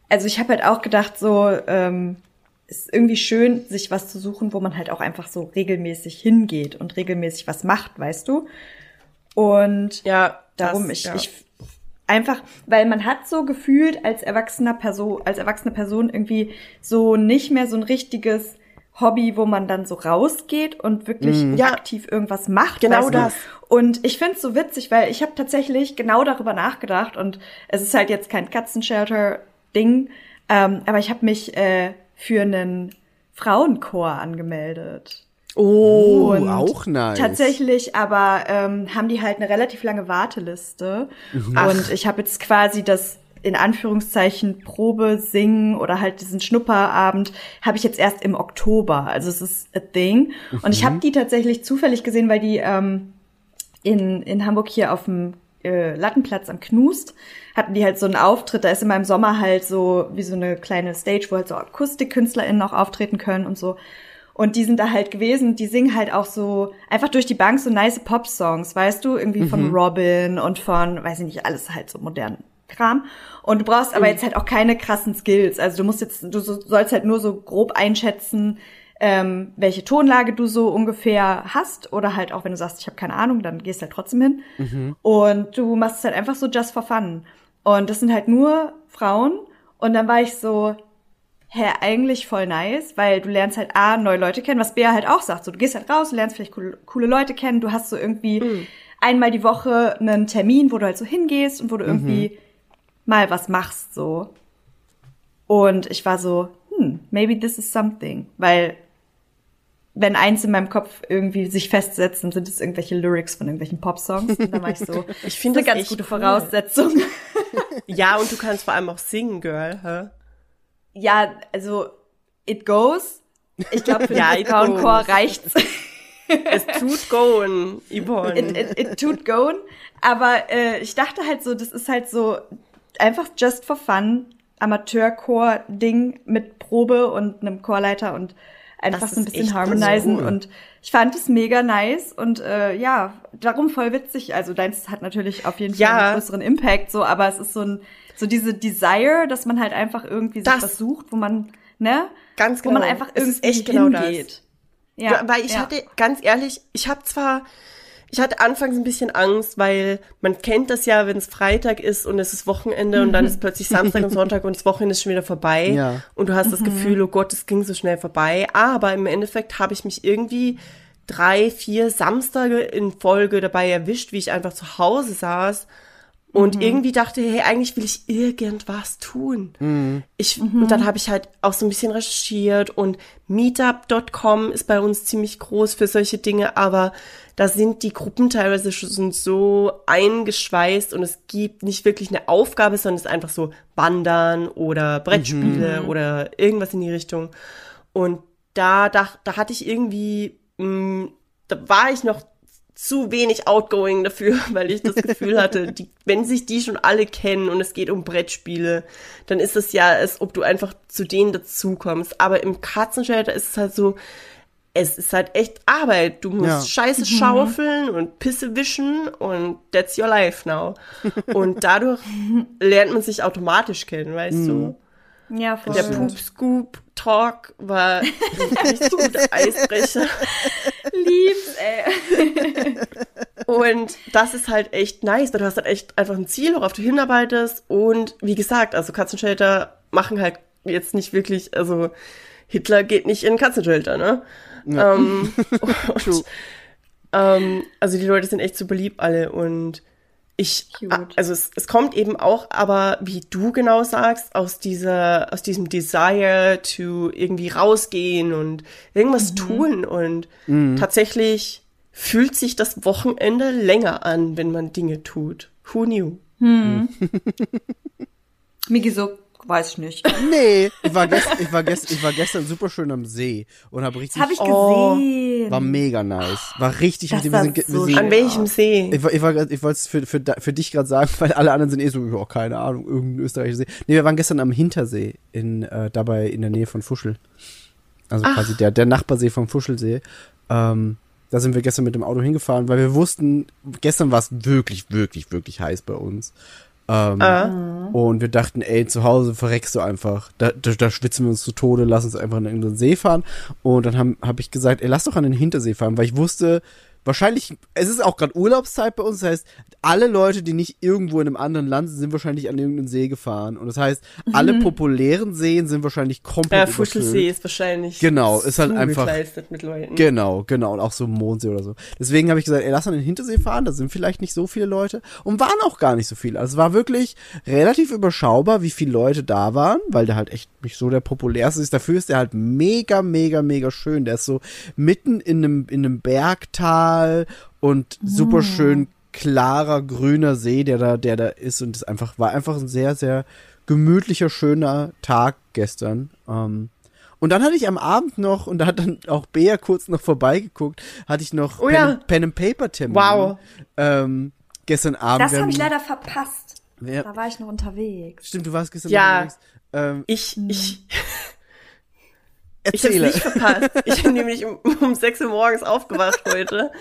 also ich habe halt auch gedacht so ähm, ist irgendwie schön sich was zu suchen, wo man halt auch einfach so regelmäßig hingeht und regelmäßig was macht, weißt du? Und Ja, darum das, ich, ja. ich einfach, weil man hat so gefühlt als erwachsener Person, als erwachsene Person irgendwie so nicht mehr so ein richtiges Hobby, wo man dann so rausgeht und wirklich. Ja. aktiv irgendwas macht. Genau weißt du? das. Und ich find's so witzig, weil ich habe tatsächlich genau darüber nachgedacht und es ist halt jetzt kein Katzenshelter-Ding, ähm, aber ich habe mich äh, für einen Frauenchor angemeldet. Oh, Und auch nice. Tatsächlich, aber ähm, haben die halt eine relativ lange Warteliste. Mhm. Und ich habe jetzt quasi das in Anführungszeichen Probe singen oder halt diesen Schnupperabend habe ich jetzt erst im Oktober. Also es ist a thing. Und ich Mhm. habe die tatsächlich zufällig gesehen, weil die ähm, in, in Hamburg hier auf dem äh, Lattenplatz am Knust hatten die halt so einen Auftritt. Da ist immer im Sommer halt so wie so eine kleine Stage, wo halt so AkustikkünstlerInnen auch auftreten können und so. Und die sind da halt gewesen, die singen halt auch so einfach durch die Bank so nice Pop-Songs, weißt du, irgendwie von Robin und von, weiß ich nicht, alles halt so modern Kram. Und du brauchst aber jetzt halt auch keine krassen Skills. Also du musst jetzt, du so- sollst halt nur so grob einschätzen, ähm, welche Tonlage du so ungefähr hast. Oder halt auch, wenn du sagst, ich habe keine Ahnung, dann gehst du halt trotzdem hin. Und du machst es halt einfach so just for fun. Und das sind halt nur Frauen. Und dann war ich so, hä, eigentlich voll nice, weil du lernst halt A, neue Leute kennen, was Bea halt auch sagt. So, du gehst halt raus, du lernst vielleicht coole, coole Leute kennen, du hast so irgendwie einmal die Woche einen Termin, wo du halt so hingehst und wo du irgendwie mal was machst, so. Und ich war so, hm, maybe this is something, weil wenn eins in meinem Kopf irgendwie sich festsetzt, dann sind es irgendwelche Lyrics von irgendwelchen Popsongs. Und dann war ich so, Ich finde das eine ganz gute cool. Voraussetzung. Ja, und du kannst vor allem auch singen, Girl. Hä? Ja, also it goes. Ich glaube, für Ja, den Frauenchor reicht's. Es tut gehen, Yvonne. It, it, it tut goen. Aber äh, ich dachte halt so, das ist halt so einfach just for fun Amateurchor-Ding mit Probe und einem Chorleiter und einfach Das so ein bisschen harmonisen cool. und ich fand es mega nice und äh, ja, darum voll witzig. Also deins hat natürlich auf jeden Fall Ja. einen größeren Impact, so, aber es ist so ein so diese Desire, dass man halt einfach irgendwie sich Das- was sucht, wo man ne, Ganz wo man genau. einfach Es irgendwie ist echt genau das. hingeht. Ja, weil ich ja. hatte, ganz ehrlich, ich habe zwar, ich hatte anfangs ein bisschen Angst, weil man kennt das ja, wenn es Freitag ist und es ist Wochenende und dann ist plötzlich Samstag und Sonntag und das Wochenende ist schon wieder vorbei. Ja. Und du hast das Gefühl, oh Gott, es ging so schnell vorbei. Aber im Endeffekt habe ich mich irgendwie drei, vier Samstage in Folge dabei erwischt, wie ich einfach zu Hause saß und irgendwie dachte, hey, eigentlich will ich irgendwas tun. Ich, Und dann habe ich halt auch so ein bisschen recherchiert und meetup.com ist bei uns ziemlich groß für solche Dinge, aber da sind die Gruppen teilweise schon so eingeschweißt und es gibt nicht wirklich eine Aufgabe, sondern es ist einfach so Wandern oder Brettspiele oder irgendwas in die Richtung. Und da, da, da hatte ich irgendwie, mh, da war ich noch zu wenig outgoing dafür, weil ich das Gefühl hatte, die, wenn sich die schon alle kennen und es geht um Brettspiele, dann ist es ja, als ob du einfach zu denen dazukommst. Aber im Katzenshelter ist es halt so, es ist halt echt Arbeit. Du musst Ja. Scheiße schaufeln und Pisse wischen und that's your life now. Und dadurch lernt man sich automatisch kennen, weißt du? Ja, voll. Der Poop Scoop Talk war nicht so guter Eisbrecher. Lieb's, ey. Und das ist halt echt nice, weil du hast halt echt einfach ein Ziel, worauf du hinarbeitest. Und wie gesagt, also Katzenshelter machen halt jetzt nicht wirklich, also Hitler geht nicht in Katzenshelter, ne? Ähm, und, ähm, also die Leute sind echt super lieb alle und ich, Cute. also es, es kommt eben auch, aber wie du genau sagst, aus dieser, aus diesem Desire to irgendwie rausgehen und irgendwas tun und tatsächlich fühlt sich das Wochenende länger an, wenn man Dinge tut. Who knew? Migi so, weiß ich nicht. Nee, ich war, gest, ich, war gest, ich war gestern super schön am See und habe richtig. Das habe ich Oh. gesehen. war mega nice. War richtig, Das wir sind, ge- wir so sind, schön An welchem See? Ich, war- ich, war ich wollte es für, für, für dich gerade sagen, weil alle anderen sind eh so, ja, keine Ahnung, irgendein österreichischer See. Nee, wir waren gestern am Hintersee, in, äh, dabei in der Nähe von Fuschel. Also quasi der, der Nachbarsee vom Fuschelsee. Ähm, da sind wir gestern mit dem Auto hingefahren, weil wir wussten, gestern war es wirklich, wirklich, wirklich heiß bei uns. Ähm, Ah. Und wir dachten, ey, zu Hause verreckst du einfach. Da, da, da schwitzen wir uns zu Tode, lass uns einfach in irgendeinen See fahren. Und dann habe hab ich gesagt, ey, lass doch an den Hintersee fahren, weil ich wusste, wahrscheinlich, es ist auch gerade Urlaubszeit bei uns, das heißt, alle Leute, die nicht irgendwo in einem anderen Land sind, sind wahrscheinlich an irgendeinen See gefahren. Und das heißt, alle populären Seen sind wahrscheinlich komplett Ja. Fuschelsee ist wahrscheinlich Genau, ist halt einfach- mit Leuten. Genau, genau. Und auch so Mondsee oder so. Deswegen habe ich gesagt, ey, lass an den Hintersee fahren, da sind vielleicht nicht so viele Leute. Und waren auch gar nicht so viele. Also es war wirklich relativ überschaubar, wie viele Leute da waren, weil der halt echt nicht so der populärste ist. Dafür ist der halt mega, mega, mega schön. Der ist so mitten in einem, in einem Bergtal und super schön klarer, grüner See, der da, der da ist. Und es einfach, war einfach ein sehr, sehr gemütlicher, schöner Tag gestern. Ähm, und dann hatte ich am Abend noch, und da hat dann auch Bea kurz noch vorbeigeguckt, hatte ich noch Oh Pen, ja. Pen and Paper Termin. Wow. Ähm, gestern Abend. Das habe ich leider verpasst. wir- Da war ich noch unterwegs. Stimmt, du warst gestern Ja. unterwegs. Ähm, Ich, ich, ich habe erzähle. nicht verpasst. Ich bin nämlich um, um 6 Uhr morgens aufgewacht heute.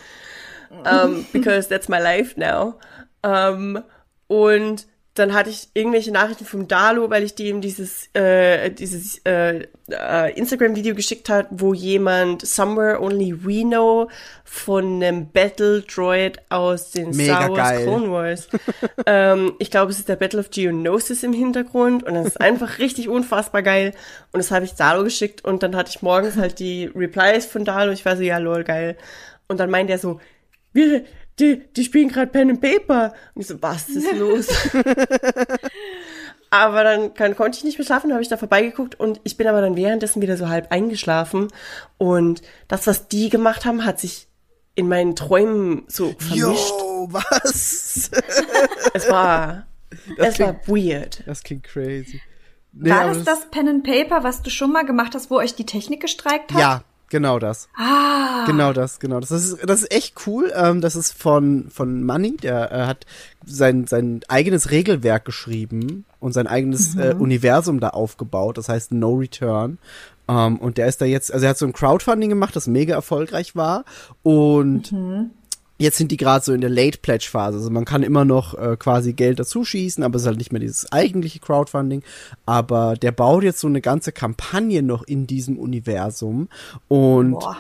Um, because that's my life now. Um, und dann hatte ich irgendwelche Nachrichten vom Dalo, weil ich dem dieses, äh, dieses äh, äh, Instagram-Video geschickt hat, wo jemand Somewhere Only We Know von einem Battle Droid aus den Mega Star Wars geil. Clone Wars. ähm, ich glaube, es ist der Battle of Geonosis im Hintergrund und das ist einfach richtig unfassbar geil. Und das habe ich Dalo geschickt und dann hatte ich morgens halt die Replies von Dalo. Ich war so, ja, lol, geil. Und dann meint er so, wir, die, die spielen gerade Pen and Paper. Und ich so, was ist los? aber dann kann, konnte ich nicht mehr schlafen, habe ich da vorbeigeguckt und ich bin aber dann währenddessen wieder so halb eingeschlafen. Und das, was die gemacht haben, hat sich in meinen Träumen so vermischt. Yo, was? Es war, Das es war weird. das klingt crazy. Nee, War das das Pen and Paper, was du schon mal gemacht hast, wo euch die Technik gestreikt hat? Ja, genau das. Ah. Genau das, genau das. Das ist, das ist echt cool. Ähm, das ist von, von Money, der äh, hat sein, sein eigenes Regelwerk geschrieben und sein eigenes äh, Universum da aufgebaut. Das heißt No Return. Ähm, und der ist da jetzt, also er hat so ein Crowdfunding gemacht, das mega erfolgreich war. Und Jetzt sind die gerade so in der Late Pledge Phase. Also man kann immer noch äh, quasi Geld dazu schießen, aber es ist halt nicht mehr dieses eigentliche Crowdfunding. Aber der baut jetzt so eine ganze Kampagne noch in diesem Universum. Und Boah.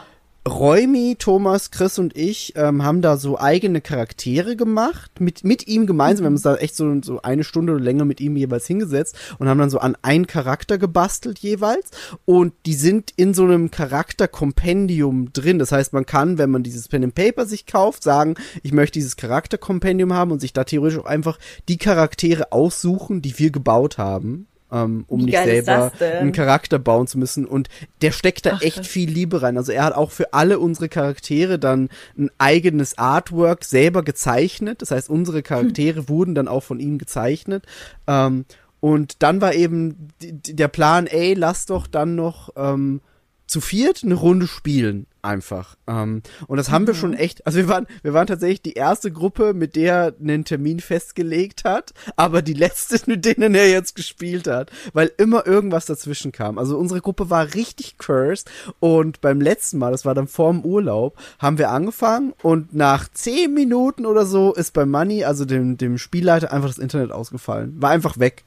Räumi, Thomas, Chris und ich ähm, haben da so eigene Charaktere gemacht, mit, mit ihm gemeinsam. Wir haben uns da echt so, so eine Stunde oder länger mit ihm jeweils hingesetzt und haben dann so an einen Charakter gebastelt jeweils. Und die sind in so einem Charakterkompendium drin. Das heißt, man kann, wenn man dieses Pen and Paper sich kauft, sagen, ich möchte dieses Charakterkompendium haben und sich da theoretisch auch einfach die Charaktere aussuchen, die wir gebaut haben. Ähm, um Wie nicht selber das einen Charakter bauen zu müssen. Und der steckt da Ach, echt krass. viel Liebe rein. Also er hat auch für alle unsere Charaktere dann ein eigenes Artwork selber gezeichnet. Das heißt, unsere Charaktere wurden dann auch von ihm gezeichnet. Ähm, und dann war eben der Plan, ey, lass doch dann noch ähm, zu viert eine Runde spielen einfach. Ähm, und das haben wir schon echt, also wir waren, wir waren tatsächlich die erste Gruppe, mit der einen Termin festgelegt hat, aber die letzte, mit denen er jetzt gespielt hat, weil immer irgendwas dazwischen kam. Also unsere Gruppe war richtig cursed und beim letzten Mal, das war dann vorm Urlaub, haben wir angefangen und nach zehn Minuten oder so ist bei Money, also dem, dem Spielleiter, einfach das Internet ausgefallen. War einfach weg.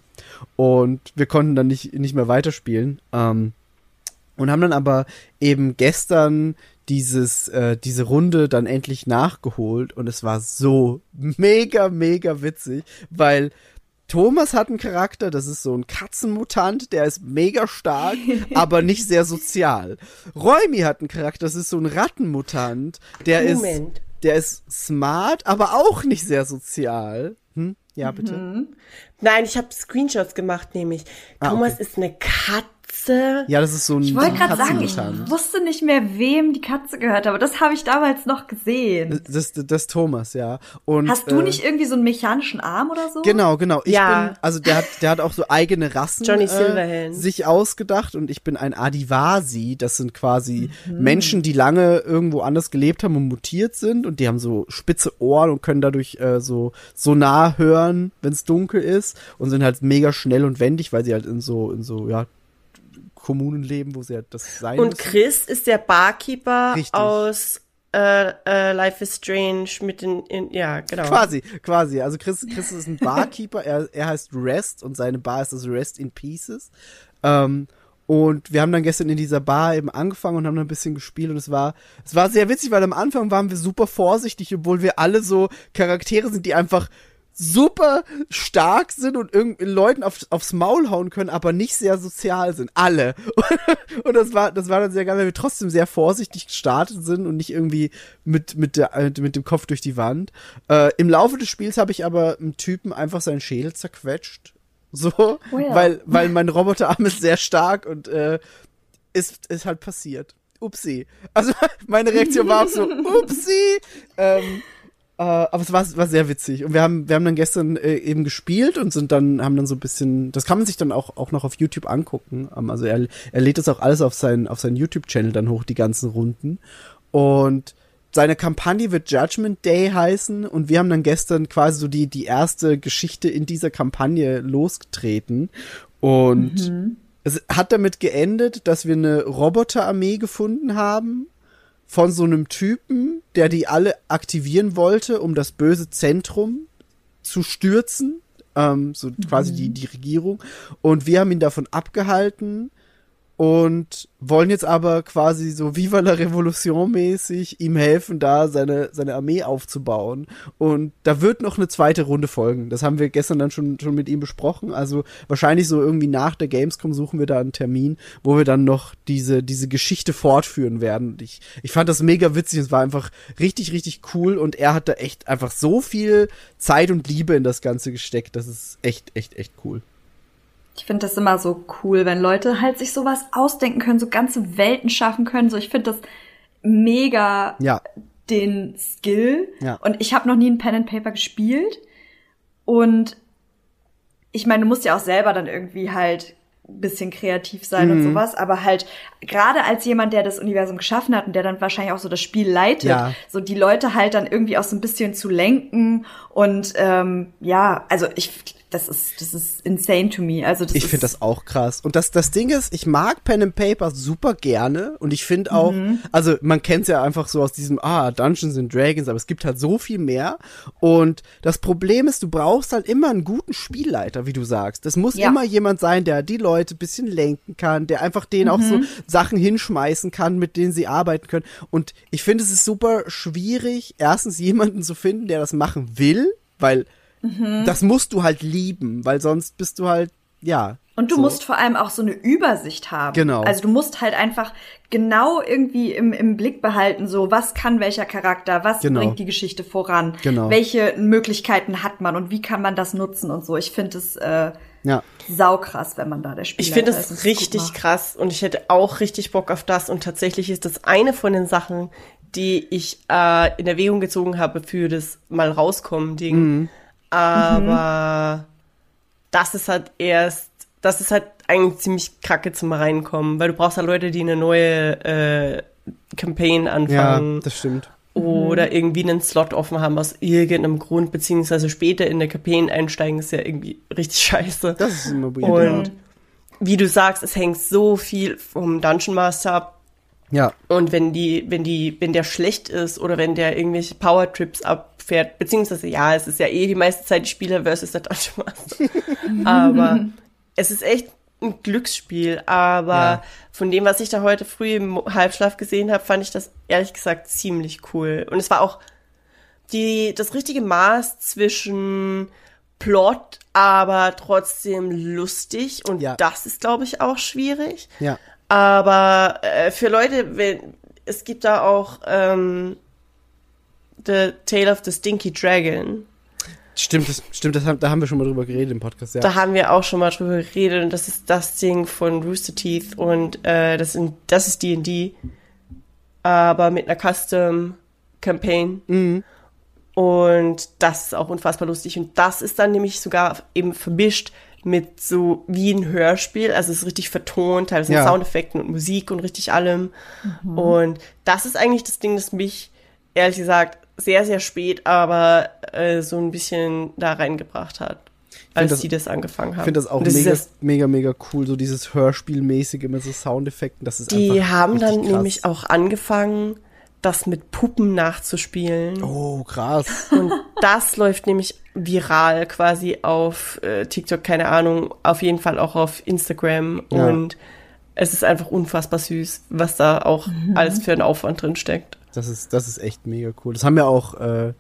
Und wir konnten dann nicht, nicht mehr weiterspielen. Ähm, und haben dann aber eben gestern dieses, äh, diese Runde dann endlich nachgeholt und es war so mega, mega witzig, weil Thomas hat einen Charakter, das ist so ein Katzenmutant, der ist mega stark, aber nicht sehr sozial. Räumi hat einen Charakter, das ist so ein Rattenmutant, der ist, Moment. der ist smart, aber auch nicht sehr sozial. Hm? Ja, bitte. Nein, ich habe Screenshots gemacht, nämlich. Ah, Thomas okay. ist eine Katze. Ja, das ist so ein Ich wollte gerade sagen, ich wusste nicht mehr, wem die Katze gehört, aber das habe ich damals noch gesehen. Das, das, das Thomas, ja. Und, Hast du äh, nicht irgendwie so einen mechanischen Arm oder so? Genau, genau. Ich Ja. bin, also der hat, der hat auch so eigene Rassen Johnny äh, sich ausgedacht und ich bin ein Adivasi. Das sind quasi Mhm. Menschen, die lange irgendwo anders gelebt haben und mutiert sind und die haben so spitze Ohren und können dadurch äh, so Sonar hören, wenn es dunkel ist und sind halt mega schnell und wendig, weil sie halt in so in so ja Kommunen leben, wo sie halt das sein Und müssen. Chris ist der Barkeeper Richtig. aus äh, äh, Life is Strange mit den, in, ja, genau. Quasi, quasi. Also Chris, Chris ist ein Barkeeper, er, er heißt Rest und seine Bar ist das Rest in Pieces. Ähm, und wir haben dann gestern in dieser Bar eben angefangen und haben dann ein bisschen gespielt und es war, es war sehr witzig, weil am Anfang waren wir super vorsichtig, obwohl wir alle so Charaktere sind, die einfach super stark sind und irgendwie Leuten auf, aufs Maul hauen können, aber nicht sehr sozial sind. Alle. Und das war, das war dann sehr geil, weil wir trotzdem sehr vorsichtig gestartet sind und nicht irgendwie mit, mit, der, mit dem Kopf durch die Wand. Äh, Im Laufe des Spiels habe ich aber einem Typen einfach seinen Schädel zerquetscht. So, Oh ja. weil, weil mein Roboterarm ist sehr stark und äh, ist, ist halt passiert. Upsi. Also meine Reaktion war auch so, upsi. Ähm, äh, aber es war, war sehr witzig. Und wir haben, wir haben dann gestern äh, eben gespielt und sind dann, haben dann so ein bisschen, das kann man sich dann auch, auch noch auf YouTube angucken. Ähm, also er, er lädt das auch alles auf seinen, auf seinen YouTube-Channel dann hoch, die ganzen Runden. Und seine Kampagne wird Judgment Day heißen und wir haben dann gestern quasi so die, die erste Geschichte in dieser Kampagne losgetreten. Und es hat damit geendet, dass wir eine Roboterarmee gefunden haben von so einem Typen, der die alle aktivieren wollte, um das böse Zentrum zu stürzen, ähm, so quasi die, die Regierung. Und wir haben ihn davon abgehalten und wollen jetzt aber quasi so Viva la Revolution mäßig ihm helfen, da seine, seine Armee aufzubauen. Und da wird noch eine zweite Runde folgen. Das haben wir gestern dann schon, schon mit ihm besprochen. Also wahrscheinlich so irgendwie nach der Gamescom suchen wir da einen Termin, wo wir dann noch diese, diese Geschichte fortführen werden. Und ich, ich fand das mega witzig. Es war einfach richtig, richtig cool. Und er hat da echt einfach so viel Zeit und Liebe in das Ganze gesteckt. Das ist echt, echt, echt cool. Ich finde das immer so cool, wenn Leute halt sich sowas ausdenken können, so ganze Welten schaffen können. So, ich finde das mega Ja. den Skill. Ja. Und ich habe noch nie ein Pen and Paper gespielt. Und ich meine, du musst ja auch selber dann irgendwie halt ein bisschen kreativ sein Mhm. und sowas, aber halt gerade als jemand, der das Universum geschaffen hat und der dann wahrscheinlich auch so das Spiel leitet, Ja. so die Leute halt dann irgendwie auch so ein bisschen zu lenken und ähm, ja, also ich, das ist, das ist insane to me. Also das Ich finde das auch krass. Und das, das Ding ist, ich mag Pen and Paper super gerne und ich finde auch, also man kennt es ja einfach so aus diesem, ah, Dungeons and Dragons, aber es gibt halt so viel mehr. Und das Problem ist, du brauchst halt immer einen guten Spielleiter, wie du sagst. Das muss Ja. immer jemand sein, der die Leute ein bisschen lenken kann, der einfach denen auch so Sachen hinschmeißen kann, mit denen sie arbeiten können. Und ich finde, es ist super schwierig, erstens jemanden zu finden, der das machen will, weil das musst du halt lieben, weil sonst bist du halt, ja. Und du so. musst vor allem auch so eine Übersicht haben. Genau. Also du musst halt einfach genau irgendwie im, im Blick behalten, so was kann welcher Charakter, was Genau. bringt die Geschichte voran, Genau. welche Möglichkeiten hat man und wie kann man das nutzen und so. Ich finde es äh, Ja. saukrass, wenn man da der Spieler Ich finde es richtig krass und ich hätte auch richtig Bock auf das und tatsächlich ist das eine von den Sachen, die ich äh, in Erwägung gezogen habe für das mal rauskommen Ding. Mhm. Aber das ist halt erst, das ist halt eigentlich ziemlich kacke zum reinkommen, weil du brauchst halt Leute, die eine neue äh, Campaign Ja, anfangen das stimmt. oder irgendwie einen Slot offen haben aus irgendeinem Grund, beziehungsweise später in der Campaign einsteigen, ist ja irgendwie richtig scheiße. Das ist immer weird. Und wie du sagst, es hängt so viel vom Dungeon Master ab. Ja. Und wenn die, wenn die, wenn der schlecht ist oder wenn der irgendwelche Power Trips abfährt, beziehungsweise ja, es ist ja eh die meiste Zeit die Spieler versus der Dungeon Master. aber es ist echt ein Glücksspiel. Aber Ja. von dem, was ich da heute früh im Halbschlaf gesehen habe, fand ich das ehrlich gesagt ziemlich cool. Und es war auch die, das richtige Maß zwischen Plot, aber trotzdem lustig. Und Ja. das ist, glaube ich, auch schwierig. Ja. Aber äh, für Leute, wenn, es gibt da auch ähm, The Tale of the Stinky Dragon. Stimmt, das, stimmt, das haben, da haben wir schon mal drüber geredet im Podcast, ja. Da haben wir auch schon mal drüber geredet und das ist das Ding von Rooster Teeth und äh, das, in, das ist D&D, aber mit einer Custom Campaign Mhm. und das ist auch unfassbar lustig und das ist dann nämlich sogar eben vermischt mit so wie ein Hörspiel, also es ist richtig vertont, teilweise Ja. mit Soundeffekten und Musik und richtig allem und das ist eigentlich das Ding, das mich ehrlich gesagt sehr, sehr spät, aber äh, so ein bisschen da reingebracht hat, als das- die das angefangen haben. Ich finde das auch ist mega, das- mega, mega cool, so dieses Hörspielmäßige mit so Soundeffekten. Das ist die einfach haben dann krass. nämlich auch angefangen, das mit Puppen nachzuspielen. Oh, krass. Und das läuft nämlich viral quasi auf äh, TikTok, keine Ahnung, auf jeden Fall auch auf Instagram. Ja. Und es ist einfach unfassbar süß, was da auch alles für einen Aufwand drin steckt. Das ist, das ist echt mega cool. Das haben ja auch äh,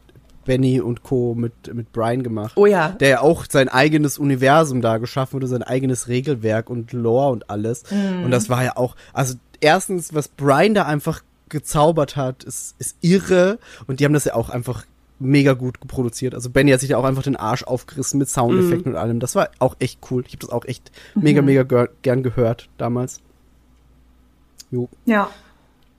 Benny und Co. mit, mit Brian gemacht. Oh ja. Der ja auch sein eigenes Universum da geschaffen wurde, sein eigenes Regelwerk und Lore und alles. Mhm. Und das war ja auch, also erstens, was Brian da einfach gezaubert hat, ist, ist irre. Und die haben das ja auch einfach mega gut produziert. Also Benny hat sich ja auch einfach den Arsch aufgerissen mit Soundeffekten Mhm. und allem. Das war auch echt cool. Ich habe das auch echt mega, mega gehör- gern gehört damals. Jo. Ja.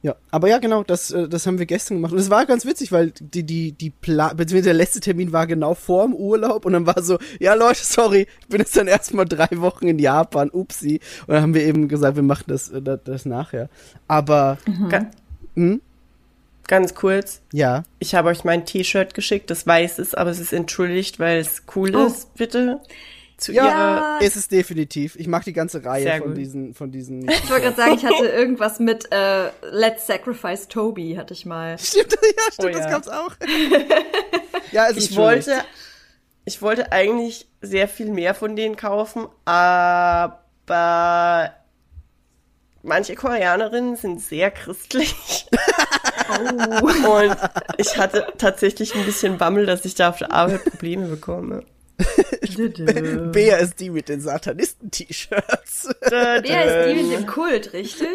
Ja, aber ja, genau, das, äh, das haben wir gestern gemacht. Und es war ganz witzig, weil die, die, die Pla beziehungsweise der letzte Termin war genau vorm Urlaub und dann war so, ja Leute, sorry, ich bin jetzt dann erstmal drei Wochen in Japan, upsi. Und dann haben wir eben gesagt, wir machen das, äh, das, das nachher. Aber, Ga hm, ganz kurz. ja, Ich habe euch mein T-Shirt geschickt, das weiß ist, aber es ist entschuldigt, weil es cool Oh. ist, bitte. Zu ja, ihrer ist es definitiv. Ich mag die ganze Reihe Sehr von gut. diesen, von diesen. Ich wollte gerade sagen, ich hatte irgendwas mit äh, Let's Sacrifice Toby, hatte ich mal. stimmt, ja, stimmt, Oh das ja. gab's auch. ja, es ist ich wollte, ich wollte eigentlich sehr viel mehr von denen kaufen, aber manche Koreanerinnen sind sehr christlich. Und ich hatte tatsächlich ein bisschen Bammel, dass ich da auf der Arbeit Probleme bekomme. Bea ist die mit den Satanisten-T-Shirts. Der ist die mit dem Kult, richtig?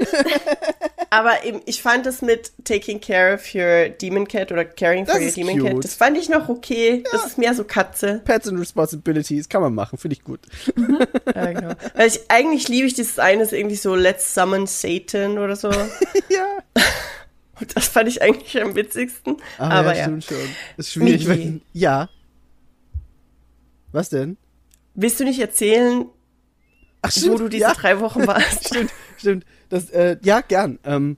Aber eben, ich fand das mit Taking Care of Your Demon Cat oder Caring for Das Your Demon cute. Cat, das fand ich noch okay. Das ist mehr so Katze. Pets and Responsibilities kann man machen, finde ich gut. Ja, genau. Weil ich, eigentlich liebe ich dieses eine, ist irgendwie so Let's Summon Satan oder so. ja. Und das fand ich eigentlich am witzigsten. Ah, Aber ja, ja. stimmt schon. Ist schwierig, Miki. wenn. Ja. Was denn? Willst du nicht erzählen, Ach, wo du diese ja. drei Wochen warst? Stimmt, stimmt. Das, äh, ja, gern. Ähm,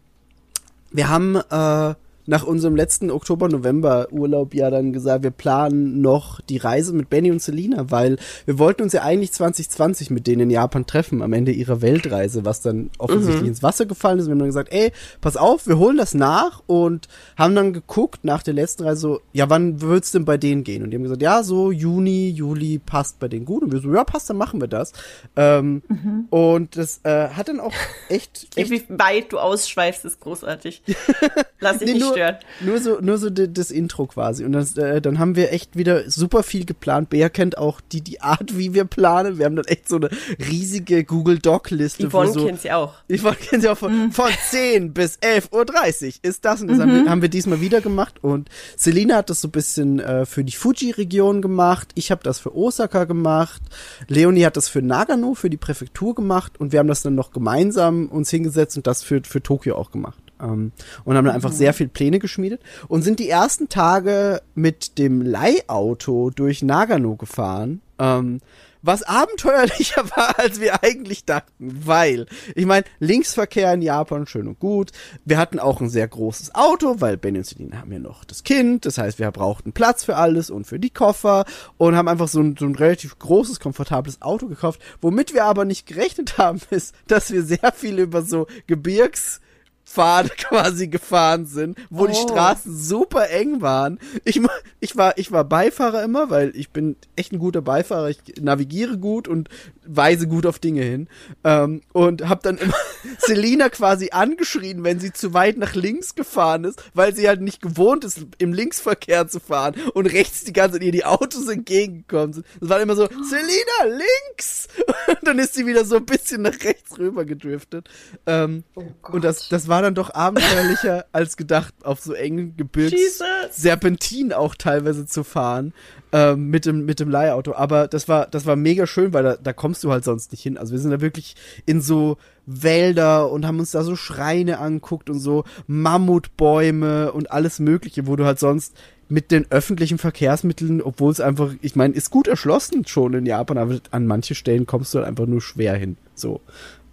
wir haben äh, nach unserem letzten Oktober-November-Urlaub ja dann gesagt, wir planen noch die Reise mit Benny und Selina, weil wir wollten uns ja eigentlich 2020 mit denen in Japan treffen, am Ende ihrer Weltreise, was dann offensichtlich ins Wasser gefallen ist. Wir haben dann gesagt, ey, pass auf, wir holen das nach und haben dann geguckt nach der letzten Reise so, ja, wann wird's denn bei denen gehen? Und die haben gesagt, ja, so Juni, Juli passt bei denen gut. Und wir so, ja, passt, dann machen wir das. Ähm, Und das äh, hat dann auch echt, echt Wie weit du ausschweifst, ist großartig. Lass dich Nee, nicht nur, stören. Nur so, nur so das Intro quasi. Und das, äh, dann haben wir echt wieder super viel geplant. Bea kennt auch die, die Art, wie wir planen. Wir haben dann echt so eine riesige Google Doc-Liste. Yvonne so, kennt sie auch. Yvonne kennt sie auch von, von 10 bis 11.30 Uhr ist das. Und das haben, wir, haben wir diesmal wieder gemacht. Und Selina hat das so ein bisschen äh, für die Fuji-Region gemacht. Ich habe das für Osaka gemacht. Leonie hat das für Nagano, für die Präfektur gemacht. Und wir haben das dann noch gemeinsam uns hingesetzt und das für, für Tokio auch gemacht. Ähm, und haben dann einfach sehr viel Pläne geschmiedet und sind die ersten Tage mit dem Leihauto durch Nagano gefahren. Ähm, was abenteuerlicher war, als wir eigentlich dachten, weil, ich meine, Linksverkehr in Japan schön und gut. Wir hatten auch ein sehr großes Auto, weil Ben und Celine haben ja noch das Kind. Das heißt, wir brauchten Platz für alles und für die Koffer und haben einfach so ein, so ein relativ großes, komfortables Auto gekauft. Womit wir aber nicht gerechnet haben, ist, dass wir sehr viel über so Gebirgs Pfade quasi gefahren sind, wo die Oh. Straßen super eng waren. Ich, ich, war, ich war Beifahrer immer, weil ich bin echt ein guter Beifahrer. Ich navigiere gut und weise gut auf Dinge hin. Ähm, und habe dann immer Selina quasi angeschrien, wenn sie zu weit nach links gefahren ist, weil sie halt nicht gewohnt ist, im Linksverkehr zu fahren und rechts die ganze Zeit ihr die Autos entgegengekommen sind. Es war immer so, Selina, links! Und dann ist sie wieder so ein bisschen nach rechts rüber gedriftet. Ähm, und das, das war war dann doch abenteuerlicher als gedacht, auf so engen Gebirgs Jesus. Serpentin auch teilweise zu fahren ähm, mit dem mit dem Leihauto. Aber das war das war mega schön, weil da, da kommst du halt sonst nicht hin. Also wir sind da wirklich in so Wälder und haben uns da so Schreine anguckt und so Mammutbäume und alles Mögliche, wo du halt sonst mit den öffentlichen Verkehrsmitteln, obwohl es einfach, ich meine, ist gut erschlossen schon in Japan, aber an manche Stellen kommst du halt einfach nur schwer hin. So.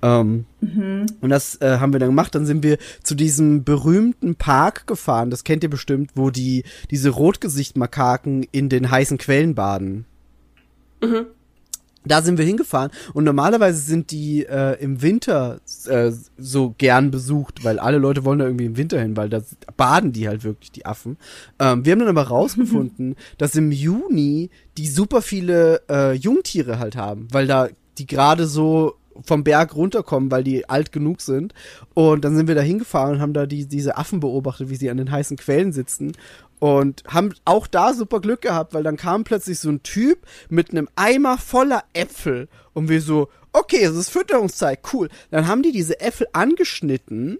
Ähm, Und das äh, haben wir dann gemacht. Dann sind wir zu diesem berühmten Park gefahren. Das kennt ihr bestimmt, wo die diese Rotgesichtmakaken in den heißen Quellen baden. Da sind wir hingefahren und normalerweise sind die äh, im Winter äh, so gern besucht, weil alle Leute wollen da irgendwie im Winter hin, weil da baden die halt wirklich, die Affen. Ähm, wir haben dann aber rausgefunden, dass im Juni die super viele äh, Jungtiere halt haben, weil da die gerade so vom Berg runterkommen, weil die alt genug sind. Und dann sind wir da hingefahren und haben da die, diese Affen beobachtet, wie sie an den heißen Quellen sitzen. Und haben auch da super Glück gehabt, weil dann kam plötzlich so ein Typ mit einem Eimer voller Äpfel. Und wir so, okay, es ist Fütterungszeit, cool. Dann haben die diese Äpfel angeschnitten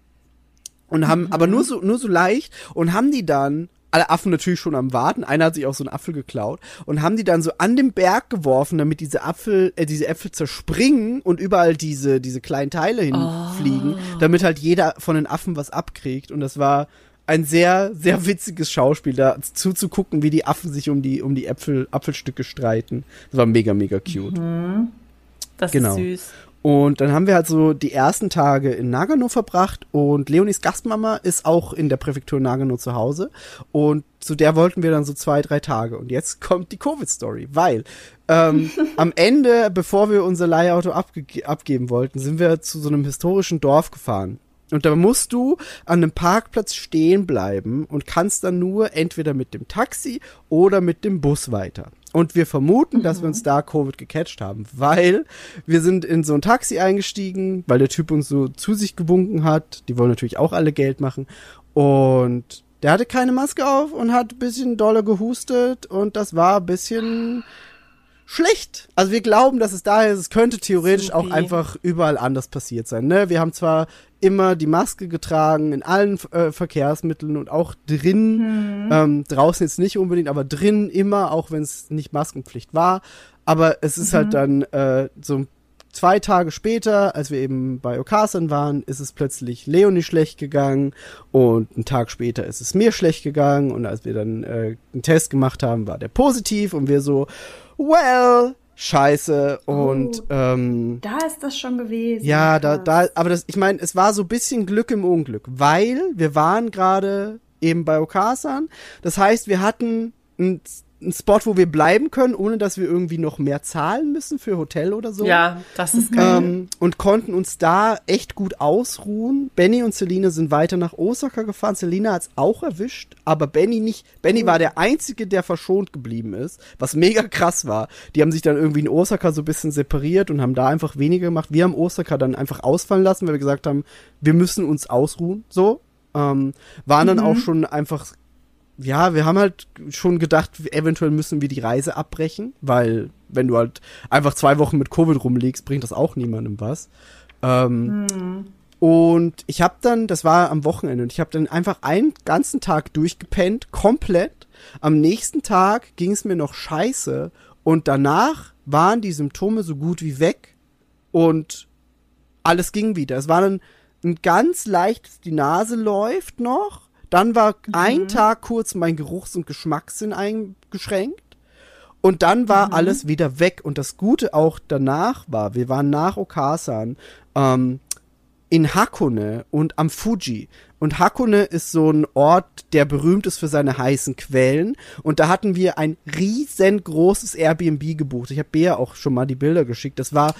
und haben, aber nur so, nur so leicht und haben die dann, alle Affen natürlich schon am Warten, einer hat sich auch so einen Apfel geklaut und haben die dann so an den Berg geworfen, damit diese Apfel, äh, diese Äpfel zerspringen und überall diese, diese kleinen Teile hinfliegen, damit halt jeder von den Affen was abkriegt und das war ein sehr, sehr witziges Schauspiel, da zuzugucken, wie die Affen sich um die, um die Äpfel, Apfelstücke streiten. Das war mega, mega cute. Das Genau. ist süß. Und dann haben wir halt so die ersten Tage in Nagano verbracht und Leonis Gastmama ist auch in der Präfektur Nagano zu Hause und zu der wollten wir dann so zwei, drei Tage. Und jetzt kommt die Covid-Story, weil ähm, am Ende, bevor wir unser Leihauto abge abgeben wollten, sind wir zu so einem historischen Dorf gefahren. Und da musst du an einem Parkplatz stehen bleiben und kannst dann nur entweder mit dem Taxi oder mit dem Bus weiter. Und wir vermuten, dass wir uns da Covid gecatcht haben, weil wir sind in so ein Taxi eingestiegen, weil der Typ uns so zu sich gewunken hat. Die wollen natürlich auch alle Geld machen. Und der hatte keine Maske auf und hat ein bisschen doller gehustet und das war ein bisschen schlecht. Also wir glauben, dass es daher ist, es könnte theoretisch auch Supi. einfach überall anders passiert sein. Ne? Wir haben zwar immer die Maske getragen in allen äh, Verkehrsmitteln und auch drin, ähm, draußen jetzt nicht unbedingt, aber drin immer, auch wenn es nicht Maskenpflicht war. Aber es ist halt dann äh, so zwei Tage später, als wir eben bei Okasan waren, ist es plötzlich Leonie schlecht gegangen und einen Tag später ist es mir schlecht gegangen und als wir dann äh, einen Test gemacht haben, war der positiv und wir so, well, scheiße und ähm, Da ist das schon gewesen. ja, da, da, aber das, ich meine, es war so ein bisschen Glück im Unglück, weil wir waren gerade eben bei Okasan. Das heißt, wir hatten einen, einen Spot, wo wir bleiben können, ohne dass wir irgendwie noch mehr zahlen müssen für Hotel oder so. Ja, das ist geil. Ähm, und konnten uns da echt gut ausruhen. Benny und Selina sind weiter nach Osaka gefahren. Selina hat's auch erwischt, aber Benny nicht. Benny war der Einzige, der verschont geblieben ist, was mega krass war. Die haben sich dann irgendwie in Osaka so ein bisschen separiert und haben da einfach weniger gemacht. Wir haben Osaka dann einfach ausfallen lassen, weil wir gesagt haben, wir müssen uns ausruhen, so. Ähm, waren dann auch schon einfach ja, wir haben halt schon gedacht, eventuell müssen wir die Reise abbrechen, weil wenn du halt einfach zwei Wochen mit Covid rumliegst, bringt das auch niemandem was. Ähm, Und ich habe dann, das war am Wochenende, und ich habe dann einfach einen ganzen Tag durchgepennt, komplett. Am nächsten Tag ging es mir noch scheiße und danach waren die Symptome so gut wie weg und alles ging wieder. Es war dann ein ganz leichtes, die Nase läuft noch. Dann war ein Tag kurz mein Geruchs- und Geschmackssinn eingeschränkt. Und dann war alles wieder weg. Und das Gute auch danach war, wir waren nach Okasan ähm, in Hakone und am Fuji. Und Hakone ist so ein Ort, der berühmt ist für seine heißen Quellen. Und da hatten wir ein riesengroßes Airbnb gebucht. Ich habe Bea auch schon mal die Bilder geschickt. Das war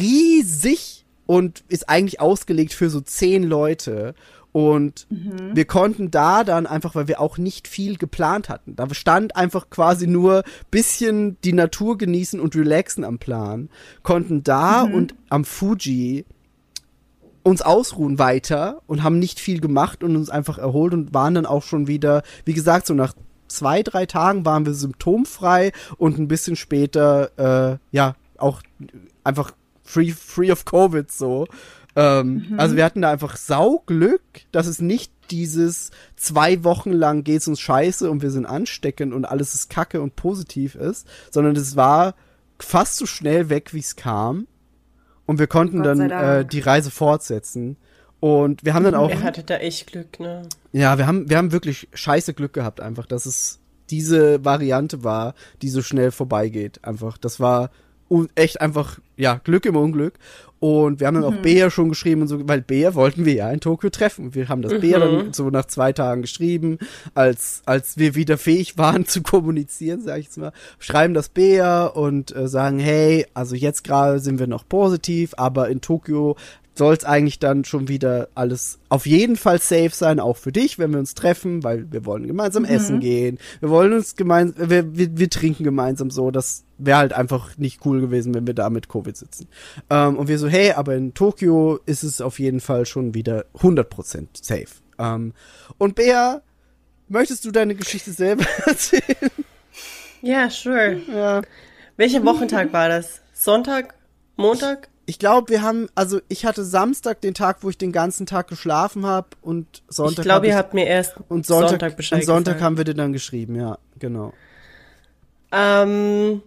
riesig und ist eigentlich ausgelegt für so zehn Leute. Und wir konnten da dann einfach, weil wir auch nicht viel geplant hatten. Da stand einfach quasi nur bisschen die Natur genießen und relaxen am Plan. Konnten da und am Fuji uns ausruhen weiter und haben nicht viel gemacht und uns einfach erholt und waren dann auch schon wieder, wie gesagt, so nach zwei, drei Tagen waren wir symptomfrei und ein bisschen später, äh, ja, auch einfach free, free of Covid so. Ähm, Also wir hatten da einfach Sauglück, dass es nicht dieses zwei Wochen lang geht's uns scheiße und wir sind ansteckend und alles ist kacke und positiv ist, sondern es war fast so schnell weg, wie es kam. Und wir konnten Gott dann äh, die Reise fortsetzen. Und wir haben dann auch, Er hatte da echt Glück, ne? ja, wir haben, wir haben wirklich scheiße Glück gehabt, einfach, dass es diese Variante war, die so schnell vorbeigeht. Einfach, das war echt einfach, ja, Glück im Unglück. Und wir haben dann auch Bea schon geschrieben und so, weil Bea wollten wir ja in Tokio treffen. Wir haben das Bea dann so nach zwei Tagen geschrieben, als, als wir wieder fähig waren zu kommunizieren, sag ich jetzt mal. Schreiben das Bea und äh, sagen, hey, also jetzt gerade sind wir noch positiv, aber in Tokio soll es eigentlich dann schon wieder alles auf jeden Fall safe sein, auch für dich, wenn wir uns treffen, weil wir wollen gemeinsam essen gehen. Wir wollen uns gemeinsam, wir, wir, wir trinken gemeinsam so. Das wäre halt einfach nicht cool gewesen, wenn wir da mit Covid sitzen. Ähm, und wir so, hey, aber in Tokio ist es auf jeden Fall schon wieder 100% safe. Ähm, und Bea, möchtest du deine Geschichte selber erzählen? Ja, sure. Ja. Welcher Wochentag war das? Sonntag? Montag? Ich glaube, wir haben, also ich hatte Samstag den Tag, wo ich den ganzen Tag geschlafen habe und Sonntag ich glaube, ihr habt mir erst und Sonntag, Sonntag Bescheid und Sonntag gesagt. haben wir dir dann geschrieben, ja, genau. Ähm,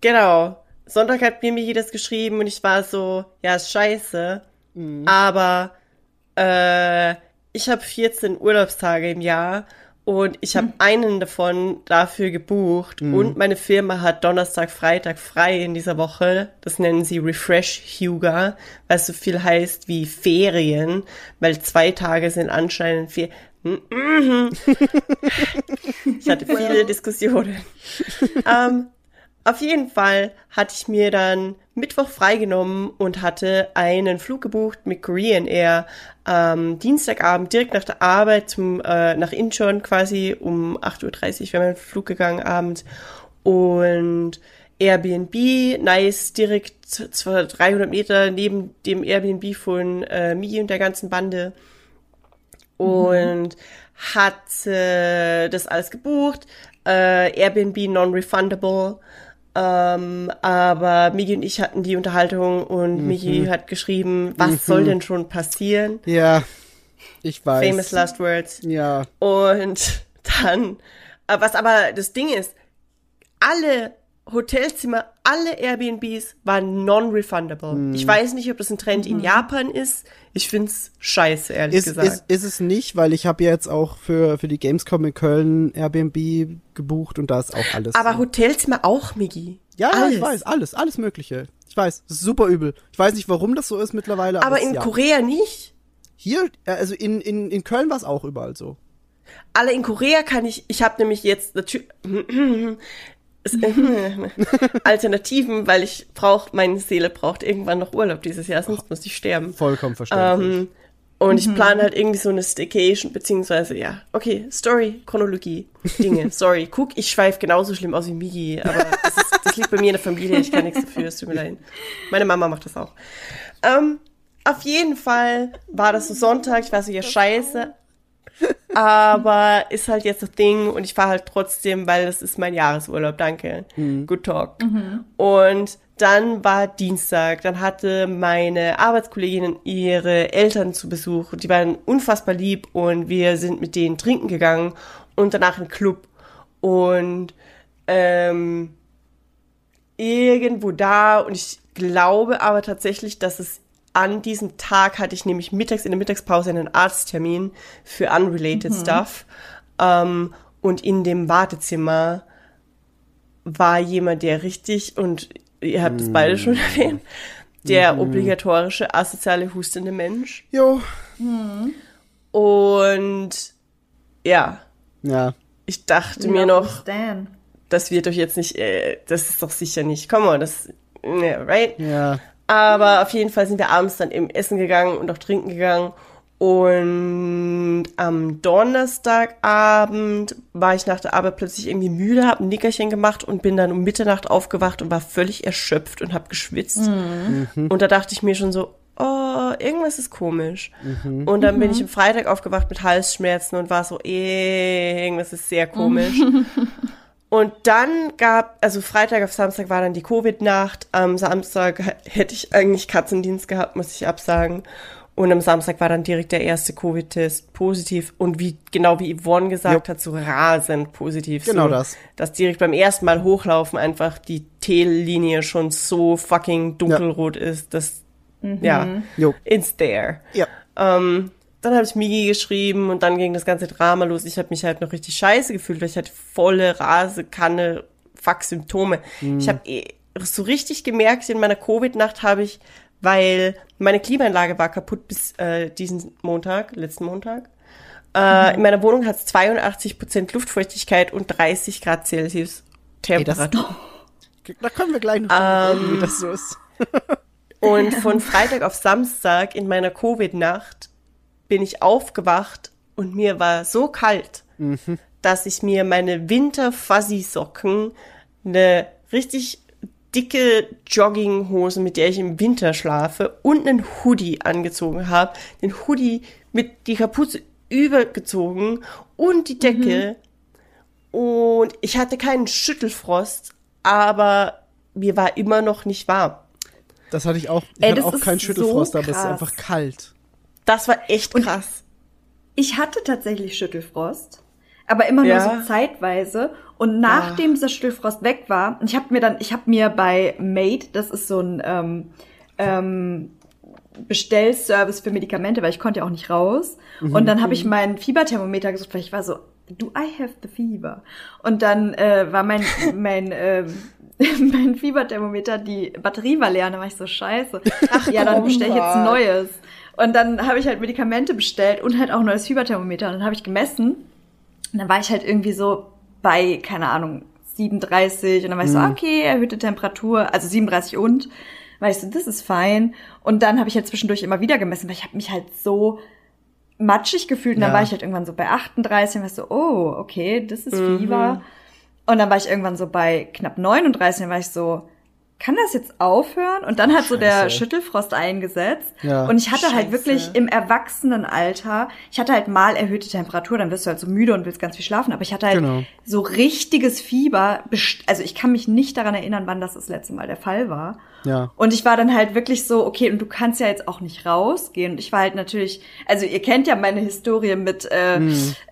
genau. Sonntag hat mir Miki das geschrieben und ich war so, ja, ist scheiße. Aber äh, ich habe 14 Urlaubstage im Jahr und ich habe einen davon dafür gebucht und meine Firma hat Donnerstag, Freitag frei in dieser Woche. Das nennen sie Refresh Huga, was so viel heißt wie Ferien, weil zwei Tage sind anscheinend vier. Ich hatte viele Diskussionen. ähm, auf jeden Fall hatte ich mir dann Mittwoch freigenommen und hatte einen Flug gebucht mit Korean Air ähm, Dienstagabend direkt nach der Arbeit zum äh, nach Incheon quasi um 8.30 Uhr wäre mein Flug gegangen abends und Airbnb, nice, direkt z- zwar 300 Meter neben dem Airbnb von äh, Migi und der ganzen Bande und hatte das alles gebucht. Äh, Airbnb non-refundable. Ähm, aber Migi und ich hatten die Unterhaltung und Migi hat geschrieben, was soll denn schon passieren? Ja, ich weiß. Famous last words. Ja, Und dann, was aber das Ding ist, alle Hotelzimmer, alle Airbnbs waren non-refundable. Hm. Ich weiß nicht, ob das ein Trend in Japan ist. Ich find's scheiße, ehrlich ist, gesagt. ist, ist es nicht, weil ich habe jetzt auch für, für die Gamescom in Köln Airbnb gebucht und da ist auch alles. aber Hotelzimmer auch, Migi. ja, alles. ich weiß, alles, alles mögliche. Ich weiß, das ist super übel. Ich weiß nicht, warum das so ist mittlerweile. Aber es- in ja. Korea nicht. Hier, also in, in, in Köln war es auch überall so. Alle in Korea kann ich, ich habe nämlich jetzt natürlich Alternativen, weil ich brauche, meine Seele braucht irgendwann noch Urlaub dieses Jahr, sonst muss ich sterben. Vollkommen verständlich. Ähm, und ich plane halt irgendwie so eine Staycation, beziehungsweise, ja, okay, Story, Chronologie, Dinge, sorry. Guck, ich schweife genauso schlimm aus wie Migi, aber das, ist, das liegt bei mir in der Familie, ich kann nichts dafür, es tut mir leid. Meine Mama macht das auch. Ähm, auf jeden Fall war das so Sonntag, ich war so, ja, scheiße, aber ist halt jetzt das Ding und ich fahre halt trotzdem, weil das ist mein Jahresurlaub, danke. Good talk. Und dann war Dienstag, dann hatte meine Arbeitskollegin ihre Eltern zu Besuch. Und die waren unfassbar lieb und wir sind mit denen trinken gegangen und danach in den Club. Und ähm, irgendwo da und ich glaube aber tatsächlich, dass es an diesem Tag hatte ich nämlich mittags in der Mittagspause einen Arzttermin für unrelated Stuff. Ähm, und in dem Wartezimmer war jemand, der richtig und ihr habt es beide schon erwähnt, der obligatorische asoziale hustende Mensch. Jo, und ja, ja. ich dachte mir noch, Stan. das wird doch jetzt nicht, äh, das ist doch sicher nicht, komm mal, das, yeah, right? Ja, Aber auf jeden Fall sind wir abends dann eben essen gegangen und auch trinken gegangen. Und am Donnerstagabend war ich nach der Arbeit plötzlich irgendwie müde, habe ein Nickerchen gemacht und bin dann um Mitternacht aufgewacht und war völlig erschöpft und habe geschwitzt. Und da dachte ich mir schon so, oh, irgendwas ist komisch. Und dann bin ich am Freitag aufgewacht mit Halsschmerzen und war so, eh, irgendwas ist sehr komisch. Und dann gab, also Freitag auf Samstag war dann die Covid-Nacht. Am Samstag hätte ich eigentlich Katzendienst gehabt, muss ich absagen. Und am Samstag war dann direkt der erste Covid-Test positiv. Und wie, genau wie Yvonne gesagt Jo. hat, so rasend positiv. Genau so, das. Dass direkt beim ersten Mal hochlaufen einfach die T-Linie schon so fucking dunkelrot ist, dass, ja, Jo. it's there. Ja. Ähm, dann habe ich Migi geschrieben und dann ging das ganze Drama los. Ich habe mich halt noch richtig scheiße gefühlt, weil ich hatte volle Rasekanne, Fuck-Symptome. Ich habe eh so richtig gemerkt, in meiner Covid-Nacht habe ich, weil meine Klimaanlage war kaputt bis äh, diesen Montag, letzten Montag. Äh, In meiner Wohnung hat es 82% Luftfeuchtigkeit und 30 Grad Celsius Ey, das, Temperatur. da können wir gleich noch drüber reden, wie das so ist. Und von Freitag auf Samstag in meiner Covid-Nacht bin ich aufgewacht und mir war so kalt, dass ich mir meine Winter-Fuzzy-Socken, eine richtig dicke Jogginghose, mit der ich im Winter schlafe, und einen Hoodie angezogen habe. Den Hoodie mit die Kapuze übergezogen und die Decke. Und ich hatte keinen Schüttelfrost, aber mir war immer noch nicht warm. Das hatte ich auch. Ich Ey, hatte auch keinen Schüttelfrost, so aber es ist einfach kalt. Das war echt krass. Ich hatte tatsächlich Schüttelfrost, aber immer nur Ja. so zeitweise. Und nachdem dieser Schüttelfrost weg war, und ich habe mir dann, ich habe mir bei Made, das ist so ein ähm, ähm, Bestellservice für Medikamente, weil ich konnte ja auch nicht raus. Und dann habe ich mein Fieberthermometer gesucht, weil ich war so, do I have the fever? Und dann äh, war mein mein ähm, mein Fieberthermometer, die Batterie war leer, und dann war ich so scheiße. Ach, ja, dann bestelle ich jetzt ein neues. Und dann habe ich halt Medikamente bestellt und halt auch ein neues Fieberthermometer. Und dann habe ich gemessen. Und dann war ich halt irgendwie so bei, keine Ahnung, 37. Und dann war ich so, okay, erhöhte Temperatur, also 37 und. War ich so, das ist fein. Und dann habe ich halt zwischendurch immer wieder gemessen, weil ich habe mich halt so matschig gefühlt. Und dann Ja. war ich halt irgendwann so bei 38 und war so, oh, okay, das ist Fieber. Und dann war ich irgendwann so bei knapp 39 und dann war ich so, kann das jetzt aufhören? Und dann hat so der Scheiße. Schüttelfrost eingesetzt. Ja. Und ich hatte halt Scheiße. wirklich im Erwachsenenalter, ich hatte halt mal erhöhte Temperatur, dann wirst du halt so müde und willst ganz viel schlafen, aber ich hatte halt Genau. so richtiges Fieber. Also ich kann mich nicht daran erinnern, wann das das letzte Mal der Fall war. Ja. Und ich war dann halt wirklich so, okay, und du kannst ja jetzt auch nicht rausgehen. Und ich war halt natürlich, also ihr kennt ja meine Historie mit äh,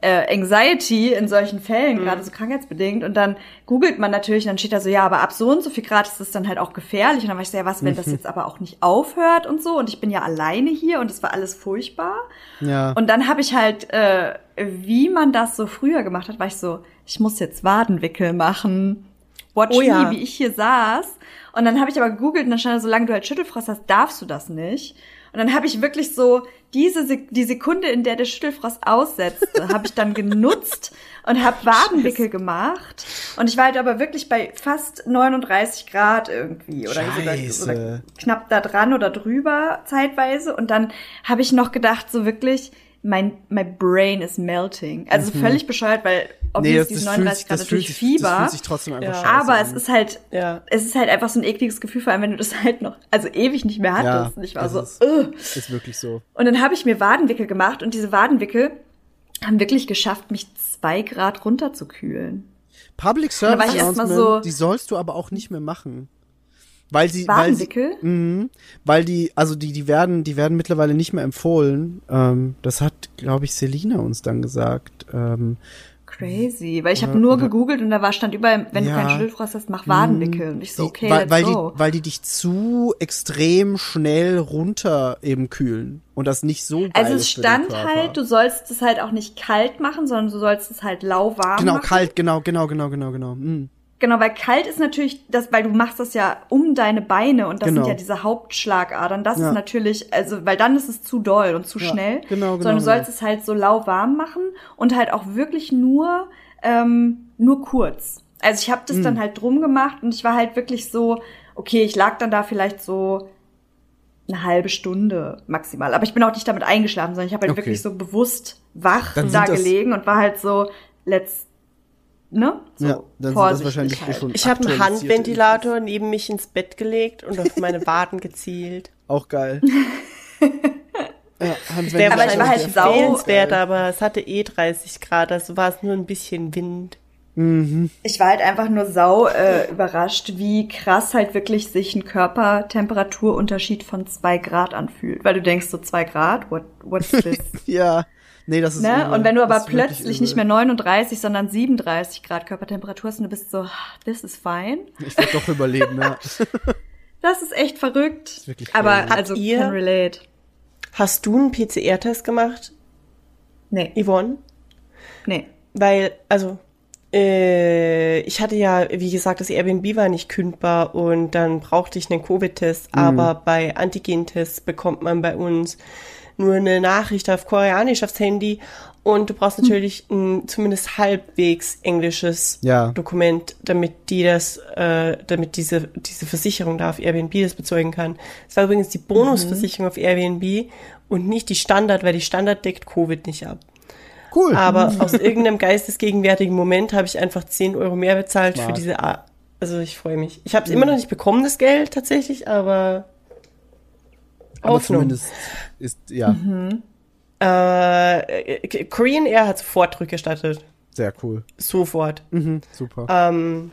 äh, Anxiety in solchen Fällen, gerade so krankheitsbedingt. Und dann googelt man natürlich, und dann steht da so, ja, aber ab so und so viel Grad ist das dann halt auch gefährlich. Und dann war ich so, ja, was, wenn das jetzt aber auch nicht aufhört und so. Und ich bin ja alleine hier und es war alles furchtbar. Ja. Und dann habe ich halt, äh, wie man das so früher gemacht hat, war ich so, ich muss jetzt Wadenwickel machen. Watch Oh ja. me, wie ich hier saß. Und dann habe ich aber gegoogelt und dann stand da, solange du halt Schüttelfrost hast, darfst du das nicht. Und dann habe ich wirklich so diese Sek die Sekunde, in der der Schüttelfrost aussetzte, habe ich dann genutzt und habe Wadenwickel gemacht. Und ich war halt aber wirklich bei fast 39 Grad irgendwie oder Scheiße. sogar knapp da dran oder drüber zeitweise. Und dann habe ich noch gedacht, so wirklich, mein, my brain is melting. Also völlig bescheuert, weil Mhm. Nee, obviously das, ist das, 39 fühlt, Grad natürlich sich, Fieber. das fühlt sich trotzdem einfach Ja. scheiße Aber an. es ist halt, Ja. es ist halt einfach so ein ekliges Gefühl, vor allem wenn du das halt noch, also ewig nicht mehr ja, hattest. und ich war das so, ist, Ugh. ist wirklich so. Und dann habe ich mir Wadenwickel gemacht und diese Wadenwickel haben wirklich geschafft, mich zwei Grad runterzukühlen. Public Service Announcement, so- die sollst du aber auch nicht mehr machen. Weil sie, weil sie, Wadenwickel? Mhm. weil die, also die, die werden, die werden mittlerweile nicht mehr empfohlen. Ähm, das hat, glaube ich, Selina uns dann gesagt. Ähm, Crazy, weil ich habe nur gegoogelt und da war stand überall, wenn Ja. du keinen Schüttelfrost hast, mach Wadenwickel. Und ich so, okay, weil, let's weil, go. die, weil die dich zu extrem schnell runter eben kühlen und das nicht so geil also es stand halt, du sollst es halt auch nicht kalt machen, sondern du sollst es halt lauwarm genau machen. kalt, genau, genau, genau, genau, genau. Mm. Genau, weil kalt ist natürlich das, weil du machst das ja um deine Beine und das Genau. sind ja diese Hauptschlagadern. Das Ja. ist natürlich, also, weil dann ist es zu doll und zu Ja, schnell. genau, genau, Sondern du sollst genau. es halt so lauwarm machen und halt auch wirklich nur, ähm, nur kurz. Also ich habe das Mm. dann halt drum gemacht und ich war halt wirklich so, okay, ich lag dann da vielleicht so eine halbe Stunde maximal. Aber ich bin auch nicht damit eingeschlafen, sondern ich habe halt Okay. wirklich so bewusst wach Dann da gelegen und war halt so, let's, ne? So Ja, dann sind das wahrscheinlich halt. schon Ich habe einen Handventilator neben mich ins Bett gelegt und auf meine Waden gezielt. Auch geil. ja, Wäre Aber ich war halt sau- empfehlenswert, aber es hatte eh 30 Grad, also war es nur ein bisschen Wind. Ich war halt einfach nur sau äh, überrascht, wie krass halt wirklich sich ein Körpertemperaturunterschied von zwei Grad anfühlt. Weil du denkst so zwei Grad, what, what's this? Ja. Nee, das ist ne? Und wenn du aber ist plötzlich nicht mehr 39, sondern 37 Grad Körpertemperatur hast und du bist so, this is fine. Ich würde doch überleben, ja. Das ist echt verrückt. wirklich aber crazy. also ihr- can relate. Hast du einen PCR-Test gemacht, Nee, Yvonne? nee. Weil, also, äh, ich hatte ja, wie gesagt, das Airbnb war nicht kündbar und dann brauchte ich einen Covid-Test, aber bei Antigen-Tests bekommt man bei uns nur eine Nachricht auf Koreanisch aufs Handy und du brauchst natürlich ein zumindest halbwegs englisches Ja. Dokument, damit die das, äh, damit diese, diese Versicherung da auf Airbnb das bezeugen kann. Es war übrigens die Bonusversicherung auf Airbnb und nicht die Standard, weil die Standard deckt Covid nicht ab. Cool. Aber aus irgendeinem geistesgegenwärtigen Moment habe ich einfach 10 Euro mehr bezahlt für Smart. diese A Also ich freue mich. Ich habe es immer noch nicht bekommen, das Geld tatsächlich, aber aber zumindest ist, ja, Äh, äh, Korean Air hat sofort rückgestattet. sehr cool. Sofort. Mhm, super. Ähm,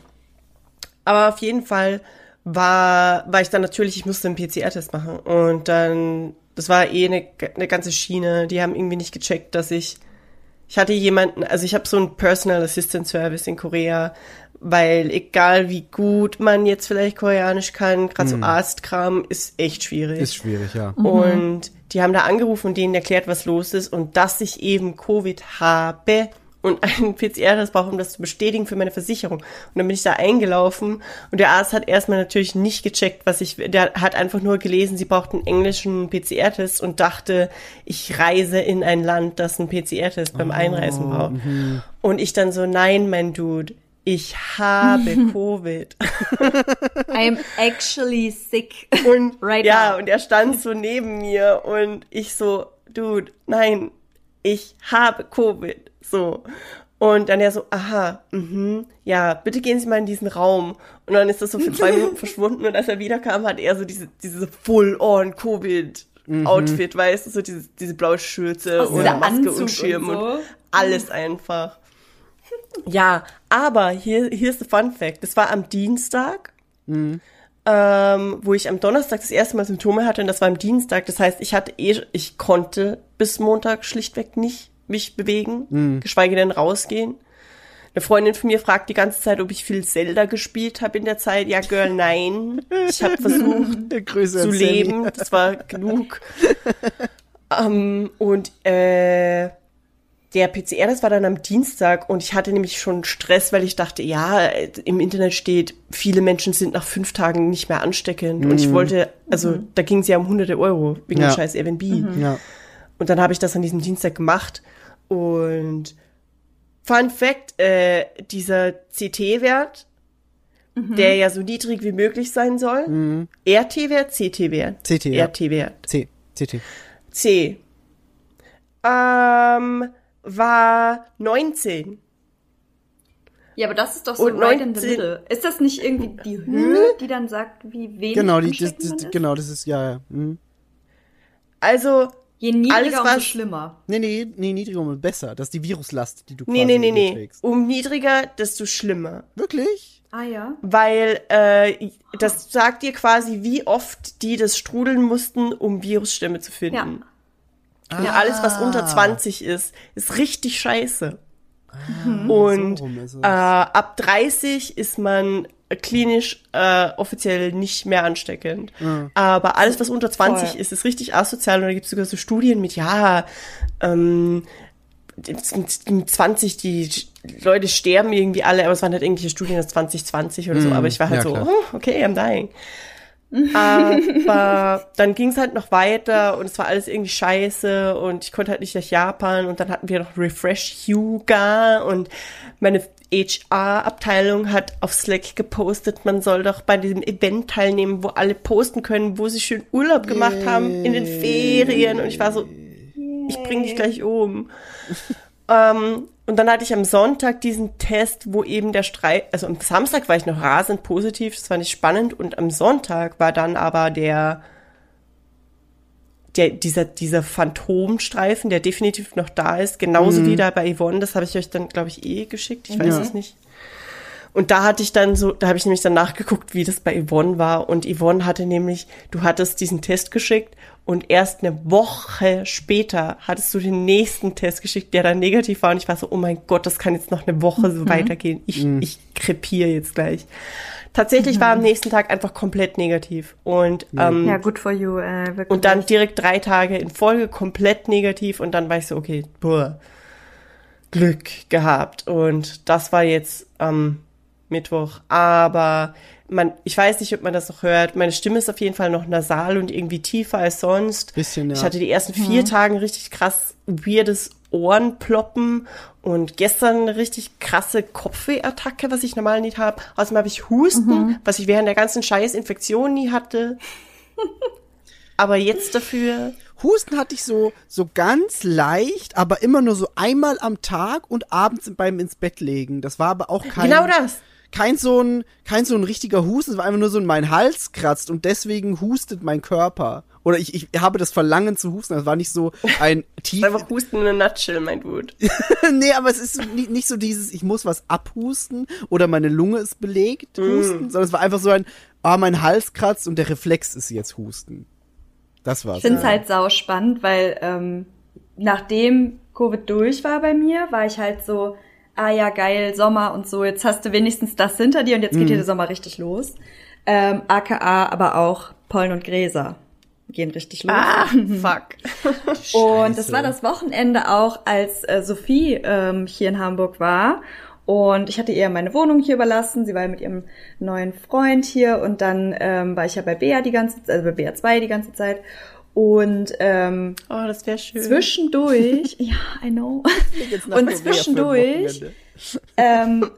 aber auf jeden Fall war, war ich dann natürlich, ich musste einen PCR-Test machen. Und dann, das war eh eine, eine ganze Schiene. Die haben irgendwie nicht gecheckt, dass ich, ich hatte jemanden, also ich habe so einen Personal Assistant Service in Korea, weil egal wie gut man jetzt vielleicht Koreanisch kann, gerade so Arztkram ist echt schwierig. Ist schwierig, ja. Und die haben da angerufen und denen erklärt, was los ist und dass ich eben Covid habe und einen PCR-Test brauche, um das zu bestätigen für meine Versicherung. Und dann bin ich da eingelaufen und der Arzt hat erstmal natürlich nicht gecheckt, was ich, der hat einfach nur gelesen, sie braucht einen englischen PCR-Test und dachte, ich reise in ein Land, das einen PCR-Test beim Einreisen braucht. Und ich dann so, nein, mein Dude, ich habe Covid. I am actually sick. Und Right ja, now. und er stand so neben mir und ich so, Dude, nein, ich habe Covid. So. Und dann er so, aha, mhm, ja, bitte gehen Sie mal in diesen Raum. Und dann ist das so für zwei Minuten verschwunden und als er wiederkam, hat er so diese, diese full-on Covid-Outfit, weißt du, so diese, diese blaue Schürze Aus und Maske Anzug und Schirm und und, so. alles einfach. Ja, aber hier, hier ist der Fun Fact. Das war am Dienstag ähm, wo ich am Donnerstag das erste Mal Symptome hatte und das war am Dienstag. Das heißt, ich hatte eh, ich konnte bis Montag schlichtweg nicht mich bewegen, geschweige denn rausgehen. Eine Freundin von mir fragt die ganze Zeit, ob ich viel Zelda gespielt habe in der Zeit. Ja, Girl, nein. Ich habe versucht zu leben. Das war genug. ähm, und äh, der PCR, das war dann am Dienstag und ich hatte nämlich schon Stress, weil ich dachte, ja, im Internet steht, viele Menschen sind nach fünf Tagen nicht mehr ansteckend. Und ich wollte, also da ging es ja um hunderte Euro wegen Ja. dem scheiß Airbnb. Ja. Und dann habe ich das an diesem Dienstag gemacht. Und Fun Fact, äh, dieser CT-Wert, der ja so niedrig wie möglich sein soll, RT-Wert, CT-Wert? CT, ja. RT-Wert. C, CT. C. Ähm, war 19. Ja, aber das ist doch so Und right in the 19 middle. Ist das nicht irgendwie die Höhe, die dann sagt, wie wenig Genau, die, das, das, man ist? genau, das ist, ja, ja. Mhm. Also, Je niedriger, Alles, umso was- schlimmer. Nee, nee, nee, niedriger und besser. Das ist die Viruslast, die du nee, quasi nee, nee, dir nee. trägst. Um niedriger, desto schlimmer. Wirklich? Ah ja. Weil äh, das sagt dir quasi, wie oft die das strudeln mussten, um Virusstämme zu finden. Ja. Und alles, was Ah. unter 20 ist, ist richtig scheiße. Und so äh, ab 30 ist man klinisch äh, offiziell nicht mehr ansteckend. Aber alles, was unter 20 Voll. ist, ist richtig asozial. Und da gibt es sogar so Studien mit, ja, ähm, mit 20, die Leute sterben irgendwie alle, aber es waren halt irgendwelche Studien aus 2020 oder so. Aber ich war halt ja, so, klar. oh, okay, I'm dying. Aber dann ging es halt noch weiter und es war alles irgendwie scheiße und ich konnte halt nicht nach Japan und dann hatten wir noch Refresh Yuga und meine HR-Abteilung hat auf Slack gepostet, man soll doch bei diesem Event teilnehmen, wo alle posten können, wo sie schön Urlaub gemacht haben in den Ferien und ich war so, ich bring dich gleich um. Ähm, und dann hatte ich am Sonntag diesen Test, wo eben der Streik, also am Samstag war ich noch rasend positiv, das war nicht spannend und am Sonntag war dann aber der der, dieser, dieser Phantomstreifen, der definitiv noch da ist, genauso wie da bei Yvonne, das habe ich euch dann, glaube ich, eh geschickt, ich weiß Ja. es nicht. Und da hatte ich dann so, da habe ich nämlich dann nachgeguckt, wie das bei Yvonne war. Und Yvonne hatte nämlich, du hattest diesen Test geschickt und erst eine Woche später hattest du den nächsten Test geschickt, der dann negativ war. Und ich war so, oh mein Gott, das kann jetzt noch eine Woche so weitergehen. Ich, ich krepiere jetzt gleich. Tatsächlich war am nächsten Tag einfach komplett negativ. Und, ähm, Ja, good for you, äh, wirklich. und dann direkt drei Tage in Folge komplett negativ und dann war ich so, okay, boah, Glück gehabt. Und das war jetzt am Mittwoch. Aber man, ich weiß nicht, ob man das noch hört. Meine Stimme ist auf jeden Fall noch nasal und irgendwie tiefer als sonst. Bisschen, ja. Ich hatte die ersten vier Tagen richtig krass weirdes Ohrenploppen und gestern eine richtig krasse Kopfwehattacke, was ich normal nicht habe. Außerdem habe ich Husten, was ich während der ganzen scheiß Infektion nie hatte. Aber jetzt dafür Husten hatte ich so, so ganz leicht, aber immer nur so einmal am Tag und abends beim ins Bett legen. Das war aber auch kein, Genau das. Kein so ein, kein so ein richtiger Husten. Es war einfach nur so in mein Hals kratzt und deswegen hustet mein Körper. Oder ich, ich habe das Verlangen zu husten. Das war nicht so ein tief. Einfach Husten in a nutshell, mein Dude. nee, aber es ist nicht so dieses, ich muss was abhusten oder meine Lunge ist belegt, Mm. husten, sondern es war einfach so ein, ah, mein Hals kratzt und der Reflex ist jetzt husten. Das war's. Ich finde es ja. halt sau spannend, weil ähm, nachdem Covid durch war bei mir, war ich halt so, ah ja, geil, Sommer und so, jetzt hast du wenigstens das hinter dir und jetzt geht hier der Sommer richtig los. Ähm, AKA aber auch Pollen und Gräser gehen richtig los. Ah, fuck. Und das war das Wochenende auch, als äh, Sophie ähm, hier in Hamburg war. Und ich hatte ihr meine Wohnung hier überlassen. Sie war mit ihrem neuen Freund hier. Und dann ähm, war ich ja bei Bea die ganze Zeit, also bei Bea 2 die ganze Zeit. Und ähm, Oh, das wäre schön. zwischendurch, ja, I know. Und zwischendurch ähm,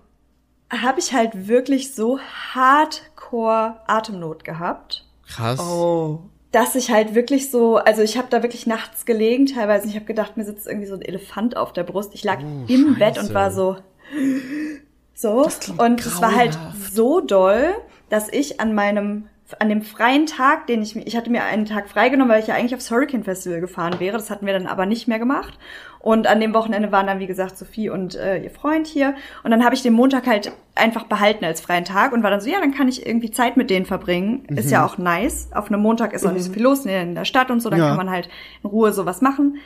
habe ich halt wirklich so hardcore Atemnot gehabt. Krass. Oh. dass ich halt wirklich so, also ich habe da wirklich nachts gelegen teilweise. Ich habe gedacht, mir sitzt irgendwie so ein Elefant auf der Brust. Ich lag im Bett und Scheiße. war so, so. Und es war halt grauenhaft. so doll, dass ich an meinem, an dem freien Tag, den ich, mir- ich hatte mir einen Tag freigenommen, weil ich ja eigentlich aufs Hurricane Festival gefahren wäre. Das hatten wir dann aber nicht mehr gemacht. Und an dem Wochenende waren dann, wie gesagt, Sophie und äh, ihr Freund hier. Und dann habe ich den Montag halt einfach behalten als freien Tag und war dann so, ja, dann kann ich irgendwie Zeit mit denen verbringen. Ist ja auch nice. Auf einem Montag ist auch nicht so viel los in der Stadt und so, dann Ja. kann man halt in Ruhe sowas machen.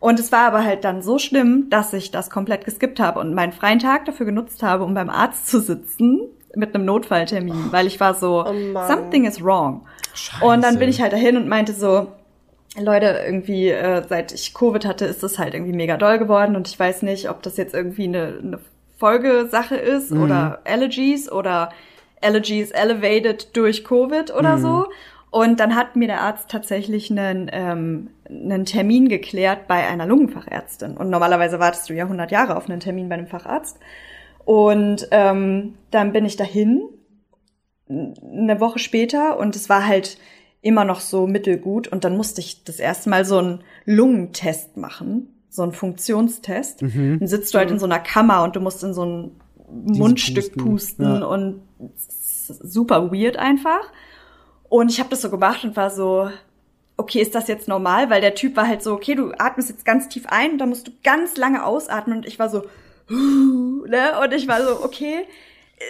Und es war aber halt dann so schlimm, dass ich das komplett geskippt habe und meinen freien Tag dafür genutzt habe, um beim Arzt zu sitzen mit einem Notfalltermin, weil ich war so, Oh something is wrong. Und dann bin ich halt dahin und meinte so, Leute, irgendwie, äh, seit ich Covid hatte, ist das halt irgendwie mega doll geworden und ich weiß nicht, ob das jetzt irgendwie eine, eine Folgesache ist oder Allergies oder Allergies elevated durch Covid oder so. Und dann hat mir der Arzt tatsächlich einen, ähm, einen Termin geklärt bei einer Lungenfachärztin. Und normalerweise wartest du ja 100 Jahre auf einen Termin bei einem Facharzt. Und ähm, dann bin ich dahin eine Woche später und es war halt immer noch so mittelgut und dann musste ich das erste Mal so einen Lungentest machen, so einen Funktionstest. Dann sitzt du halt in so einer Kammer und du musst in so ein Mundstück pusten, pusten ja. und super weird einfach. Und ich habe das so gemacht und war so, okay, ist das jetzt normal? Weil der Typ war halt so, okay, du atmest jetzt ganz tief ein und dann musst du ganz lange ausatmen und ich war so, ne? Und ich war so, okay,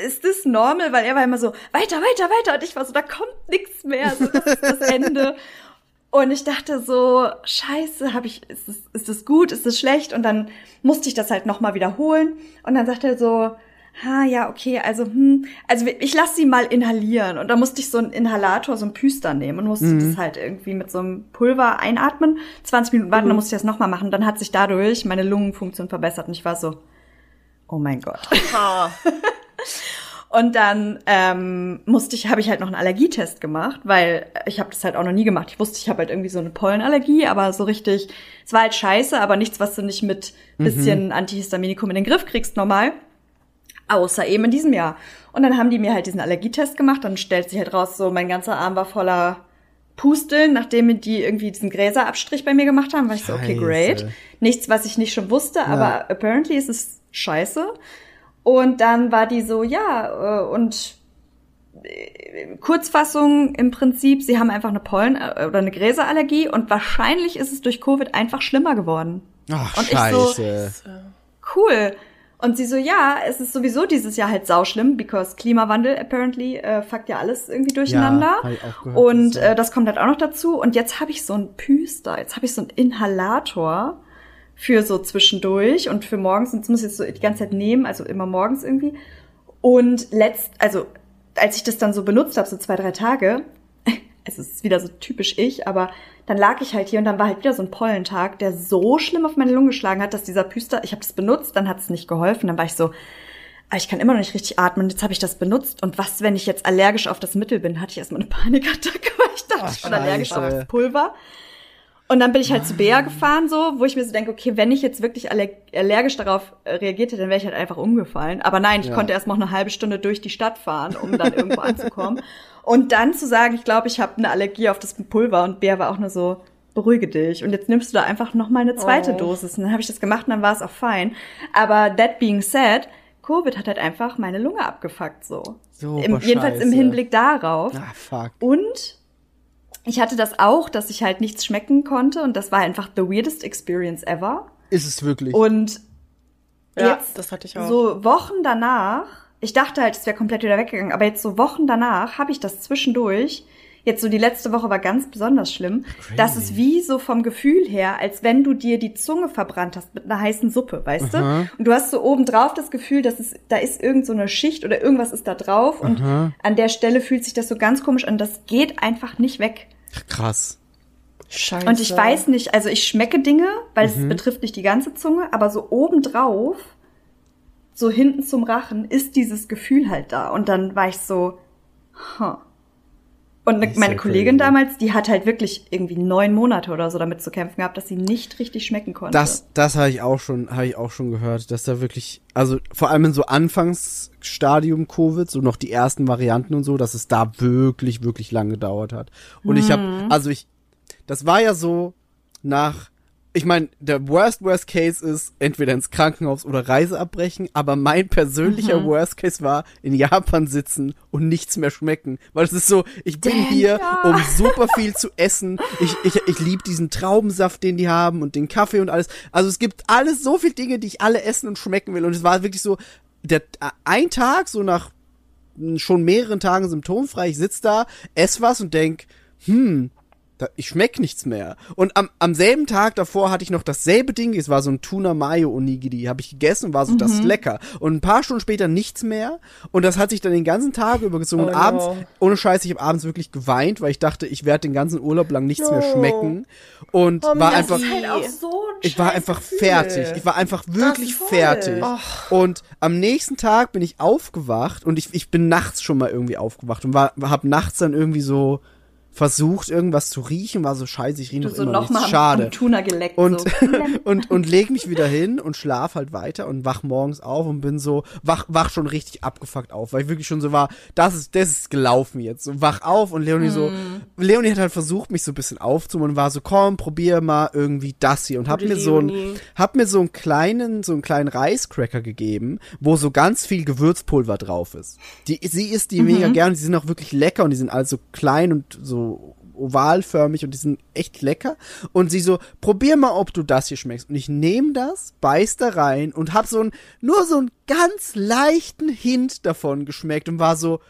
ist das normal? Weil er war immer so, weiter, weiter, weiter. Und ich war so, da kommt nichts mehr. So, das ist das Ende. Und ich dachte so, scheiße, habe ich, ist das, ist das gut, ist das schlecht? Und dann musste ich das halt nochmal wiederholen. Und dann sagte er so, ha, ja, okay, also, hm, also ich lasse sie mal inhalieren. Und da musste ich so einen Inhalator, so einen Püster nehmen und musste das halt irgendwie mit so einem Pulver einatmen, 20 Minuten warten, dann musste ich das nochmal machen. Dann hat sich dadurch meine Lungenfunktion verbessert und ich war so, oh mein Gott. Und dann ähm, musste ich, habe ich halt noch einen Allergietest gemacht, weil ich habe das halt auch noch nie gemacht. Ich wusste, ich habe halt irgendwie so eine Pollenallergie, aber so richtig, es war halt scheiße, aber nichts, was du nicht mit bisschen Antihistaminikum in den Griff kriegst, normal. Außer eben in diesem Jahr. Und dann haben die mir halt diesen Allergietest gemacht, dann stellt sich halt raus, so mein ganzer Arm war voller Pusteln, nachdem die irgendwie diesen Gräserabstrich bei mir gemacht haben, war ich so, okay, Scheiße. great. Nichts, was ich nicht schon wusste, aber apparently ist es scheiße. Und dann war die so, ja, äh, und äh, Kurzfassung im Prinzip, sie haben einfach eine Pollen- äh, oder eine Gräserallergie und wahrscheinlich ist es durch Covid einfach schlimmer geworden. Ach, Und ich so- scheiße. Cool. Und sie so, ja, es ist sowieso dieses Jahr halt sauschlimm, because Klimawandel apparently äh, fuckt ja alles irgendwie durcheinander. auch gehört, und das äh, das kommt halt auch noch dazu. Und jetzt habe ich so einen Püster, jetzt habe ich so einen Inhalator für so zwischendurch und für morgens. Und das muss ich jetzt so die ganze Zeit nehmen, also immer morgens irgendwie. Und letzt, also als ich das dann so benutzt habe, so zwei, drei Tage, es ist wieder so typisch ich, aber dann lag ich halt hier und dann war halt wieder so ein Pollentag, der so schlimm auf meine Lunge geschlagen hat, dass dieser Püster, ich habe das benutzt, dann hat es nicht geholfen, dann war ich so, aber ich kann immer noch nicht richtig atmen, jetzt habe ich das benutzt und was, wenn ich jetzt allergisch auf das Mittel bin, hatte ich erstmal eine Panikattacke, weil ich dachte, Ach, ich bin allergisch auf das Pulver. Und dann bin ich halt zu Bea gefahren, so, wo ich mir so denke, okay, wenn ich jetzt wirklich aller allergisch darauf äh, reagiert hätte, dann wäre ich halt einfach umgefallen. Aber nein, ich Ja. konnte erst noch eine halbe Stunde durch die Stadt fahren, um dann irgendwo anzukommen. Und dann zu sagen, ich glaube, ich habe eine Allergie auf das Pulver und Bea war auch nur so, beruhige dich. Und jetzt nimmst du da einfach noch mal eine zweite Oh. Dosis. Und dann habe ich das gemacht und dann war es auch fein. Aber that being said, Covid hat halt einfach meine Lunge abgefuckt, so. Im, jedenfalls im. Hinblick darauf. Ah, fuck. Und ich hatte das auch, dass ich halt nichts schmecken konnte und das war einfach the weirdest experience ever. Ist es wirklich. Und Ja, jetzt, das hatte ich auch. so Wochen danach, ich dachte halt, es wäre komplett wieder weggegangen, aber jetzt so Wochen danach habe ich das zwischendurch, jetzt so die letzte Woche war ganz besonders schlimm, dass es wie so vom Gefühl her, als wenn du dir die Zunge verbrannt hast mit einer heißen Suppe, weißt du? Und du hast so obendrauf das Gefühl, dass es, da ist irgend so eine Schicht oder irgendwas ist da drauf und an der Stelle fühlt sich das so ganz komisch an, das geht einfach nicht weg. Krass. Scheiße. Und ich weiß nicht, also ich schmecke Dinge, weil Mhm. es betrifft nicht die ganze Zunge, aber so obendrauf, so hinten zum Rachen, ist dieses Gefühl halt da. Und dann war ich so, huh. Und ne, meine Kollegin crazy. damals, die hat halt wirklich irgendwie neun Monate oder so damit zu kämpfen gehabt, dass sie nicht richtig schmecken konnte. Das, das habe ich auch schon, habe ich auch schon gehört, dass da wirklich, also vor allem in so Anfangsstadium Covid, so noch die ersten Varianten und so, dass es da wirklich, wirklich lang gedauert hat. Und ich habe, also ich, das war ja so nach, ich meine, der worst worst Case ist entweder ins Krankenhaus oder Reise abbrechen, aber mein persönlicher Worst Case war in Japan sitzen und nichts mehr schmecken, weil es ist so, ich bin Damn, hier, ja. um super viel zu essen. Ich, ich, ich liebe diesen Traubensaft, den die haben und den Kaffee und alles. Also es gibt alles, so viele Dinge, die ich alle essen und schmecken will. Und es war wirklich so, der, ein Tag, so nach schon mehreren Tagen symptomfrei, ich sitz da, ess was und denk, hm, da, ich schmeck nichts mehr. Und am, am selben Tag davor hatte ich noch dasselbe Ding, es war so ein Tuna Mayo Onigiri, habe ich gegessen und war so, das ist lecker. Und ein paar Stunden später nichts mehr und das hat sich dann den ganzen Tag übergezogen Oh und no. abends, ohne Scheiß, ich habe abends wirklich geweint, weil ich dachte, ich werde den ganzen Urlaub lang nichts mehr No. schmecken und Oh, war das einfach halt so ein ich war einfach Gefühl. fertig. Ich war einfach wirklich fertig. Och. Und am nächsten Tag bin ich aufgewacht und ich, ich bin nachts schon mal irgendwie aufgewacht und war, hab nachts dann irgendwie so versucht, irgendwas zu riechen, war so scheiße, ich rieche noch so immer noch nichts. Schade. Tuna geleckt. Und, so. und, und leg mich wieder hin und schlaf halt weiter und wach morgens auf und bin so, wach, wach schon richtig abgefuckt auf, weil ich wirklich schon so war, das ist, das ist gelaufen jetzt. Und wach auf und Leonie so, Mhm. Leonie hat halt versucht, mich so ein bisschen aufzumachen und war so, komm, probier mal irgendwie das hier und hab Gute mir so ein, Leonie. hab mir so einen kleinen, so einen kleinen Reiscracker gegeben, wo so ganz viel Gewürzpulver drauf ist. Die, sie isst die mega gern, die sind auch wirklich lecker und die sind also klein und so ovalförmig und die sind echt lecker. Und sie so, probier mal, ob du das hier schmeckst. Und ich nehme das, beiß da rein und hab so ein, nur so einen ganz leichten Hint davon geschmeckt und war so,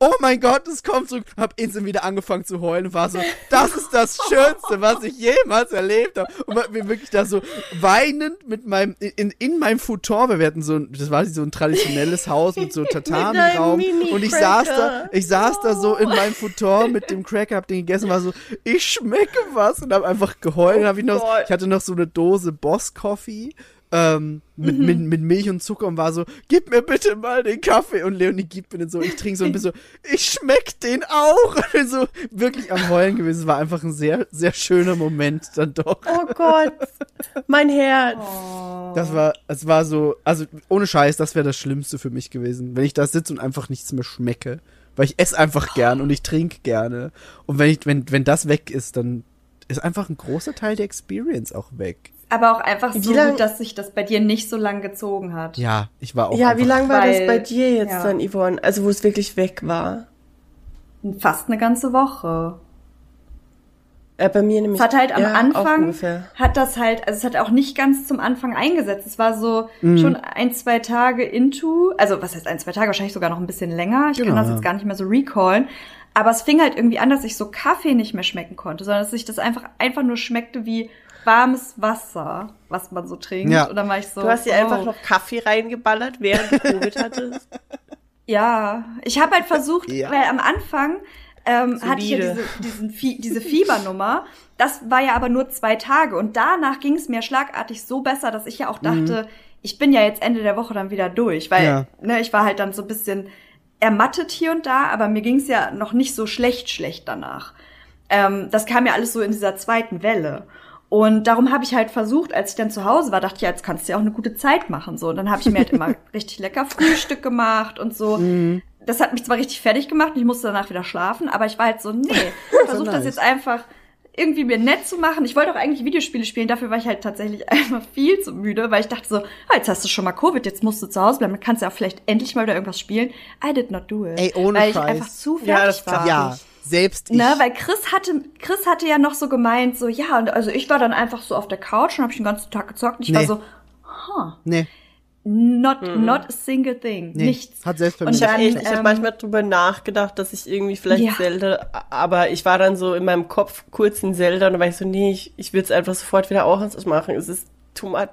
oh mein Gott, es kommt zurück. Hab instant wieder angefangen zu heulen und war so, das ist das Schönste, was ich jemals erlebt habe. Und mir wirklich da so weinend mit meinem, in, in meinem Futon, wir hatten so, ein- das war so ein traditionelles Haus mit so Tatami-Raum. Und ich saß da, ich saß da so in meinem Futon mit dem Cracker, hab den gegessen, war so, ich schmecke was und hab einfach geheult. Und hab ich noch, Gott. ich hatte noch so eine Dose Boss Coffee. Ähm, mit, mit, mit Milch und Zucker und war so, gib mir bitte mal den Kaffee. Und Leonie gibt mir den so, ich trinke so ein bisschen so, ich schmeck den auch. Und bin so wirklich am Heulen gewesen. Es war einfach ein sehr, sehr schöner Moment dann doch. Oh Gott, mein Herz. Das war, es war so, also ohne Scheiß, das wäre das Schlimmste für mich gewesen, wenn ich da sitze und einfach nichts mehr schmecke. Weil ich esse einfach gern und ich trinke gerne. Und wenn ich, wenn, wenn das weg ist, dann ist einfach ein großer Teil der Experience auch weg. Aber auch einfach Wie so lang- gut, dass sich das bei dir nicht so lang gezogen hat. Ja, ich war auch Ja, wie lang war Weil- das bei dir jetzt ja. dann, Yvonne? Also, wo es wirklich weg war? fast eine ganze Woche. Äh, bei mir nämlich. Es hat halt am ja, Anfang, ungefähr. hat das halt, also es hat auch nicht ganz zum Anfang eingesetzt. Es war so Mhm. schon ein, zwei Tage into, also was heißt ein, zwei Tage, wahrscheinlich sogar noch ein bisschen länger. Ich Genau, kann das ja. jetzt gar nicht mehr so recallen. Aber es fing halt irgendwie an, dass ich so Kaffee nicht mehr schmecken konnte, sondern dass sich das einfach, einfach nur schmeckte wie warmes Wasser, was man so trinkt. Ja. Und dann war ich so. Du hast dir oh. einfach noch Kaffee reingeballert, während du Covid hattest. Ja, ich habe halt versucht, Ja. weil am Anfang ähm, hatte ich ja diese, diesen Fie diese Fiebernummer. Das war ja aber nur zwei Tage und danach ging es mir schlagartig so besser, dass ich ja auch dachte, ich bin ja jetzt Ende der Woche dann wieder durch, weil Ja. ne, ich war halt dann so ein bisschen ermattet hier und da, aber mir ging es ja noch nicht so schlecht schlecht danach. Ähm, das kam ja alles so in dieser zweiten Welle. Und darum habe ich halt versucht, als ich dann zu Hause war, dachte ich, ja, jetzt kannst du ja auch eine gute Zeit machen. So, und dann habe ich mir halt immer richtig lecker Frühstück gemacht und so. Das hat mich zwar richtig fertig gemacht und ich musste danach wieder schlafen, aber ich war halt so, nee, ich versuche das jetzt einfach irgendwie mir nett zu machen. Ich wollte auch eigentlich Videospiele spielen, dafür war ich halt tatsächlich einfach viel zu müde, weil ich dachte so, ah, jetzt hast du schon mal Covid, jetzt musst du zu Hause bleiben, dann kannst du ja vielleicht endlich mal wieder irgendwas spielen. I did not do it. Ey, ohne weil ich Scheiß. einfach zu fertig Ja, das war. Ja, selbst ich. Ne, weil Chris hatte, Chris hatte ja noch so gemeint, so, ja, und also ich war dann einfach so auf der Couch und habe den ganzen Tag gezockt und ich war Nee. so, nee, not, not a single thing, nee. nichts. Hat selbst bei Und mir Ich habe hab ähm, manchmal drüber nachgedacht, dass ich irgendwie vielleicht Ja. Zelda, aber ich war dann so in meinem Kopf kurz in Zelda und dann war ich so, nee, ich, ich will es einfach sofort wieder ausmachen. Es ist too much.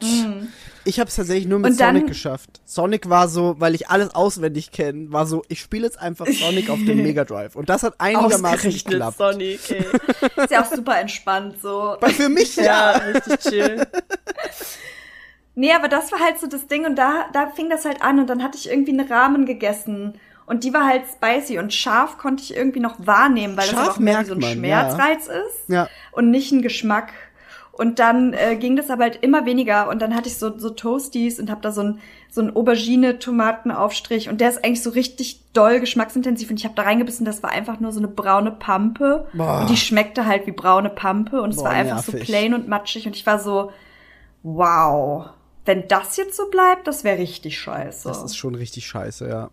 Ich habe es tatsächlich nur mit Und dann- Sonic geschafft. Sonic war so, weil ich alles auswendig kenne, war so, ich spiele jetzt einfach Sonic auf dem Mega Drive. Und das hat einigermaßen geklappt. Sonic, ey. Ist ja auch super entspannt, so. Weil für mich ja, ja. richtig chill. Nee, aber das war halt so das Ding und da, da fing das halt an und dann hatte ich irgendwie einen Rahmen gegessen und die war halt spicy und scharf konnte ich irgendwie noch wahrnehmen, weil das Scharf aber auch mehr so ein Schmerzreiz ist Ja. und nicht ein Geschmack. Und dann äh, ging das aber halt immer weniger und dann hatte ich so, so Toasties und hab da so ein, so ein Aubergine-Tomatenaufstrich und der ist eigentlich so richtig doll geschmacksintensiv und ich habe da reingebissen, das war einfach nur so eine braune Pampe Boah. und die schmeckte halt wie braune Pampe und es Boah, war einfach so nervig. plain und matschig und ich war so, wow, wenn das jetzt so bleibt, das wäre richtig scheiße. Das ist schon richtig scheiße, ja.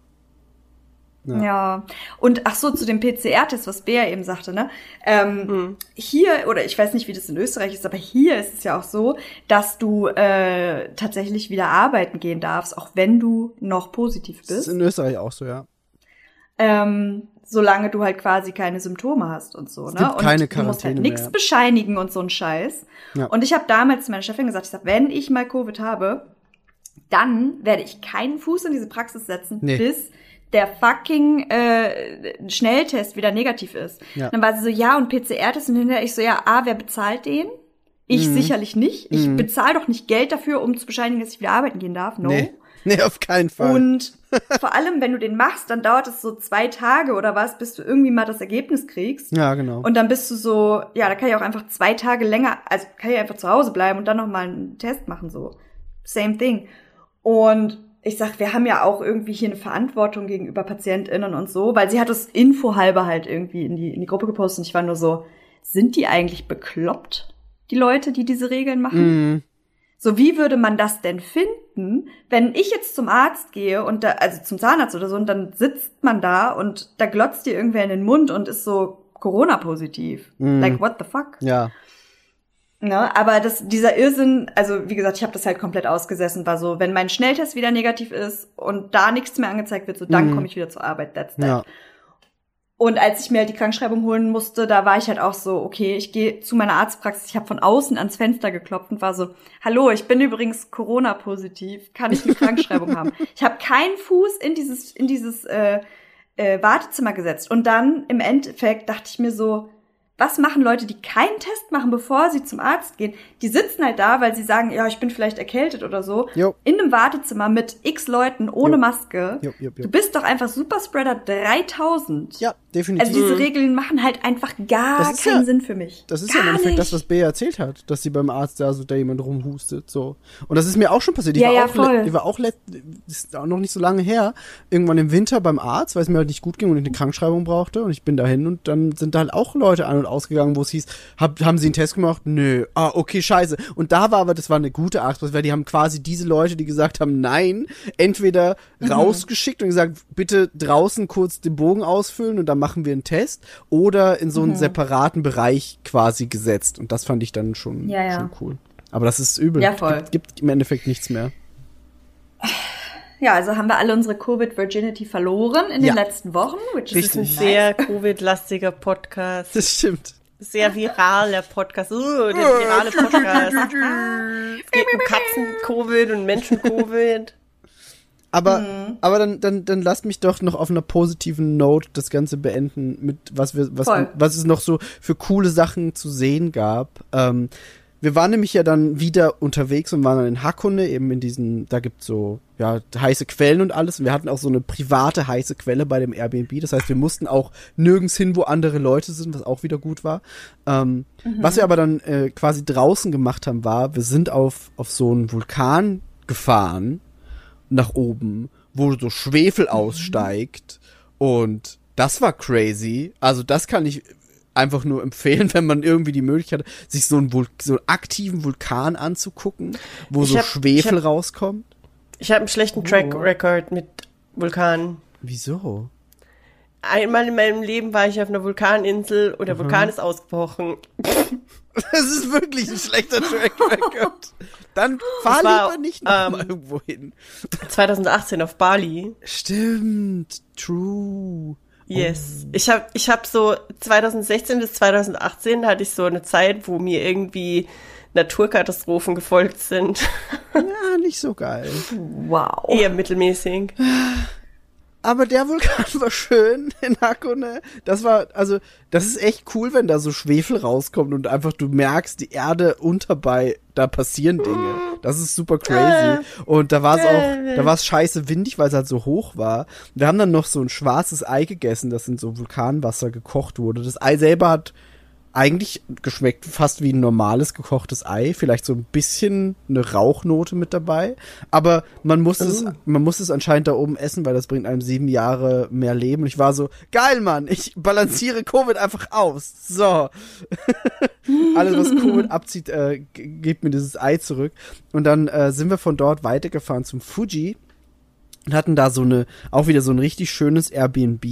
Ja. Und ach so, zu dem PCR-Test, was Bea eben sagte, ne? Ähm, Hier, oder ich weiß nicht, wie das in Österreich ist, aber hier ist es ja auch so, dass du äh, tatsächlich wieder arbeiten gehen darfst, auch wenn du noch positiv Das ist bist. in Österreich auch so, ja. Ähm, solange du halt quasi keine Symptome hast und so, Es ne? und keine du musst halt Quarantäne nichts bescheinigen und so ein Scheiß. Ja. Und ich habe damals zu meiner Chefin gesagt, ich sag, wenn ich mal Covid habe, dann werde ich keinen Fuß in diese Praxis setzen, Nee. bis der fucking äh, Schnelltest wieder negativ ist. Ja. Dann war sie so, ja, und PCR-Test und hinterher ich so, ja, A, wer bezahlt den? Ich Mhm. sicherlich nicht. Ich bezahle doch nicht Geld dafür, um zu bescheinigen, dass ich wieder arbeiten gehen darf. No. Nee. Nee, auf keinen Fall. Und vor allem, wenn du den machst, dann dauert es so zwei Tage oder was, bis du irgendwie mal das Ergebnis kriegst. ja, genau. Und dann bist du so, ja, da kann ich auch einfach zwei Tage länger, also kann ich einfach zu Hause bleiben und dann noch mal einen Test machen, so. Same thing. Und ich sag, wir haben ja auch irgendwie hier eine Verantwortung gegenüber PatientInnen und so, weil sie hat es infohalber halt irgendwie in die, in die Gruppe gepostet und ich war nur so, sind die eigentlich bekloppt, die Leute, die diese Regeln machen? Mhm. So, wie würde man das denn finden, wenn ich jetzt zum Arzt gehe und da, also zum Zahnarzt oder so, und dann sitzt man da und da glotzt dir irgendwer in den Mund und ist so Corona-positiv. Mhm. Like, what the fuck? Ja. Ne? Aber das, dieser Irrsinn, also wie gesagt, ich habe das halt komplett ausgesessen, war so, wenn mein Schnelltest wieder negativ ist und da nichts mehr angezeigt wird, so dann Mhm. komme ich wieder zur Arbeit, that's that. Ja. Und als ich mir halt die Krankschreibung holen musste, da war ich halt auch so, okay, ich gehe zu meiner Arztpraxis, ich habe von außen ans Fenster geklopft und war so, hallo, ich bin übrigens Corona-positiv, kann ich eine Krankschreibung haben? Ich habe keinen Fuß in dieses, in dieses äh, äh, Wartezimmer gesetzt. Und dann im Endeffekt dachte ich mir so, was machen Leute, die keinen Test machen, bevor sie zum Arzt gehen? Die sitzen halt da, weil sie sagen, ja, ich bin vielleicht erkältet oder so, Jo. in einem Wartezimmer mit x Leuten ohne Jo. Maske. Jo. Du bist doch einfach Superspreader 3000. Ja, definitiv. Also diese Regeln machen halt einfach gar keinen ja- Sinn für mich. Das ist gar ja im Endeffekt nicht. das, was Bea erzählt hat, dass sie beim Arzt da so da jemand rumhustet, so. Und das ist mir auch schon passiert. Ich Ja, war ja, auch, voll. ich war auch ist auch noch nicht so lange her, irgendwann im Winter beim Arzt, weil es mir halt nicht gut ging und ich eine Krankschreibung brauchte und ich bin dahin und dann sind da halt auch Leute an und ausgegangen, wo es hieß, hab, haben sie einen Test gemacht? Nö. Ah, okay, scheiße. Und da war aber, das war eine gute Achtungsklasse, weil die haben quasi diese Leute, die gesagt haben, nein, entweder rausgeschickt und gesagt, bitte draußen kurz den Bogen ausfüllen und dann machen wir einen Test oder in so einen separaten Bereich quasi gesetzt. Und das fand ich dann schon, Ja, ja. schon cool. Aber das ist übel. Ja, voll. Gibt, gibt im Endeffekt nichts mehr. Ja, also haben wir alle unsere Covid-Virginity verloren in Ja. den letzten Wochen, which ist ein nice. sehr Covid-lastiger Podcast. Das stimmt. Sehr viraler Podcast. Uh, der virale Podcast. Es geht um Katzen-Covid und Menschen-Covid. Aber, Mhm. aber dann, dann, dann lasst mich doch noch auf einer positiven Note das Ganze beenden mit was wir, was, Voll. was es noch so für coole Sachen zu sehen gab. Ähm, wir waren nämlich ja dann wieder unterwegs und waren dann in Hakone, eben in diesen, da gibt's so, ja, heiße Quellen und alles. Und wir hatten auch so eine private heiße Quelle bei dem Airbnb. Das heißt, wir mussten auch nirgends hin, wo andere Leute sind, was auch wieder gut war. Ähm, Was wir aber dann äh, quasi draußen gemacht haben, war, wir sind auf, auf so einen Vulkan gefahren nach oben, wo so Schwefel aussteigt. Und das war crazy. Also das kann ich einfach nur empfehlen, wenn man irgendwie die Möglichkeit hat, sich so einen, Vul so einen aktiven Vulkan anzugucken, wo Ich so hab- Schwefel ich hab- rauskommt. Ich habe einen schlechten Track Record mit Vulkanen. Wieso? Einmal in meinem Leben war ich auf einer Vulkaninsel und der Vulkan ist ausgebrochen. Das ist wirklich ein schlechter Track Record. Dann fahr war, lieber nicht noch ähm, mal irgendwo hin. 2018 auf Bali. Stimmt, true. Yes. Ich habe ich hab so 2016 bis 2018 hatte ich so eine Zeit, wo mir irgendwie Naturkatastrophen gefolgt sind. Ja, nicht so geil. Wow. Eher mittelmäßig. Aber der Vulkan war schön in Hakone. Das war, also, das ist echt cool, wenn da so Schwefel rauskommt und einfach du merkst, die Erde unterbei, da passieren Dinge. Das ist super crazy. Und da war es auch, da war es scheiße windig, weil es halt so hoch war. Wir haben dann noch so ein schwarzes Ei gegessen, das in so Vulkanwasser gekocht wurde. Das Ei selber hat eigentlich geschmeckt fast wie ein normales gekochtes Ei, vielleicht so ein bisschen eine Rauchnote mit dabei, aber man muss es, man muss es anscheinend da oben essen, weil das bringt einem sieben Jahre mehr Leben. Und ich war so, geil, Mann, ich balanciere Covid einfach aus. So. Alles, was Covid abzieht, äh, gibt mir dieses Ei zurück. Und dann äh, sind wir von dort weitergefahren zum Fuji und hatten da so eine, auch wieder so ein richtig schönes Airbnb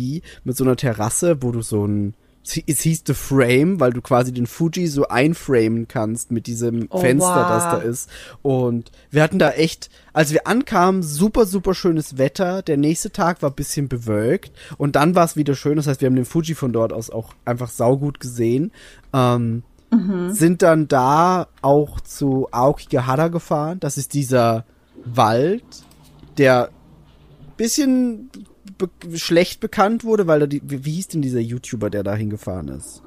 mit so einer Terrasse, wo du so ein, es hieß The Frame, weil du quasi den Fuji so einframen kannst mit diesem Oh, Fenster, wow. das da ist. Und wir hatten da echt, als wir ankamen, super, super schönes Wetter. Der nächste Tag war ein bisschen bewölkt und dann war es wieder schön. Das heißt, wir haben den Fuji von dort aus auch einfach saugut gesehen. Ähm, sind dann da auch zu Aokigahara gefahren. Das ist dieser Wald, der bisschen be schlecht bekannt wurde, weil da die, wie, wie hieß denn dieser YouTuber, der da hingefahren ist?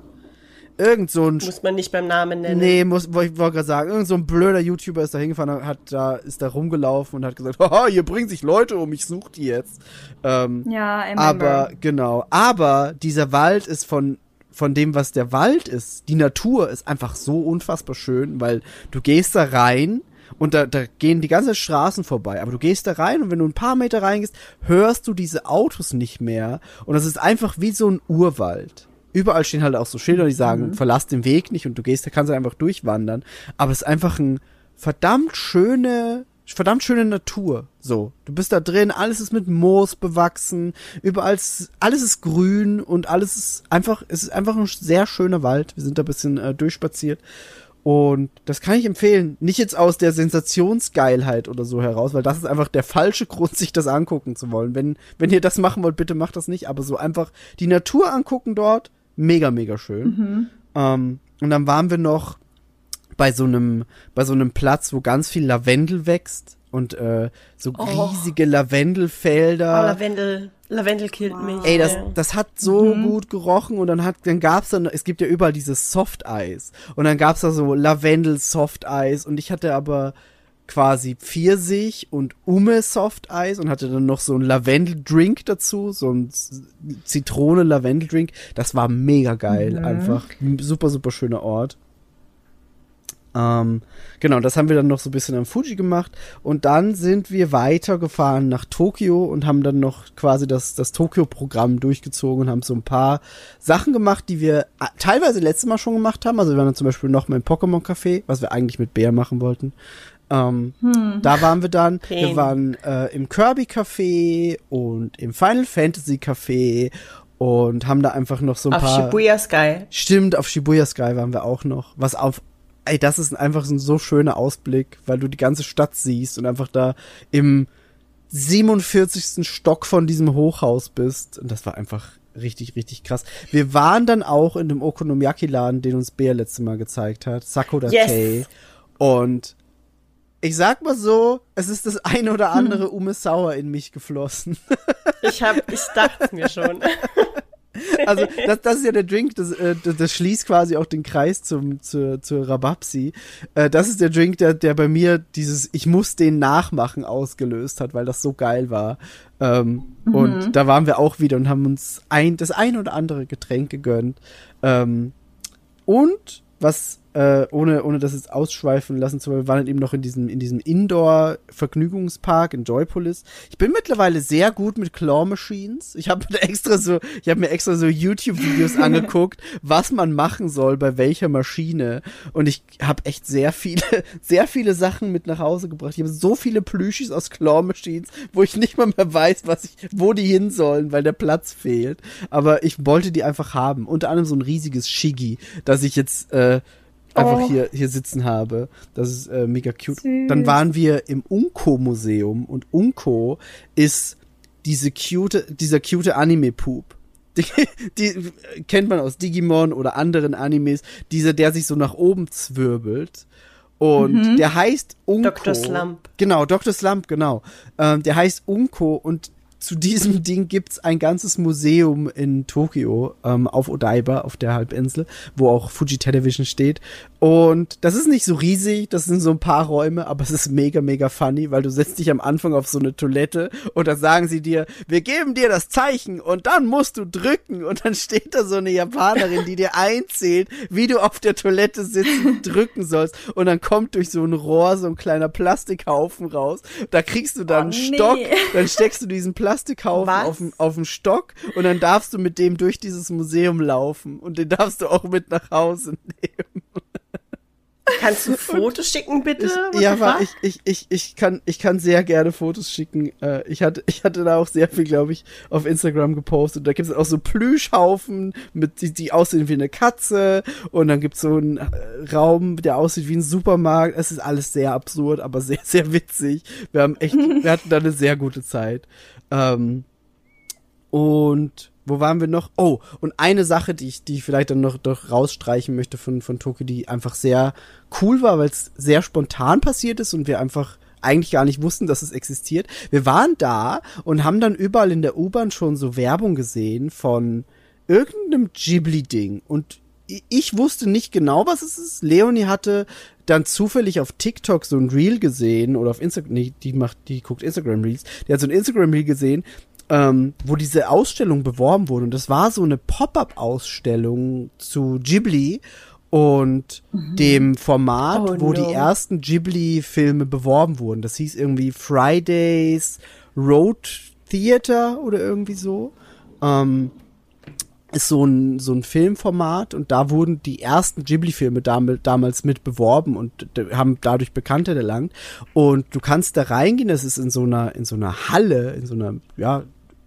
Irgend so ein Muss man nicht beim Namen nennen. Nee, muss, wollte ich wollte gerade sagen, irgend so ein blöder YouTuber ist da hingefahren, hat da, ist da rumgelaufen und hat gesagt, haha, hier bringen sich Leute um, ich such die jetzt. Ähm, Ja, I remember. aber, genau, aber dieser Wald ist von, von dem, was der Wald ist, die Natur ist einfach so unfassbar schön, weil du gehst da rein und da, da gehen die ganzen Straßen vorbei, aber du gehst da rein und wenn du ein paar Meter reingehst, hörst du diese Autos nicht mehr und das ist einfach wie so ein Urwald. Überall stehen halt auch so Schilder, die sagen, verlass den Weg nicht und du gehst, da kannst du einfach durchwandern. Aber es ist einfach ein verdammt schöne, verdammt schöne Natur. So, du bist da drin, alles ist mit Moos bewachsen, überall ist, alles ist grün und alles ist einfach, es ist einfach ein sehr schöner Wald. Wir sind da ein bisschen äh, durchspaziert. Und das kann ich empfehlen. Nicht jetzt aus der Sensationsgeilheit oder so heraus, weil das ist einfach der falsche Grund, sich das angucken zu wollen. Wenn, wenn ihr das machen wollt, bitte macht das nicht. Aber so einfach die Natur angucken dort, mega, mega schön. Ähm, und dann waren wir noch bei so einem, bei so einem Platz, wo ganz viel Lavendel wächst und äh, so riesige Lavendelfelder. Oh, Lavendel. Lavendel killt mich. Ey, das, das hat so gut gerochen und dann hat, dann gab's dann, es gibt ja überall dieses Softeis und dann gab's da so Lavendel Softeis und ich hatte aber quasi Pfirsich und Ume Softeis und hatte dann noch so ein Lavendel Drink dazu, so ein Zitrone Lavendel Drink. Das war mega geil, einfach Ein super super schöner Ort. Ähm, genau, das haben wir dann noch so ein bisschen am Fuji gemacht. Und dann sind wir weitergefahren nach Tokio und haben dann noch quasi das, das Tokio-Programm durchgezogen und haben so ein paar Sachen gemacht, die wir äh, teilweise letztes Mal schon gemacht haben. Also wir waren dann zum Beispiel noch mal im Pokémon-Café, was wir eigentlich mit Bär machen wollten. Ähm, Da waren wir dann. Wir Pain. waren äh, im Kirby-Café und im Final Fantasy-Café und haben da einfach noch so ein Auf paar... Shibuya Sky. Stimmt, auf Shibuya Sky waren wir auch noch. Was auf, ey, das ist einfach so ein so schöner Ausblick, weil du die ganze Stadt siehst und einfach da im 47. Stock von diesem Hochhaus bist. Und das war einfach richtig, richtig krass. Wir waren dann auch in dem Okonomiyaki-Laden, den uns Bär letztes Mal gezeigt hat. Sakura Yes. Tei. Und ich sag mal so, es ist das eine oder andere Ume Sauer in mich geflossen. Ich hab, ich dachte mir schon. Also, das, das ist ja der Drink, das, äh, das, das schließt quasi auch den Kreis zum, zur, zur Rabapsi. Äh, das ist der Drink, der, der bei mir dieses Ich muss den nachmachen ausgelöst hat, weil das so geil war. Ähm, Und da waren wir auch wieder und haben uns ein, das ein oder andere Getränk gegönnt. Ähm, und was, äh, ohne, ohne das jetzt ausschweifen lassen zu wollen, wir waren halt eben noch in diesem, in diesem Indoor-Vergnügungspark in Joypolis. Ich bin mittlerweile sehr gut mit Claw Machines. Ich habe extra so, ich habe mir extra so YouTube-Videos angeguckt, was man machen soll bei welcher Maschine. Und ich habe echt sehr viele, sehr viele Sachen mit nach Hause gebracht. Ich habe so viele Plüschis aus Claw Machines, wo ich nicht mal mehr weiß, was ich, wo die hin sollen, weil der Platz fehlt. Aber ich wollte die einfach haben. Unter anderem so ein riesiges Shiggy, das ich jetzt äh, einfach Oh. hier, hier sitzen habe. Das ist äh, mega cute. Süß. Dann waren wir im Unko-Museum und Unko ist diese cute, dieser cute Anime-Poop. Die, die kennt man aus Digimon oder anderen Animes, dieser, der sich so nach oben zwirbelt. Und der heißt Unko. Dr. Slump. Genau, Dr. Slump, genau. Ähm, der heißt Unko und zu diesem Ding gibt's ein ganzes Museum in Tokio, ähm, auf Odaiba, auf der Halbinsel, wo auch Fuji Television steht. Und das ist nicht so riesig, das sind so ein paar Räume, aber es ist mega, mega funny, weil du setzt dich am Anfang auf so eine Toilette und da sagen sie dir, wir geben dir das Zeichen und dann musst du drücken und dann steht da so eine Japanerin, die dir einzählt, wie du auf der Toilette sitzen drücken sollst und dann kommt durch so ein Rohr so ein kleiner Plastikhaufen raus. Da kriegst du dann Oh, einen nee. Stock, dann steckst du diesen Plastikhaufen Was? auf den, auf den Stock und dann darfst du mit dem durch dieses Museum laufen und den darfst du auch mit nach Hause nehmen. Kannst du Fotos schicken, bitte? Ich, ja, fuck? ich, ich, ich, ich, kann, ich kann sehr gerne Fotos schicken. Äh, ich, hatte, ich hatte da auch sehr viel, glaube ich, auf Instagram gepostet. Da gibt es auch so Plüschhaufen, mit, die, die aussehen wie eine Katze. Und dann gibt es so einen äh, Raum, der aussieht wie ein Supermarkt. Es ist alles sehr absurd, aber sehr, sehr witzig. Wir haben echt, wir hatten da eine sehr gute Zeit. Ähm, und wo waren wir noch? Oh, und eine Sache, die ich, die ich vielleicht dann noch, noch rausstreichen möchte von, von Tokio, die einfach sehr cool war, weil es sehr spontan passiert ist und wir einfach eigentlich gar nicht wussten, dass es existiert. Wir waren da und haben dann überall in der U-Bahn schon so Werbung gesehen von irgendeinem Ghibli-Ding. Und ich wusste nicht genau, was es ist. Leonie hatte dann zufällig auf TikTok so ein Reel gesehen oder auf Instagram, nee, die macht, die guckt Instagram Reels. Die hat so ein Instagram Reel gesehen, ähm, wo diese Ausstellung beworben wurde. Und das war so eine Pop-up-Ausstellung zu Ghibli und dem Format, Oh, wo no. die ersten Ghibli-Filme beworben wurden. Das hieß irgendwie Fridays Road Theater oder irgendwie so. Ähm, ist so ein, so ein Filmformat und da wurden die ersten Ghibli-Filme dam damals mit beworben und haben dadurch Bekannte erlangt. Und du kannst da reingehen, das ist in so einer, in so einer Halle, in so einer, ja,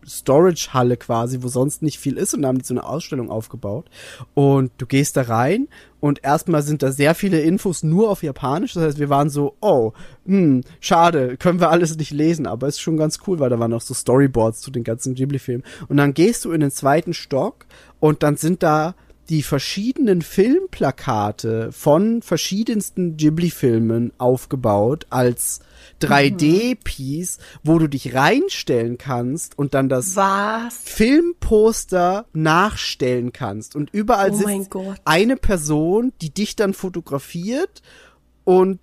Storage-Halle quasi, wo sonst nicht viel ist und da haben die so eine Ausstellung aufgebaut. Und du gehst da rein und erstmal sind da sehr viele Infos nur auf Japanisch. Das heißt, wir waren so, oh, hm, schade, können wir alles nicht lesen, aber ist schon ganz cool, weil da waren auch so Storyboards zu den ganzen Ghibli-Filmen. Und dann gehst du in den zweiten Stock und dann sind da die verschiedenen Filmplakate von verschiedensten Ghibli-Filmen aufgebaut als 3D-Piece, wo du dich reinstellen kannst und dann das Was? Filmposter nachstellen kannst. Und überall Oh sitzt eine Person, die dich dann fotografiert und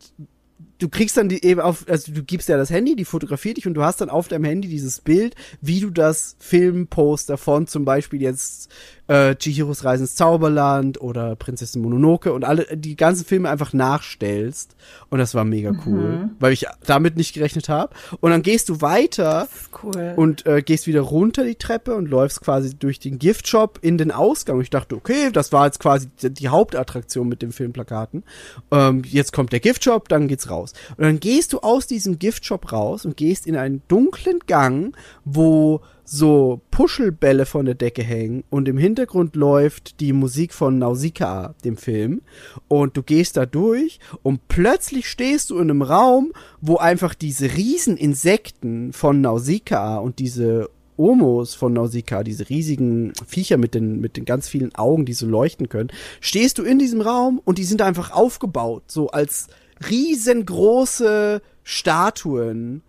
du kriegst dann die eben auf, also du gibst ja das Handy, die fotografiert dich und du hast dann auf deinem Handy dieses Bild, wie du das Filmposter von zum Beispiel jetzt äh, Chihiros Reise ins Zauberland oder Prinzessin Mononoke und alle die ganzen Filme einfach nachstellst. Und das war mega cool, weil ich damit nicht gerechnet habe. Und dann gehst du weiter Cool. und äh, gehst wieder runter die Treppe und läufst quasi durch den Giftshop in den Ausgang. Und ich dachte, okay, das war jetzt quasi die, die Hauptattraktion mit den Filmplakaten. Ähm, jetzt kommt der Giftshop, dann geht's raus. Und dann gehst du aus diesem Giftshop raus und gehst in einen dunklen Gang, wo so Puschelbälle von der Decke hängen und im Hintergrund läuft die Musik von Nausicaa, dem Film. Und du gehst da durch und plötzlich stehst du in einem Raum, wo einfach diese riesen Insekten von Nausicaa und diese Omos von Nausicaa, diese riesigen Viecher mit den, mit den ganz vielen Augen, die so leuchten können, stehst du in diesem Raum und die sind einfach aufgebaut, so als riesengroße Statuen.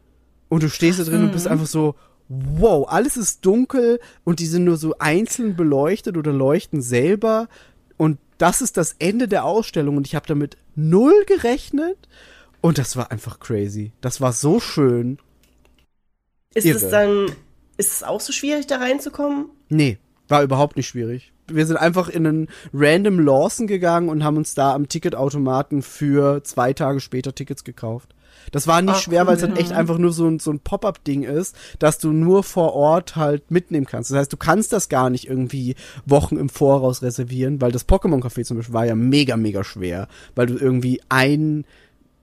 Und du stehst da drin und bist einfach so, wow, alles ist dunkel und die sind nur so einzeln beleuchtet oder leuchten selber. Und das ist das Ende der Ausstellung und ich habe damit null gerechnet. Und das war einfach crazy. Das war so schön. ist irre. es dann, ist es auch so schwierig, da reinzukommen? Nee, war überhaupt nicht schwierig. Wir sind einfach in einen random Lawson gegangen und haben uns da am Ticketautomaten für zwei Tage später Tickets gekauft. Das war nicht Ah, schwer, weil es cool. halt echt einfach nur so ein, so ein Pop-up-Ding ist, dass du nur vor Ort halt mitnehmen kannst. Das heißt, du kannst das gar nicht irgendwie Wochen im Voraus reservieren, weil das Pokémon-Café zum Beispiel war ja mega, mega schwer, weil du irgendwie ein,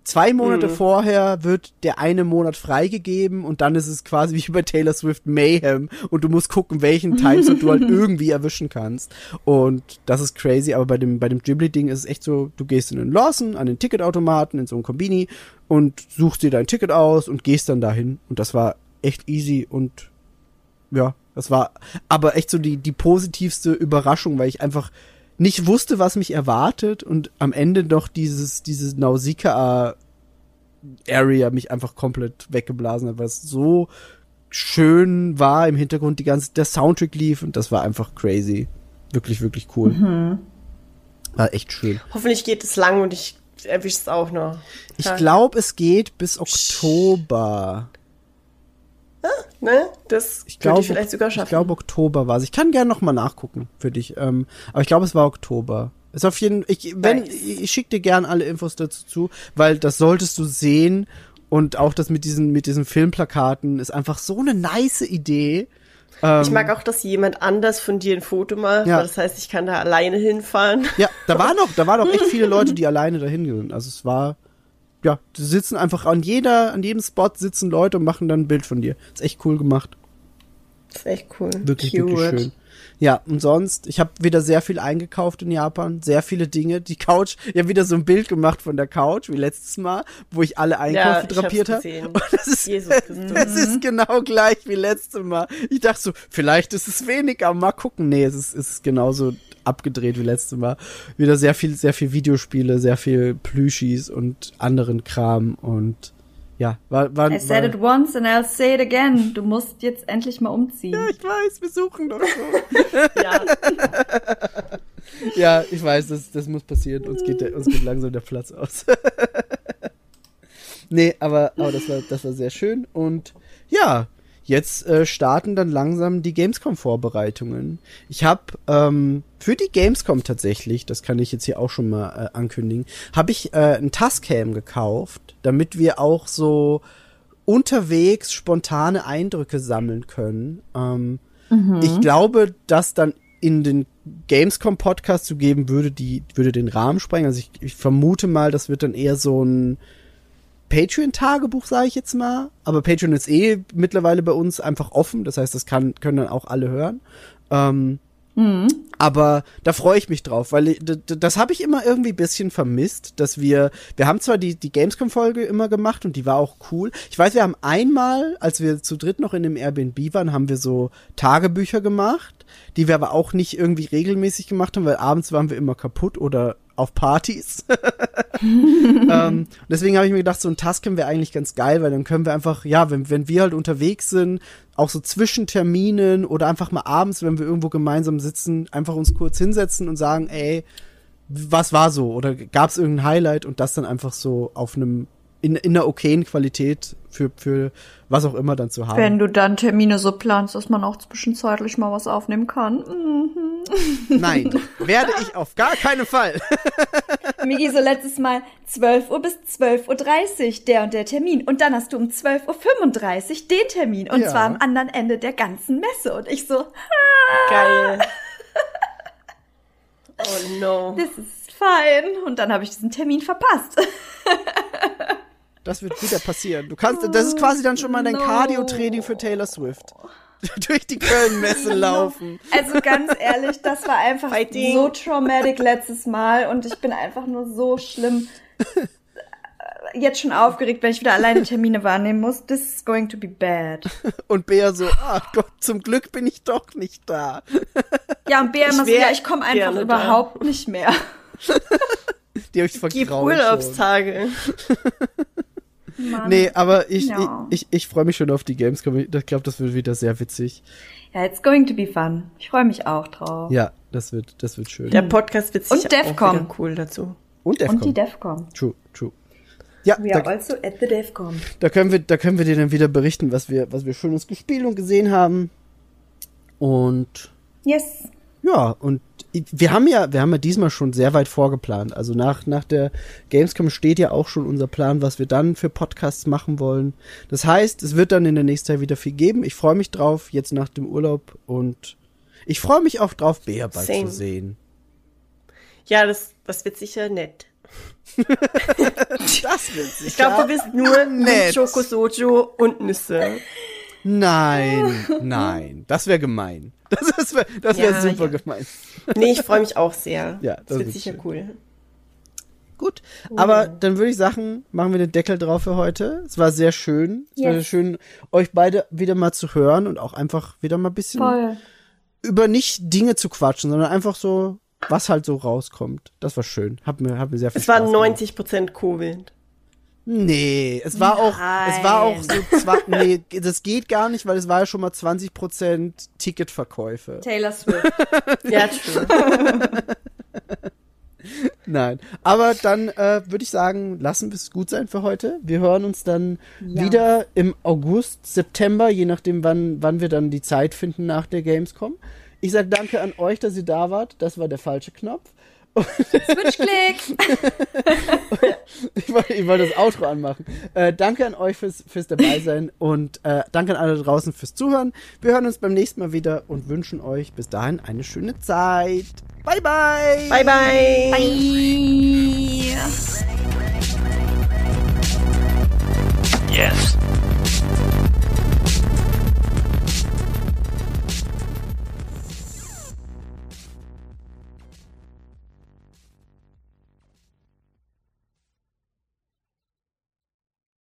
zwei Monate Mhm. vorher wird der eine Monat freigegeben und dann ist es quasi wie bei Taylor Swift Mayhem und du musst gucken, welchen Timeslot du halt irgendwie erwischen kannst. Und das ist crazy, aber bei dem, bei dem Ghibli-Ding ist es echt so, du gehst in den Lawson, an den Ticketautomaten, in so ein Kombini und suchst dir dein Ticket aus und gehst dann dahin. Und das war echt easy und ja, das war aber echt so die, die positivste Überraschung, weil ich einfach nicht wusste, was mich erwartet und am Ende doch dieses, dieses Nausicaa Area mich einfach komplett weggeblasen hat, weil es so schön war im Hintergrund, die ganze, der Soundtrack lief und das war einfach crazy. Wirklich, wirklich cool. War echt schön. Hoffentlich geht es lang und ich erwische es auch noch. Ich glaube, es geht bis Oktober. Ne? Das Ich glaube, ich vielleicht sogar schaffen. Ich glaube, Oktober war es. Ich kann gerne noch mal nachgucken für dich. Ähm, aber ich glaube, es war Oktober. Ist auf jeden ich, wenn, Nice. ich, schicke dir gern alle Infos dazu zu, weil das solltest du sehen und auch das mit diesen, mit diesen Filmplakaten ist einfach so eine nice Idee. Ähm, ich mag auch, dass jemand anders von dir ein Foto macht. Ja. weil Das heißt, ich kann da alleine hinfahren. Ja, da waren noch, da waren noch echt viele Leute, die alleine dahin sind. Also es war, ja, die sitzen einfach an jeder, an jedem Spot sitzen Leute und machen dann ein Bild von dir. Ist echt cool gemacht. Das ist echt cool. Wirklich, Cute. wirklich schön. Ja, und sonst, ich habe wieder sehr viel eingekauft in Japan, sehr viele Dinge. Die Couch, ich habe wieder so ein Bild gemacht von der Couch, wie letztes Mal, wo ich alle Einkäufe Ja, drapiert habe. Und das ist, Jesus Christus. es ist genau gleich wie letztes Mal. Ich dachte so, vielleicht ist es weniger, mal gucken. Nee, es ist, es ist genauso abgedreht wie letztes Mal. Wieder sehr viel, sehr viel Videospiele, sehr viel Plüschis und anderen Kram und ja, war, war, I said war it once and I'll say it again. Du musst jetzt endlich mal umziehen. ja, ich weiß, wir suchen doch so. Ja, Ja, ich weiß, das, das muss passieren. Uns geht, der, uns geht langsam der Platz aus. nee, aber, aber das, war, das war sehr schön. Und ja, jetzt äh, starten dann langsam die Gamescom-Vorbereitungen. Ich habe ähm, für die Gamescom tatsächlich, das kann ich jetzt hier auch schon mal äh, ankündigen, habe ich äh, ein Tascam gekauft, damit wir auch so unterwegs spontane Eindrücke sammeln können. Ähm, ich glaube, dass dann in den Gamescom-Podcast zu geben würde, die würde den Rahmen sprengen. Also ich, ich vermute mal, das wird dann eher so ein Patreon-Tagebuch, sage ich jetzt mal. Aber Patreon ist eh mittlerweile bei uns einfach offen. Das heißt, das kann, können dann auch alle hören. Ähm, aber da freue ich mich drauf, weil das habe ich immer irgendwie ein bisschen vermisst, dass wir, wir haben zwar die, die Gamescom-Folge immer gemacht und die war auch cool. Ich weiß, wir haben einmal, als wir zu dritt noch in dem Airbnb waren, haben wir so Tagebücher gemacht, die wir aber auch nicht irgendwie regelmäßig gemacht haben, weil abends waren wir immer kaputt oder auf Partys. ähm, deswegen habe ich mir gedacht, so ein Tascam wäre eigentlich ganz geil, weil dann können wir einfach, ja, wenn, wenn wir halt unterwegs sind, auch so zwischen Terminen oder einfach mal abends, wenn wir irgendwo gemeinsam sitzen, einfach uns kurz hinsetzen und sagen, ey, was war so? Oder gab es irgendein Highlight und das dann einfach so auf einem, in, in einer okayen Qualität für, für was auch immer dann zu haben. Wenn du dann Termine so planst, dass man auch zwischenzeitlich mal was aufnehmen kann. Mhm. Nein, werde ich auf gar keinen Fall. Migi, so letztes Mal 12 Uhr bis 12.30 Uhr, der und der Termin. Und dann hast du um 12.35 Uhr den Termin. Und Ja. zwar am anderen Ende der ganzen Messe. Und ich so, Geil. Oh no. das ist fein. Und dann habe ich diesen Termin verpasst. Das wird wieder passieren. Du kannst, das ist quasi dann schon mal dein No. Cardio-Training für Taylor Swift. Durch die Köln-Messe laufen. Also ganz ehrlich, das war einfach Fighting. so traumatic letztes Mal. Und ich bin einfach nur so schlimm jetzt schon aufgeregt, wenn ich wieder alleine Termine wahrnehmen muss. This is going to be bad. Und Bea so, ah Gott, zum Glück bin ich doch nicht da. Ja, und Bea immer so, ja, ich komme einfach gerne da. überhaupt nicht mehr. Die hab ich Gib vergrault schon. Urlaubstage. Mann. Nee, aber ich, Ja. ich, ich, ich freue mich schon auf die Gamescom. Ich glaube, das wird wieder sehr witzig. Ja, it's going to be fun. Ich freue mich auch drauf. Ja, das wird, das wird schön. Der Podcast wird Und sicher Defcon. auch wieder cool dazu. Und Defcon. Und die DEFCON. True, true. Ja, We are da, also at the DEFCON. da können wir, da können wir dir dann wieder berichten, was wir, was wir Schönes gespielt und gesehen haben. Und Yes. Ja, und wir haben ja, wir haben ja diesmal schon sehr weit vorgeplant. Also nach, nach der Gamescom steht ja auch schon unser Plan, was wir dann für Podcasts machen wollen. Das heißt, es wird dann in der nächsten Zeit wieder viel geben. Ich freue mich drauf, jetzt nach dem Urlaub und ich freue mich auch drauf, Bea bald Same. zu sehen. Ja, das, das wird sicher nett. Das wird sicher. Ich glaube, du bist nur nett. Schoko Sojo und Nüsse. Nein, nein, das wäre gemein. Das, das wäre Ja, super ja. gemein. Nee, ich freue mich auch sehr. Ja, das, das wird sicher schön. cool. Gut, aber dann würde ich sagen, machen wir den Deckel drauf für heute. Es war sehr schön. Es war Yes. sehr schön, euch beide wieder mal zu hören und auch einfach wieder mal ein bisschen Voll. über nicht Dinge zu quatschen, sondern einfach so, was halt so rauskommt. Das war schön. Hat mir, hat mir sehr viel Es war Spaß gemacht. 90 Prozent Covid. Nee, es war auch, es war auch Nein. so, zwei, nee, das geht gar nicht, weil es war ja schon mal 20% Ticketverkäufe. Taylor Swift. Ja, true. Nein, aber dann äh, würde ich sagen, lassen wir es gut sein für heute. Wir hören uns dann wieder im August, September, je nachdem, wann, wann wir dann die Zeit finden nach der Gamescom. Ich sage danke an euch, dass ihr da wart. Das war der falsche Knopf. Switch-Klick. Ich wollte, ich wollte das Outro anmachen. Äh, danke an euch fürs, fürs Dabeisein und äh, danke an alle da draußen fürs Zuhören. Wir hören uns beim nächsten Mal wieder und wünschen euch bis dahin eine schöne Zeit. Bye, bye. Bye, bye. Bye. Yes.